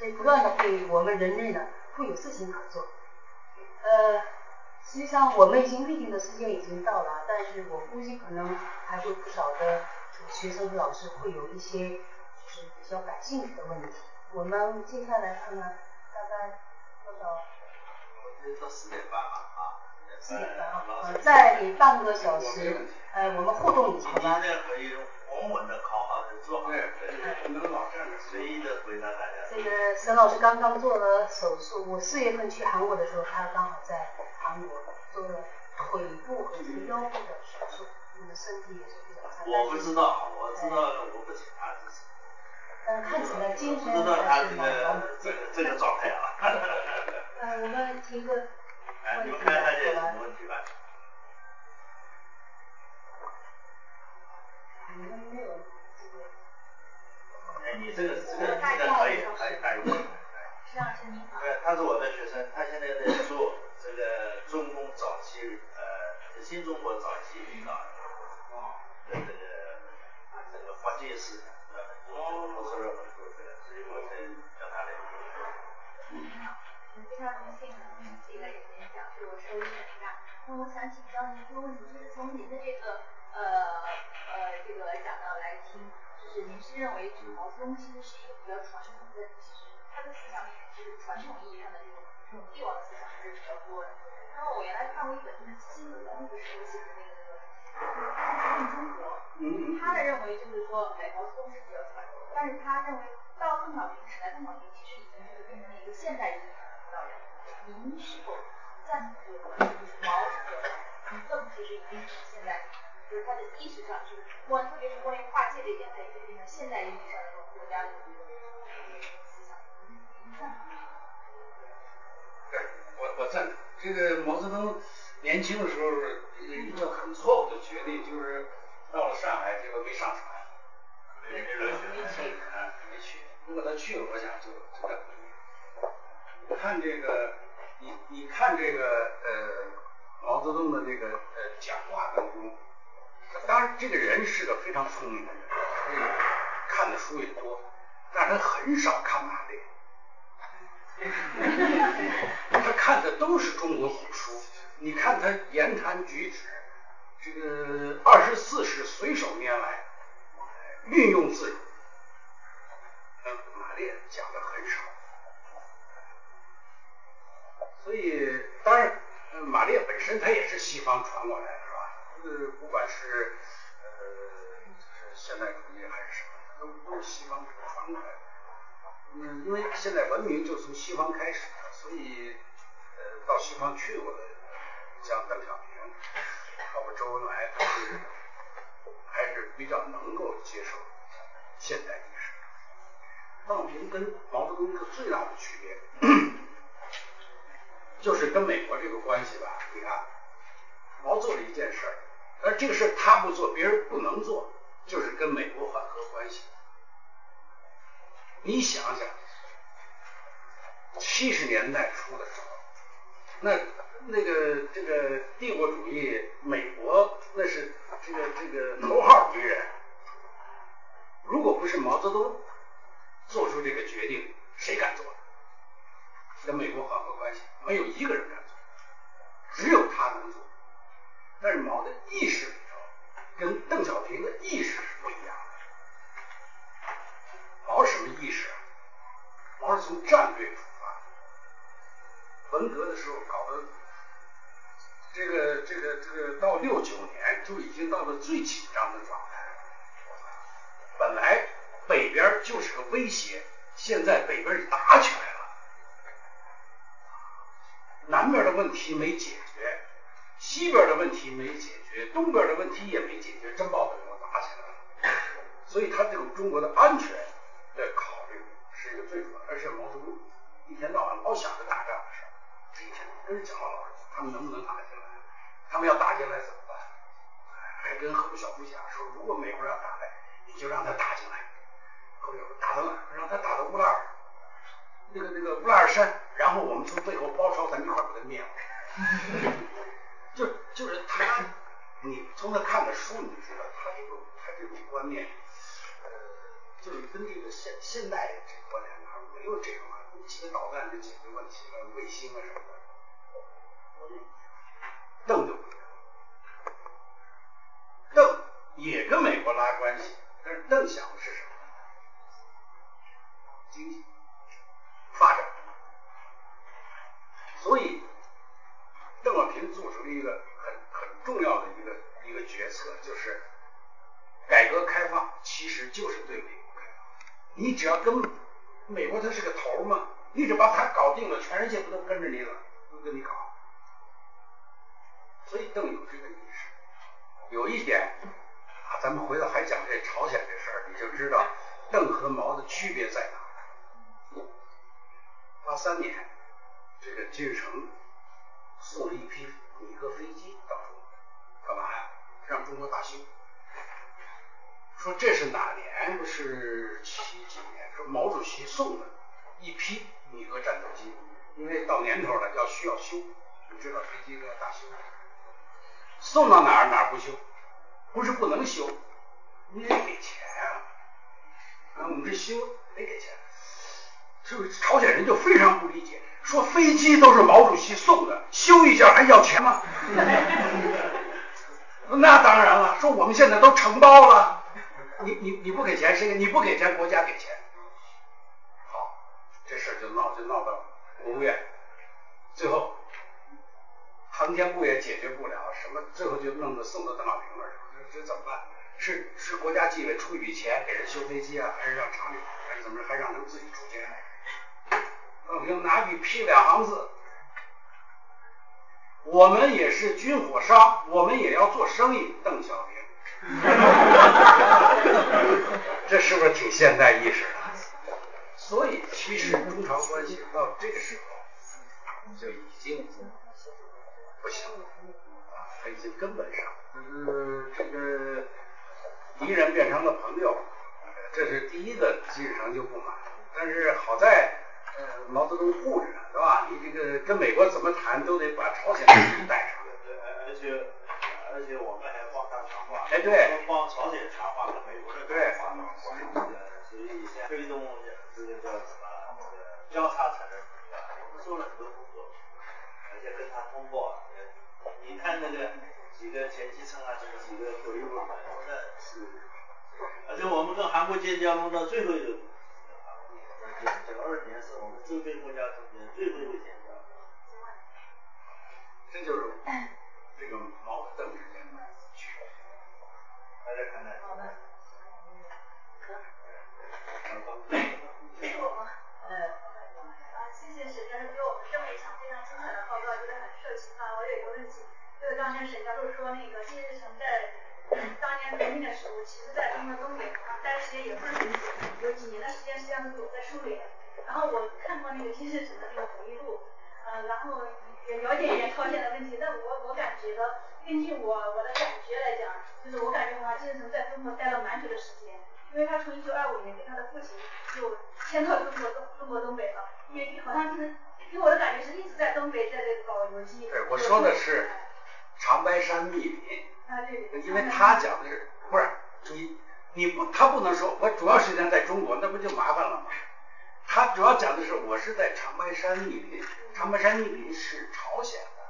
所以不断的会我们人类呢会有事情可做。呃，实际上我们已经预定的时间已经到了，但是我估计可能还会不少的学生和老师会有一些就是比较感兴趣的问题。我们接下来看看大概多少？我觉得到四点半吧啊。四点半啊，呃，再给半个小时，呃，我们互动一下吧。今天可以稳稳的考好，做好，对，不能老这样，随意的回答大家。这个沈老师刚刚做了手术，我四月份去韩国的时候，他刚好在韩国做了腿部和这个腰部的手术，那么身体也是比较差。我不知道，我知道我不请他只是。嗯，看起来精神不知道他还是这蛮好个这个这个状态啊。呃，我们提个哎，你们看看有吧，好吧什么？问题吧？你们没有。哎，你这个这个这个可以，可以可以。石老师您好。对，他是我的学生，他现在在做这个中共早期呃新中国早期领导的这个这个发界思想，呃，我说了很多这个，所以我才叫他来嗯。非常荣幸我想请教您一个问题，就是从您的这个呃呃这个讲到来听，就是您是认为就是毛泽东其实是一个比较传统的，其实他的思想里面是传统意义上的这种这种帝王思想还是比较多的。那么我原来看过一本就是基辛格那个时候写的那个那个《中国》，他的认为就是说，哎，毛泽东是比较传统，但是他认为到邓小平时代，邓小平其实已经就是变成了一个现代意义上的领导人。您是否赞同这个观点？就是毛统，邓其实已经现代，就是他的意识上就是关，特别是关于划界这点，他已经变成现代意义上的国家的这种思想。您赞同吗？对，我我赞成。这个毛泽东年轻的时候，一个很错误的决定，就是到了上海，结果没上船，没。去啊，没去。如果他去了，我想就真的不一样。你看这个，你你看这个呃毛泽东的这个呃讲话当中，当然这个人是个非常聪明的人，所以看的书也多，但他很少看马列。他看的都是中国古书，你看他言谈举止，这个二十四史随手拈来，运用自如。嗯，马列讲的很少，所以当然，马列本身它也是西方传过来的，是吧？呃，不管是呃就是现代主义还是什么，都都是西方传过来的。嗯，因为现在文明就从西方开始的，所以呃到西方去过的，像邓小平，包括周恩来，都是还是比较能够接受现代意识。邓小平跟毛泽东的最大的区别，就是跟美国这个关系吧。你看，毛做了一件事儿，而这个事儿他不做，别人不能做，就是跟美国缓和关系。你想想，七十年代初的时候，那那个这个帝国主义，美国那是这个这个头号敌人。如果不是毛泽东做出这个决定，谁敢做？跟美国缓和关系，没有一个人敢做，只有他能做。但是毛的意识里头，跟邓小平的意识是不一样的。毛什么意识啊？毛是从战略出发。文革的时候搞的这个这个这个到六九年就已经到了最紧张的状态。本来北边就是个威胁，现在北边打起来，南边的问题没解决，西边的问题没解决，东边的问题也没解决，真把北方打起来了。所以他这种中国的安全的考虑是一个最主要，而且毛泽东一天到晚老想着打仗的事儿，这一天跟人讲了老实，他们能不能打进来？他们要打进来怎么办？还跟赫鲁晓夫讲说，如果美国人要打来，你就让他打进来。赫鲁晓夫打到哪儿？让他打到乌拉尔，那个那个乌拉尔山，然后我们从背后包抄，咱一块儿把他灭了。就就是他，你从他看的书，你知道他这种他这种观念，呃，就是跟这个现现代这个观念他没有这种啊，几个导弹就解决问题了，卫星啊什么的。邓就不一样，邓也跟美国拉关系，但是邓想的是什么？经济发展。所以邓小平做出了一个很很重要的一个一个决策，就是改革开放其实就是对美国开放。你只要跟美国，它是个头嘛，你只把它搞定了，全世界不都跟着你了，都跟你搞。所以邓有这个意识。有一点啊，咱们回头还讲这朝鲜这事儿，你就知道邓和毛的区别在哪。八三年。这个金日成送了一批米格飞机到中国，干嘛呀？让中国大修。说这是哪年？是七几年？说毛主席送的一批米格战斗机，因为到年头了要需要修，你知道飞机都要大修。送到哪儿哪儿不修？不是不能修，你得给钱啊！啊，我们这修得给钱，是不是？朝鲜人就非常不理解。说飞机都是毛主席送的，修一下还要钱吗？那当然了。说我们现在都承包了，你你你不给钱谁给？你不给钱国家给钱。好，这事就闹就闹到国务院，最后航天部也解决不了，什么最后就弄得送到邓小平那儿这这怎么办？是是国家纪委出一笔钱给人修飞机啊，还是让厂里，还是怎么着？还让他们自己出钱？邓小平拿笔批两行字：“我们也是军火商，我们也要做生意。”邓小平，这是不是挺现代意识的？所以，其实中朝关系到这个时候就已经不行了啊，已经根本上就是这个敌人变成了朋友，这是第一个金日成就不满。但是好在。呃毛泽东护着呢，是吧？你这个跟美国怎么谈，都得把朝鲜问题带上。对，而且而且我们还帮他强化，哎对，帮朝鲜强化和美国的对，所以现在推动这个叫什么交叉承认，我们做了很多工作，而且跟他通过。你看那个几个前期层啊，就是几个回忆而且我们跟韩国建交弄到最后一个。九二年是我们周边国家中间最后一个建交，这就是这个毛和邓之间的区别。大家看看。好的。啊，谢谢沈教授给我们这么一场非常精彩的报告，觉得很受启发。我有一个问题，就是刚才沈教授说那个金日成在当年革命的时候，其实在中国东北待的时间也不是很久，有几年的时间实际上是我在苏联。然后我看过那个金日成的那个回忆录，呃，然后也了解一点朝鲜的问题。但我我感觉的，根据我我的感觉来讲，就是我感觉好像金日成在中国待了蛮久的时间，因为他从一九二五年跟他的父亲就迁到中国东中国东北了，也好像是给我的感觉是一直在东北在这个搞游击。对，我说的是长白山密林。因为他讲的是不是你你不他不能说我主要时间在中国，那不就麻烦了吗？他主要讲的是我是在长白山密林，长白山密林是朝鲜的。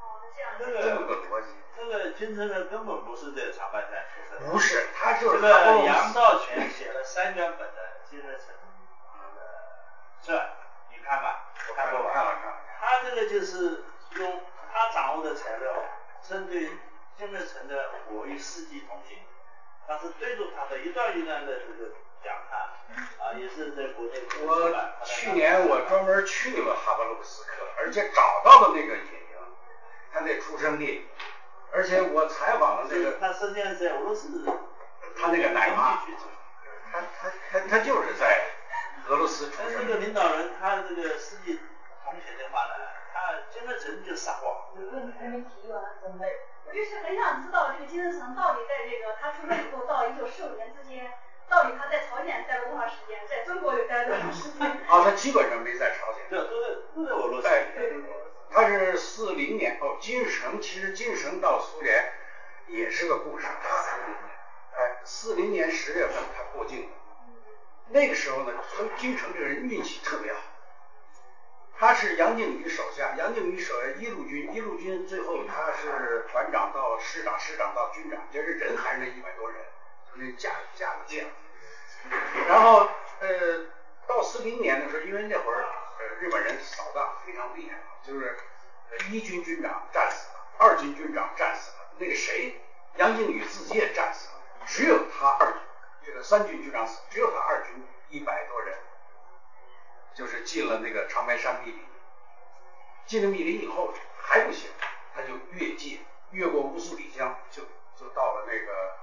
哦，这样。这个这么个逻辑。这个金正恩根本不是在长白山出生。不是，他就是。这个杨道全写了三卷本的金日成传，你看吧，我看过吧？看了看了。他这个就是用他掌握的材料，针对金日成的《我与世纪同行》，他是对着他的一段一段的这个。讲他啊，也是在国内。我去年我专门去了哈巴鲁斯克，而且找到了那个野营，他那出生地，而且我采访了那个。他实际上在俄罗斯。他那个奶妈。他他他他就是在俄罗斯出生。那个领导人，他这个世纪同学的话呢，他金日成就撒谎。问题还没提完，怎么？我就是很想知道这个金日成到底在这个他出生以后到一九四五年之间。到底他在朝鲜待了多长时间？在中国又待了多长时间？啊，他基本上没在朝鲜。对，都在都在俄罗斯。哎，他是四零年哦，金日成其实金日成到苏联也是个故事。四零年，哎，四零年十月份他过境，那个时候呢，金日成这个人运气特别好，他是杨靖宇手下，杨靖宇手下一路军，一路军最后他是团长到师长，师长到军长，就是人还是那一百多人。那加加了这样。然后呃，到四零年的时候，因为那会儿呃日本人扫荡非常厉害，就是一军军长战死了，二军军长战死了，那个谁杨靖宇自己也战死了，只有他二这个三军军长死，只有他二军一百多人，就是进了那个长白山密林，进了密林以后还不行，他就越界，越过乌苏里江，就就到了那个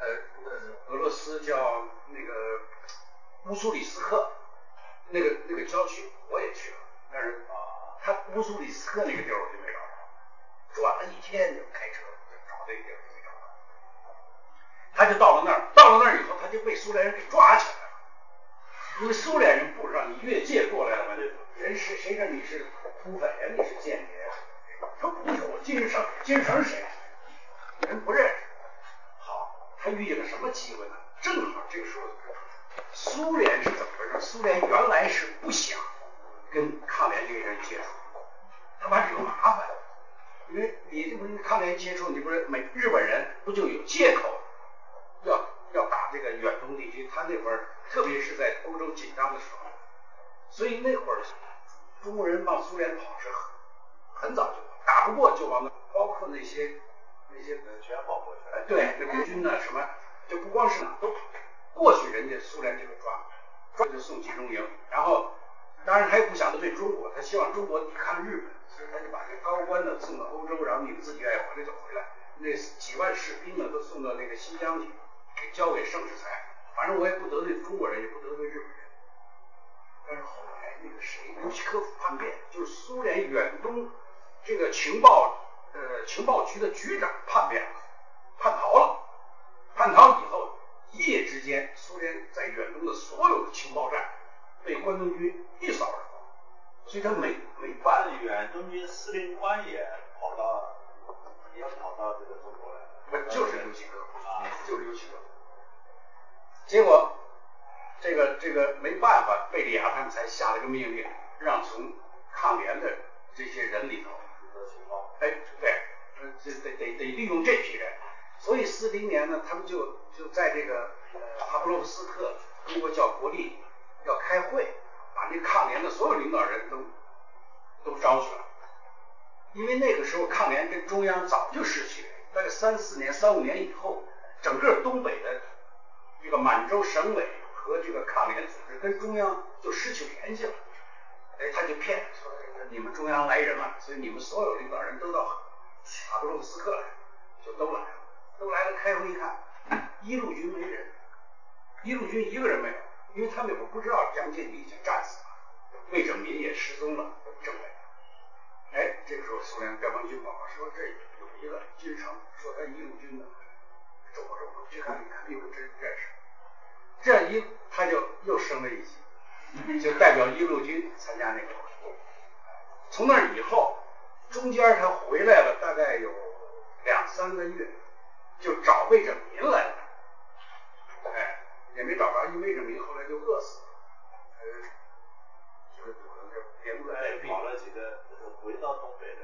呃呃俄罗斯叫那个乌苏里斯克那个那个郊区，我也去了，但是啊，他乌苏里斯克那个地儿我就没找着，转了一天就开车就找那个地儿没找着，他就到了那儿，到了那儿以后他就被苏联人给抓起来了，因为苏联人不知道你越界过来了嘛，人谁谁让你是土匪呀，你是间谍呀？他不是我金日成，金日成是谁？人不认识。好，他遇见个什么机会呢？正好这个时候，苏联是怎么回事？苏联原来是不想跟抗联这些人接触，他怕惹麻烦，因为你这不跟抗联接触，你不是美日本人不就有借口要要打这个远东地区？他那会儿特别是在欧洲紧张的时候，所以那会儿中国人往苏联跑是很很早就跑，打不过就往那，包括那些那些全跑过去了。哎，对，那国军呢什么，就不光是哪都跑过去，人家苏联就给抓，抓就送集中营，然后当然他也不想得罪中国，他希望中国抵抗日本，所以他就把这高官呢送到欧洲，然后你们自己愿意回来就回来，那几万士兵呢都送到那个新疆去，给交给盛世才，反正我也不得罪中国人，也不得罪日本人。但是后来那个谁，卢奇科夫叛变，就是苏联远东这个情报呃情报局的局长叛变了，叛逃了。叛逃以后，一夜之间，苏联在远东的所有的情报站被关东军一扫而光，所以他没没办法。远东军司令官也跑到也跑到这个中国来了。不就是刘奇科夫啊，就是刘奇科夫。结果这个这个没办法，贝利亚他们才下了个命令，让从抗联的这些人里头，哎，对，呃，这得得得利用这批人。所以四零年呢，他们就就在这个呃哈布洛夫斯克，中国叫国立，要开会，把那抗联的所有领导人都都招去了。因为那个时候抗联跟中央早就失去了，大概三四年、三五年以后，整个东北的这个满洲省委和这个抗联组织跟中央就失去联系了。哎，他就骗说你们中央来人了，所以你们所有领导人都到卡布洛斯克来，就都来了。都来了，开会一看，一路军没人，一路军一个人没有，因为他们那会儿不知道杨建宇已经战死了，魏拯民也失踪了，政委。哎，这个时候苏联边防军报告说这有一个军城，说他一路军的，走吧走吧，去看一看，有真认识。这样一他就又升了一级，就代表一路军参加那个活动。从那以后，中间他回来了，大概有两三个月。就找魏正民来了，哎，也没找着，因为魏拯民后来就饿死了，呃，就是躲在这别饿哎，跑了几个回到东北的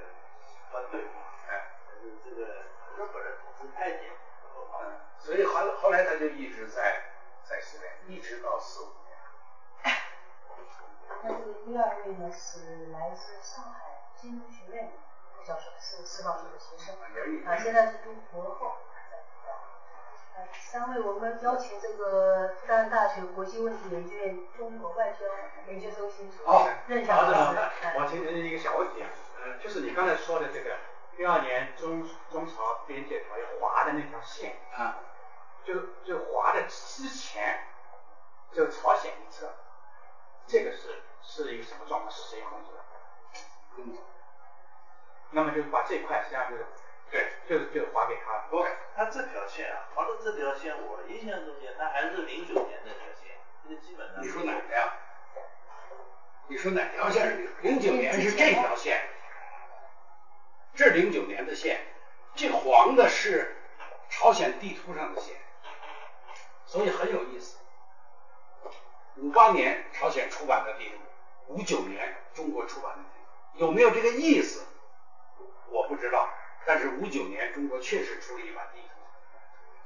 团队，哎，这个日本人统治太监，嗯，所以后后来他就一直在在苏联，一直到四五年。那这个第二位呢是来自上海金融学院的教授，是施老师的学生，啊，现在是读博后。三位，我们邀请这个复旦大学国际问题研究院中国外交研究中心主任任晓老师。我提一个小问题，呃，就是你刚才说的这个第二年中中朝边界条约划的那条线，啊，就就划的之前，就朝鲜一侧，这个是是一个什么状况？是谁控制的？嗯，那么就把这块实际上就是。对，就是就划给他。不，他这条线啊，划的这条线，我印象中间他还是零九年那条线，这个基本上。你说哪个呀？你说哪条线是零九年是这条线？这是零九年的线，这黄的是朝鲜地图上的线，所以很有意思。五八年朝鲜出版的地图，五九年中国出版的地图，有没有这个意思？我不知道。但是五九年中国确实出了一版地图，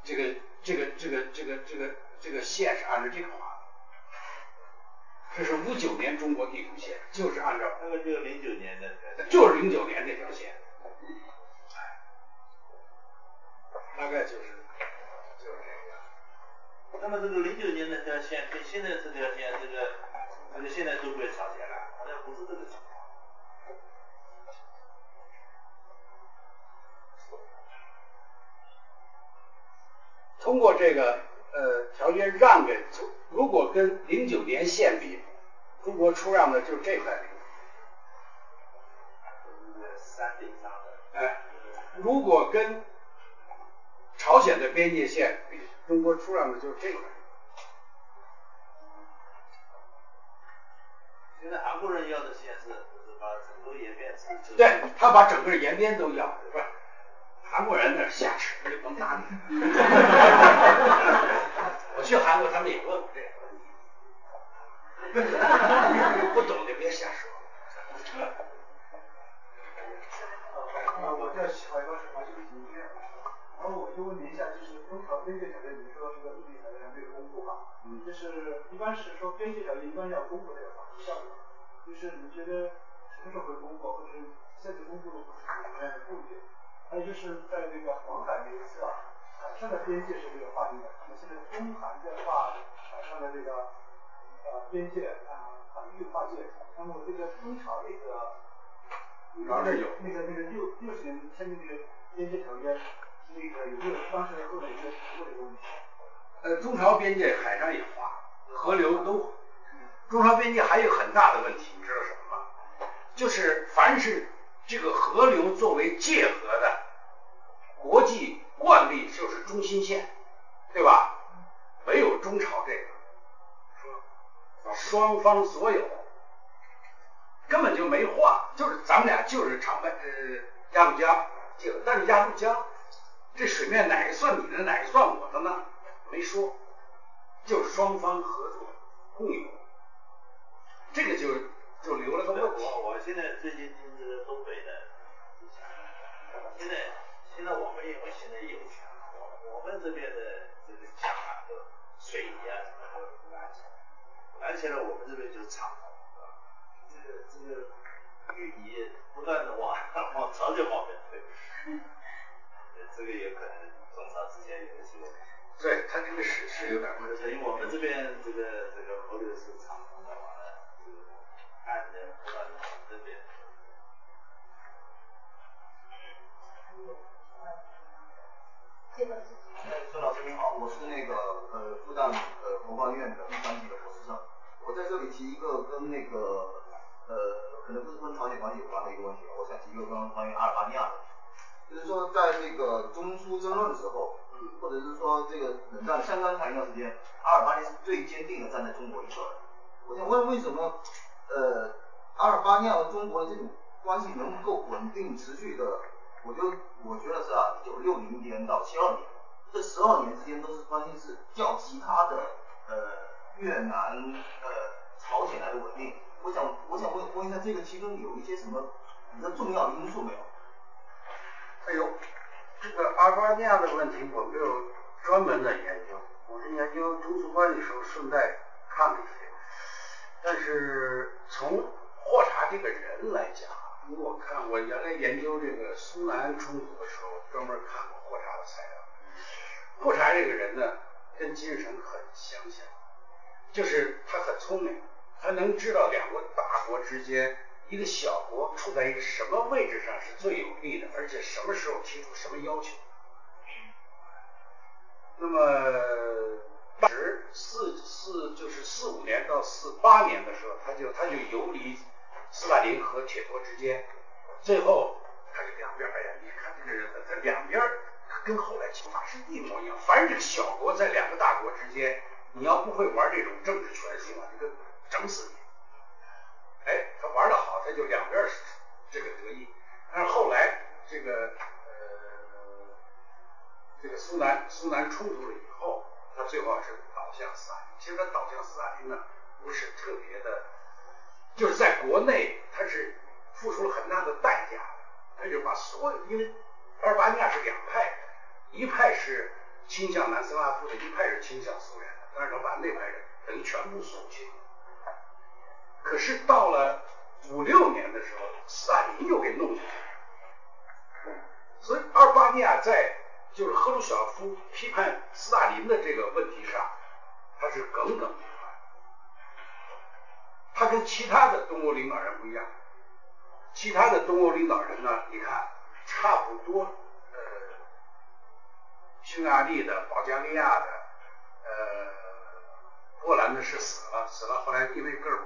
这个这个这个这个这个这个线是按照这个画的。这是五九年中国地图线，就是按照那个就是零九年的，就是零九年那条线，哎，大概就是。那么这个零九年那条线跟现在这条线，这个这个现在都被朝鲜了，好像不是这个情况。通过这个呃条约让给，如果跟零九年线比，中国出让的就是这块地。山顶上的。哎，如果跟朝鲜的边界线比，中国出让的就是这块。现在韩国人要的线是是把整个延边。对他把整个延边都要，不是？韩国人那瞎扯，你甭搭理。我去韩国，他们也问我这个问题。不懂就别瞎说。呃，我就喜欢，就是一般是说边界条约一般要公布这个法律效力。就是你觉得什么时候会公布，或者是现在公布的会是什么样的布局？还有就是在这个黄海那一侧，海上的边界是这个划定的。那么现在中韩在划海上的这个呃边界啊海域划界。那么这个中朝那个那个那个那个六六十年签订那个边界条约，那个有没有当时后来有没有提过这个问题？呃，中朝边界海上也划，河流都。中朝边界还有很大的问题，你知道什么吗？就是凡是这个河流作为界河的，国际惯例就是中心线，对吧？没有中朝这个，双方所有，根本就没划，就是咱们俩就是长白呃鸭绿江界，但是鸭绿江这水面哪个算你的，哪个算我的呢？没说，就是双方合作共有。这个就就留了个问题。我我现在最近听这个东北的，现在现在我们因为现在有钱了，我我们这边的这个墙啊，都水泥啊什么都拦起来，拦起来我们这边就是敞篷，这个这个淤泥不断的往往朝鲜方面推，这个有 可能中朝之间有的这个。对他这个是是有点问题，因为我们这边这个这个河流是敞篷的，完了。按的不到这边。孙老师您好，我是那个呃复旦呃国防院的第三级的博士生，我在这里提一个跟那个呃可能不是跟朝鲜关系有关的一个问题，我想提一个关关于阿尔巴尼亚的，就是说在这个中苏争论的时候，或者是说这个冷战相当长一段时间，阿尔巴尼亚是最坚定的站在中国一侧的，我想问为什么？呃，阿尔巴尼亚和中国的这种关系能够稳定持续的，我就我觉得是啊，一九六零年到七二年这十二年之间都是关系是较其他的呃越南呃朝鲜来的稳定。我想我想问问一下，这个其中有一些什么比较重要的因素没有？哎呦，这个阿尔巴尼亚的问题我没有专门的研究，我是研究中苏关系时候顺带看了一些。但是从霍查这个人来讲，因为我看我原来研究这个苏南冲突的时候，专门看过霍查的材料。霍查这个人呢，跟金日成很相像，就是他很聪明，他能知道两个大国之间，一个小国处在一个什么位置上是最有利的，而且什么时候提出什么要求。那么。当时四四就是四五年到四八年的时候，他就他就游离斯大林和铁托之间，最后他是两边，哎呀，你看这个人，他两边跟后来情况是一模一样。凡是这个小国在两个大国之间，你要不会玩这种政治权术啊，这个整死你。哎，他玩的好，他就两边这个得意。但是后来这个呃这个苏南苏南冲突了以后。他最后是倒向斯大林。其实他倒向斯大林呢，不是特别的，就是在国内他是付出了很大的代价。他就把所有，因为阿尔巴尼亚是两派，一派是倾向南斯拉夫的，一派是倾向苏联的，但是他把那派人等于全部肃清。可是到了五六年的时候，斯大林又给弄下去了。所以阿尔巴尼亚在就是赫鲁晓夫批判斯大林的这个问题上，他是耿耿于怀。他跟其他的东欧领导人不一样，其他的东欧领导人呢，你看差不多，呃，匈牙利的、保加利亚的，呃，波兰的是死了，死了，后来因为戈尔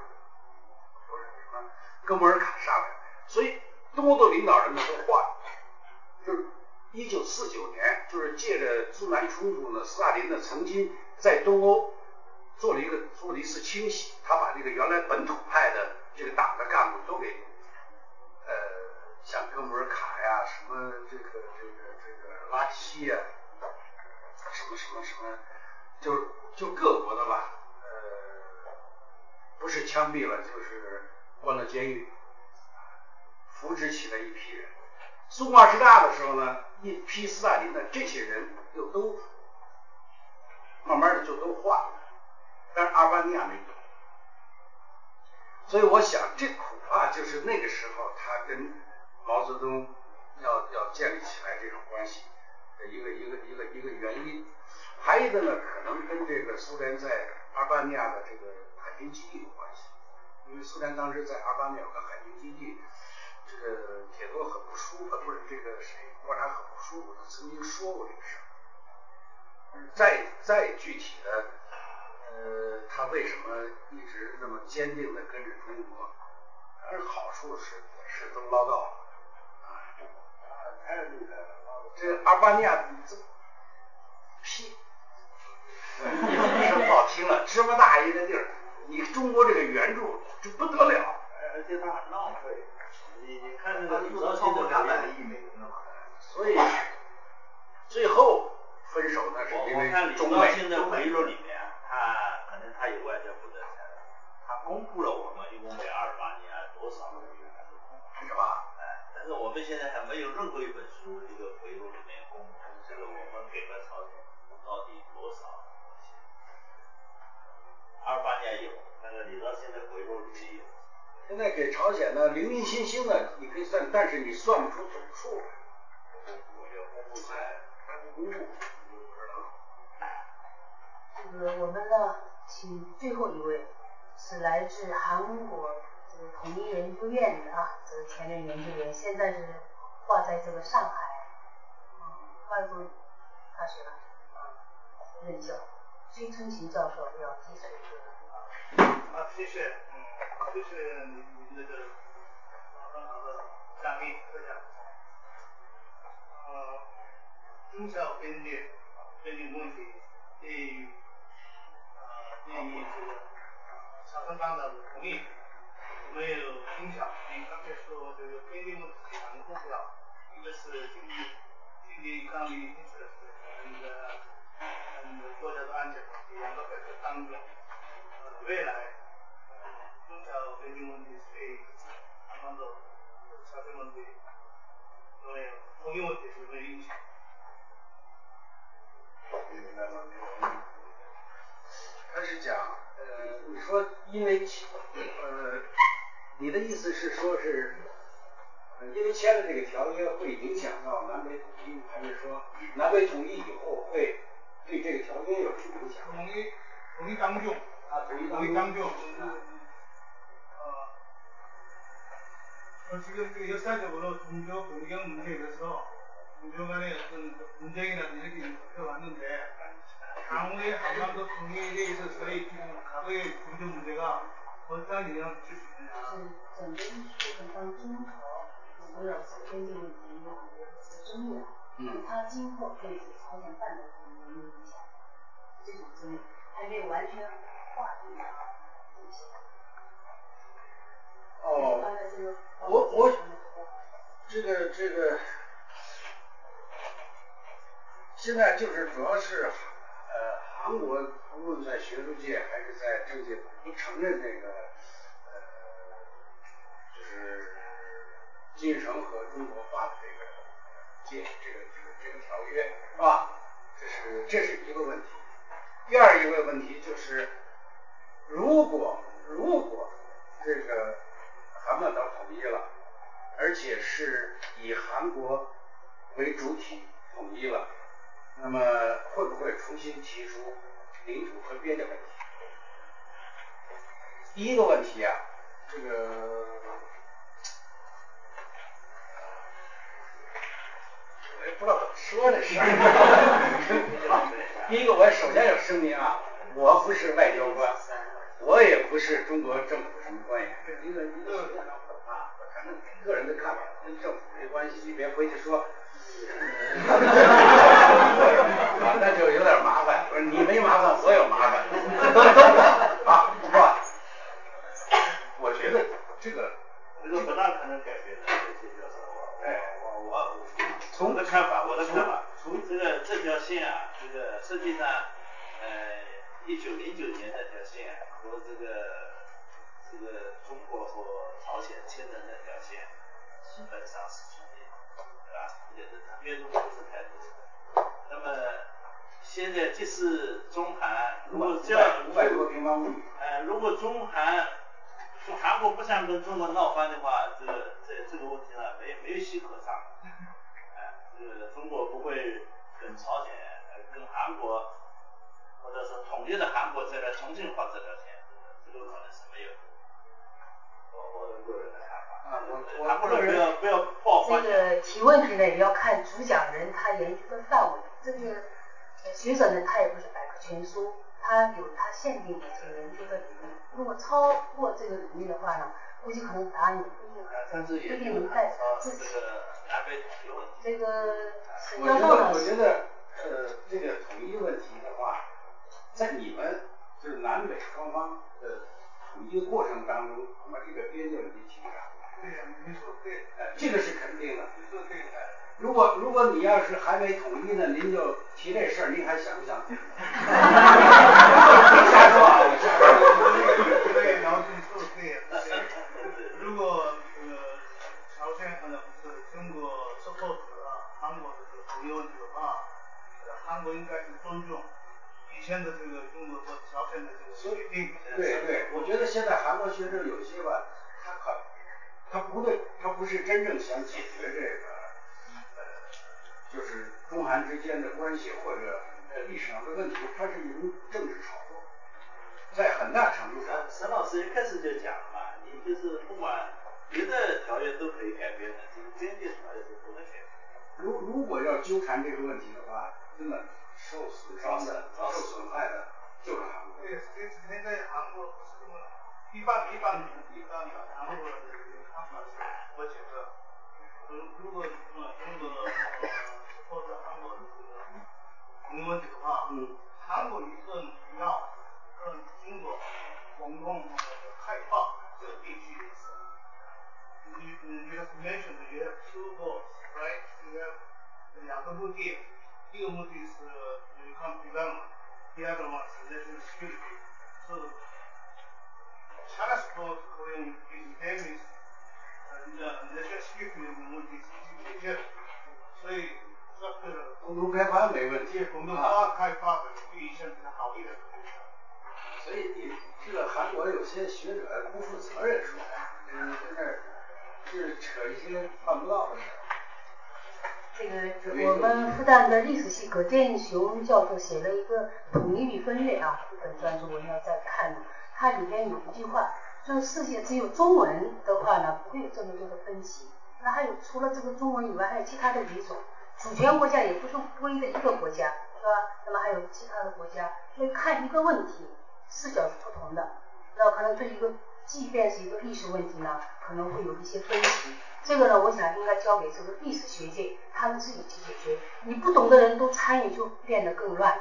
哥穆尔卡上来，所以东欧的领导人呢都换了，就是一九四九年，就是借着苏南冲突呢，斯大林呢曾经在东欧做了一个做了一次清洗，他把这个原来本土派的这个党的干部都给，呃，像哥穆尔卡呀，什么这个这个这个拉希呀，什么什么什么，就是就各国的吧，呃，不是枪毙了就是关了监狱，扶植起了一批人。苏共二十大的时候呢，一批斯大林的这些人又都慢慢的就都换了，但是阿尔巴尼亚没走。所以我想，这恐怕就是那个时候他跟毛泽东要要建立起来这种关系的一个一个一个一个原因。还有一个呢，可能跟这个苏联在阿尔巴尼亚的这个海军基地有关系，因为苏联当时在阿尔巴尼亚有个海军基地，这个铁多很不舒服，不是这个谁，郭察很不舒服，他曾经说过这个事儿。再再具体的，呃，他为什么一直那么坚定的跟着中国？当然好处是也是都捞到了，啊，太厉害了。这阿尔巴尼亚这屁，说不好听了，这么大一个地儿，你中国这个援助就不得了，而且它很浪费。你你看那个超过两百个亿美元了嘛？所以 最后分手呢，是因我我看为李兆中美新的回忆录里面，他可能他有外交部的材料，他公布了我们一共给阿尔巴尼亚多少个援助，是吧？哎，但是我们现在还没有任何一本书一个回忆录里面公布这个我们给了朝阿尔巴尼亚有，那个李兆新的回忆录里面有。现在给朝鲜呢零零星星的，你可以算，但是你算不出总数来。我要公布起来，还不公布，你就不知道。这个我们呢，请最后一位是来自韩国这个统一研究院的啊，这个前任研究员，现在是挂在这个上海，嗯，外国大学了，啊，任教，崔春琴教授要接受这个啊。啊，谢谢，嗯，谢谢您您这个很好的嘉宾分享。呃，中小边界边境问题对于呃对于这个朝鲜半岛的统一有没有影响？你刚才说这个边境问题两个目标，一个是经济经济抗力因素，那个嗯国家的安全问题两个摆在当中。呃，未来呃中小边境问题对韩半岛朝鲜问题有没有统一问题有没有影响？明白吗？他是讲，呃，你说因为呃，你的意思是说是，呃因为签了这个条约会影响到南北统一，还是说南北统一以后会 对这个条约有什么影响？统一统一当中，啊，统一统一当中，啊어, 어, 지금 그 역사적으로 종교 변경 문제에 대해서 종교 간의 어떤 그 분쟁이라든지 이렇게 겪어왔는데 향후의 한반도 통일에 있어서의 지금 과거의 종교 문제가 어떠한 영향을 줄 수 있느냐. 是整个艺术过程当中，围绕这个边界问题有很多的争议，嗯它今后对这个朝鲜半岛 有没有影响？这种争议还没有完全划定啊这些。哦，我我这个这个，现在就是主要是呃韩国无论在学术界还是在政界不承认那个呃就是金日成和中国画的这个界这个这个这个条约是吧？这是这是一个问题。第二一个问题就是，如果如果这个韩半岛统一了，而且是以韩国为主体统一了，那么会不会重新提出领土和边界问题？第一个问题啊，这个不知道怎么说这事儿。第一个，我首先要声明啊，我不是外交官，我也不是中国政府什么官员。一个一个啊，反正个人的看法跟政府没关系，你别回去说。啊，那就有点麻烦。不是你没麻烦，我有麻烦，啊，是吧？我觉得这个这个不大可能改变的这条线。哎，我我我的看法，我的看法，从这个这条线啊，这个实际上，呃，一九零九年那条线和这个这个中国和朝鲜签的那条线基本上是重叠，对吧？也是变动不是太多。那么现在即使中韩如果这样，五百多平方公里，呃，如果中韩就韩国不想跟中国闹翻的话，这个这这个问题上，没没有戏可唱。哎，这个中国不会跟朝鲜、跟韩国，或者是统一的韩国再来重新画这条线，这个可能是没有。我我的个人的看法。啊，我我个人不要不要爆这个提问题呢，也要看主讲人他研究的范围。这个学者呢，他也不是百科全书。他有他限定的这个研究的领域，如果超过这个领域的话呢，估计可能答案也不一定，不一定能带自己。这个沈教授呢？我觉得呃，这个统一问题的话，在你们就是南北双方的统一过程当中，我们这个边界问题提不上。对呀，没错，对。这个是肯定的。你说对的。如果如果你要是还没统一呢，您就提这事儿，您还想不想？哈哈哈哈哈瞎说啊，我瞎说。对，姚军说的对。如果呃朝鲜可能不是中国 support 韩国的这个统一问题的话，韩国应该是尊重以前的这个中国和朝鲜的这个协定。对对，我觉得现在韩国学者有些吧，他可他不对，他不是真正想解决这个呃。就是中韩之间的关系或者历史上的问题，他是一种政治炒作，在很大程度上。沈老师一开始就讲了就是不管别的条约都可以改变的，这个边界条约是不能改变。如如果要纠缠这个问题的话，真的受损伤的、受损害的就是韩国。对，现现在韩国不是这么一般一般一般的韩国的看法是，我觉得，如果呃中国的。或者韩国的这个没问题的话，嗯韩国一定要跟中国共同开放 you have mentioned you have two goals, right? You have 两个目的，一个目的是 economic development，第二个嘛是 national security。是 China's goal Korean is 呃，national security 的目的是去解决，所以。共同开发没问题，共同开发的比以前比较好一点。所以你这个韩国有些学者不负责任说，嗯，在那儿是扯一些办不到的。这个我们复旦的历史系葛剑雄教授写了一个《统一与分裂》啊，一本专著，我们要再看。它里边有一句话，就是世界只有中文的话呢，不会有这么多的分歧。那还有除了这个中文以外，还有其他的语种。主权国家也不是唯一的一个国家，是吧？那么还有其他的国家，所以看一个问题视角是不同的。那可能对一个，即便是一个历史问题呢，可能会有一些分歧。这个呢，我想应该交给这个历史学界他们自己去解决。你不懂的人都参与，就变得更乱，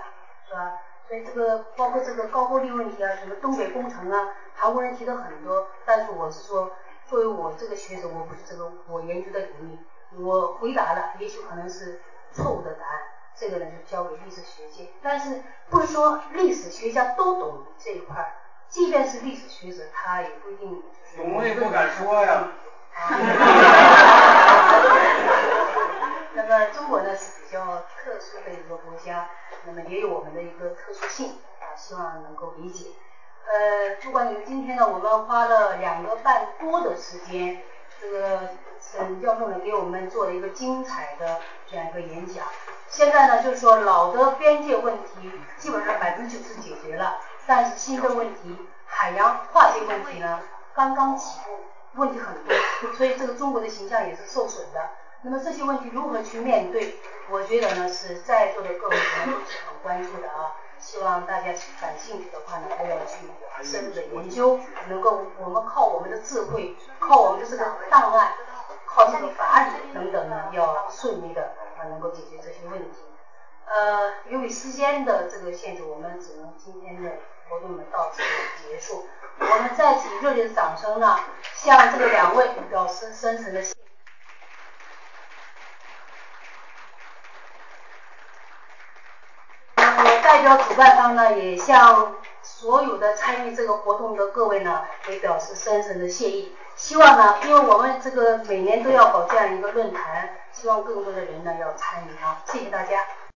是吧？所以这个包括这个高句丽问题啊，什么东北工程啊，韩国人提的很多。但是我是说，作为我这个学者，我不是这个我研究的领域。我回答了，也许可能是错误的答案，这个呢就交给历史学界。但是不是说历史学家都懂这一块儿，即便是历史学者，他也不一定。懂我也不敢说呀。那么中国呢是比较特殊的一个国家，那么也有我们的一个特殊性啊，希望能够理解。呃，不管你们今天呢，我们花了两个半多的时间，这个沈教授呢给我们做了一个精彩的这样一个演讲。现在呢，就是说老的边界问题基本上百分之九十解决了，但是新的问题，海洋化学问题呢刚刚起步，问题很多，所以这个中国的形象也是受损的。那么这些问题如何去面对？我觉得呢，是在座的各位朋友是很关注的啊。希望大家感兴趣的话呢，都要去深入的研究，能够我们靠我们的智慧，靠我们的这个档案，靠这个法理等等呢，要顺利的啊，能够解决这些问题。呃，由于时间的这个限制，我们只能今天的活动呢到此结束。我们再次热烈的掌声呢，向这个两位表示深沉的谢。我代表主办方呢，也向所有的参与这个活动的各位呢，也表示深深的谢意。希望呢，因为我们这个每年都要搞这样一个论坛，希望更多的人呢要参与啊，谢谢大家。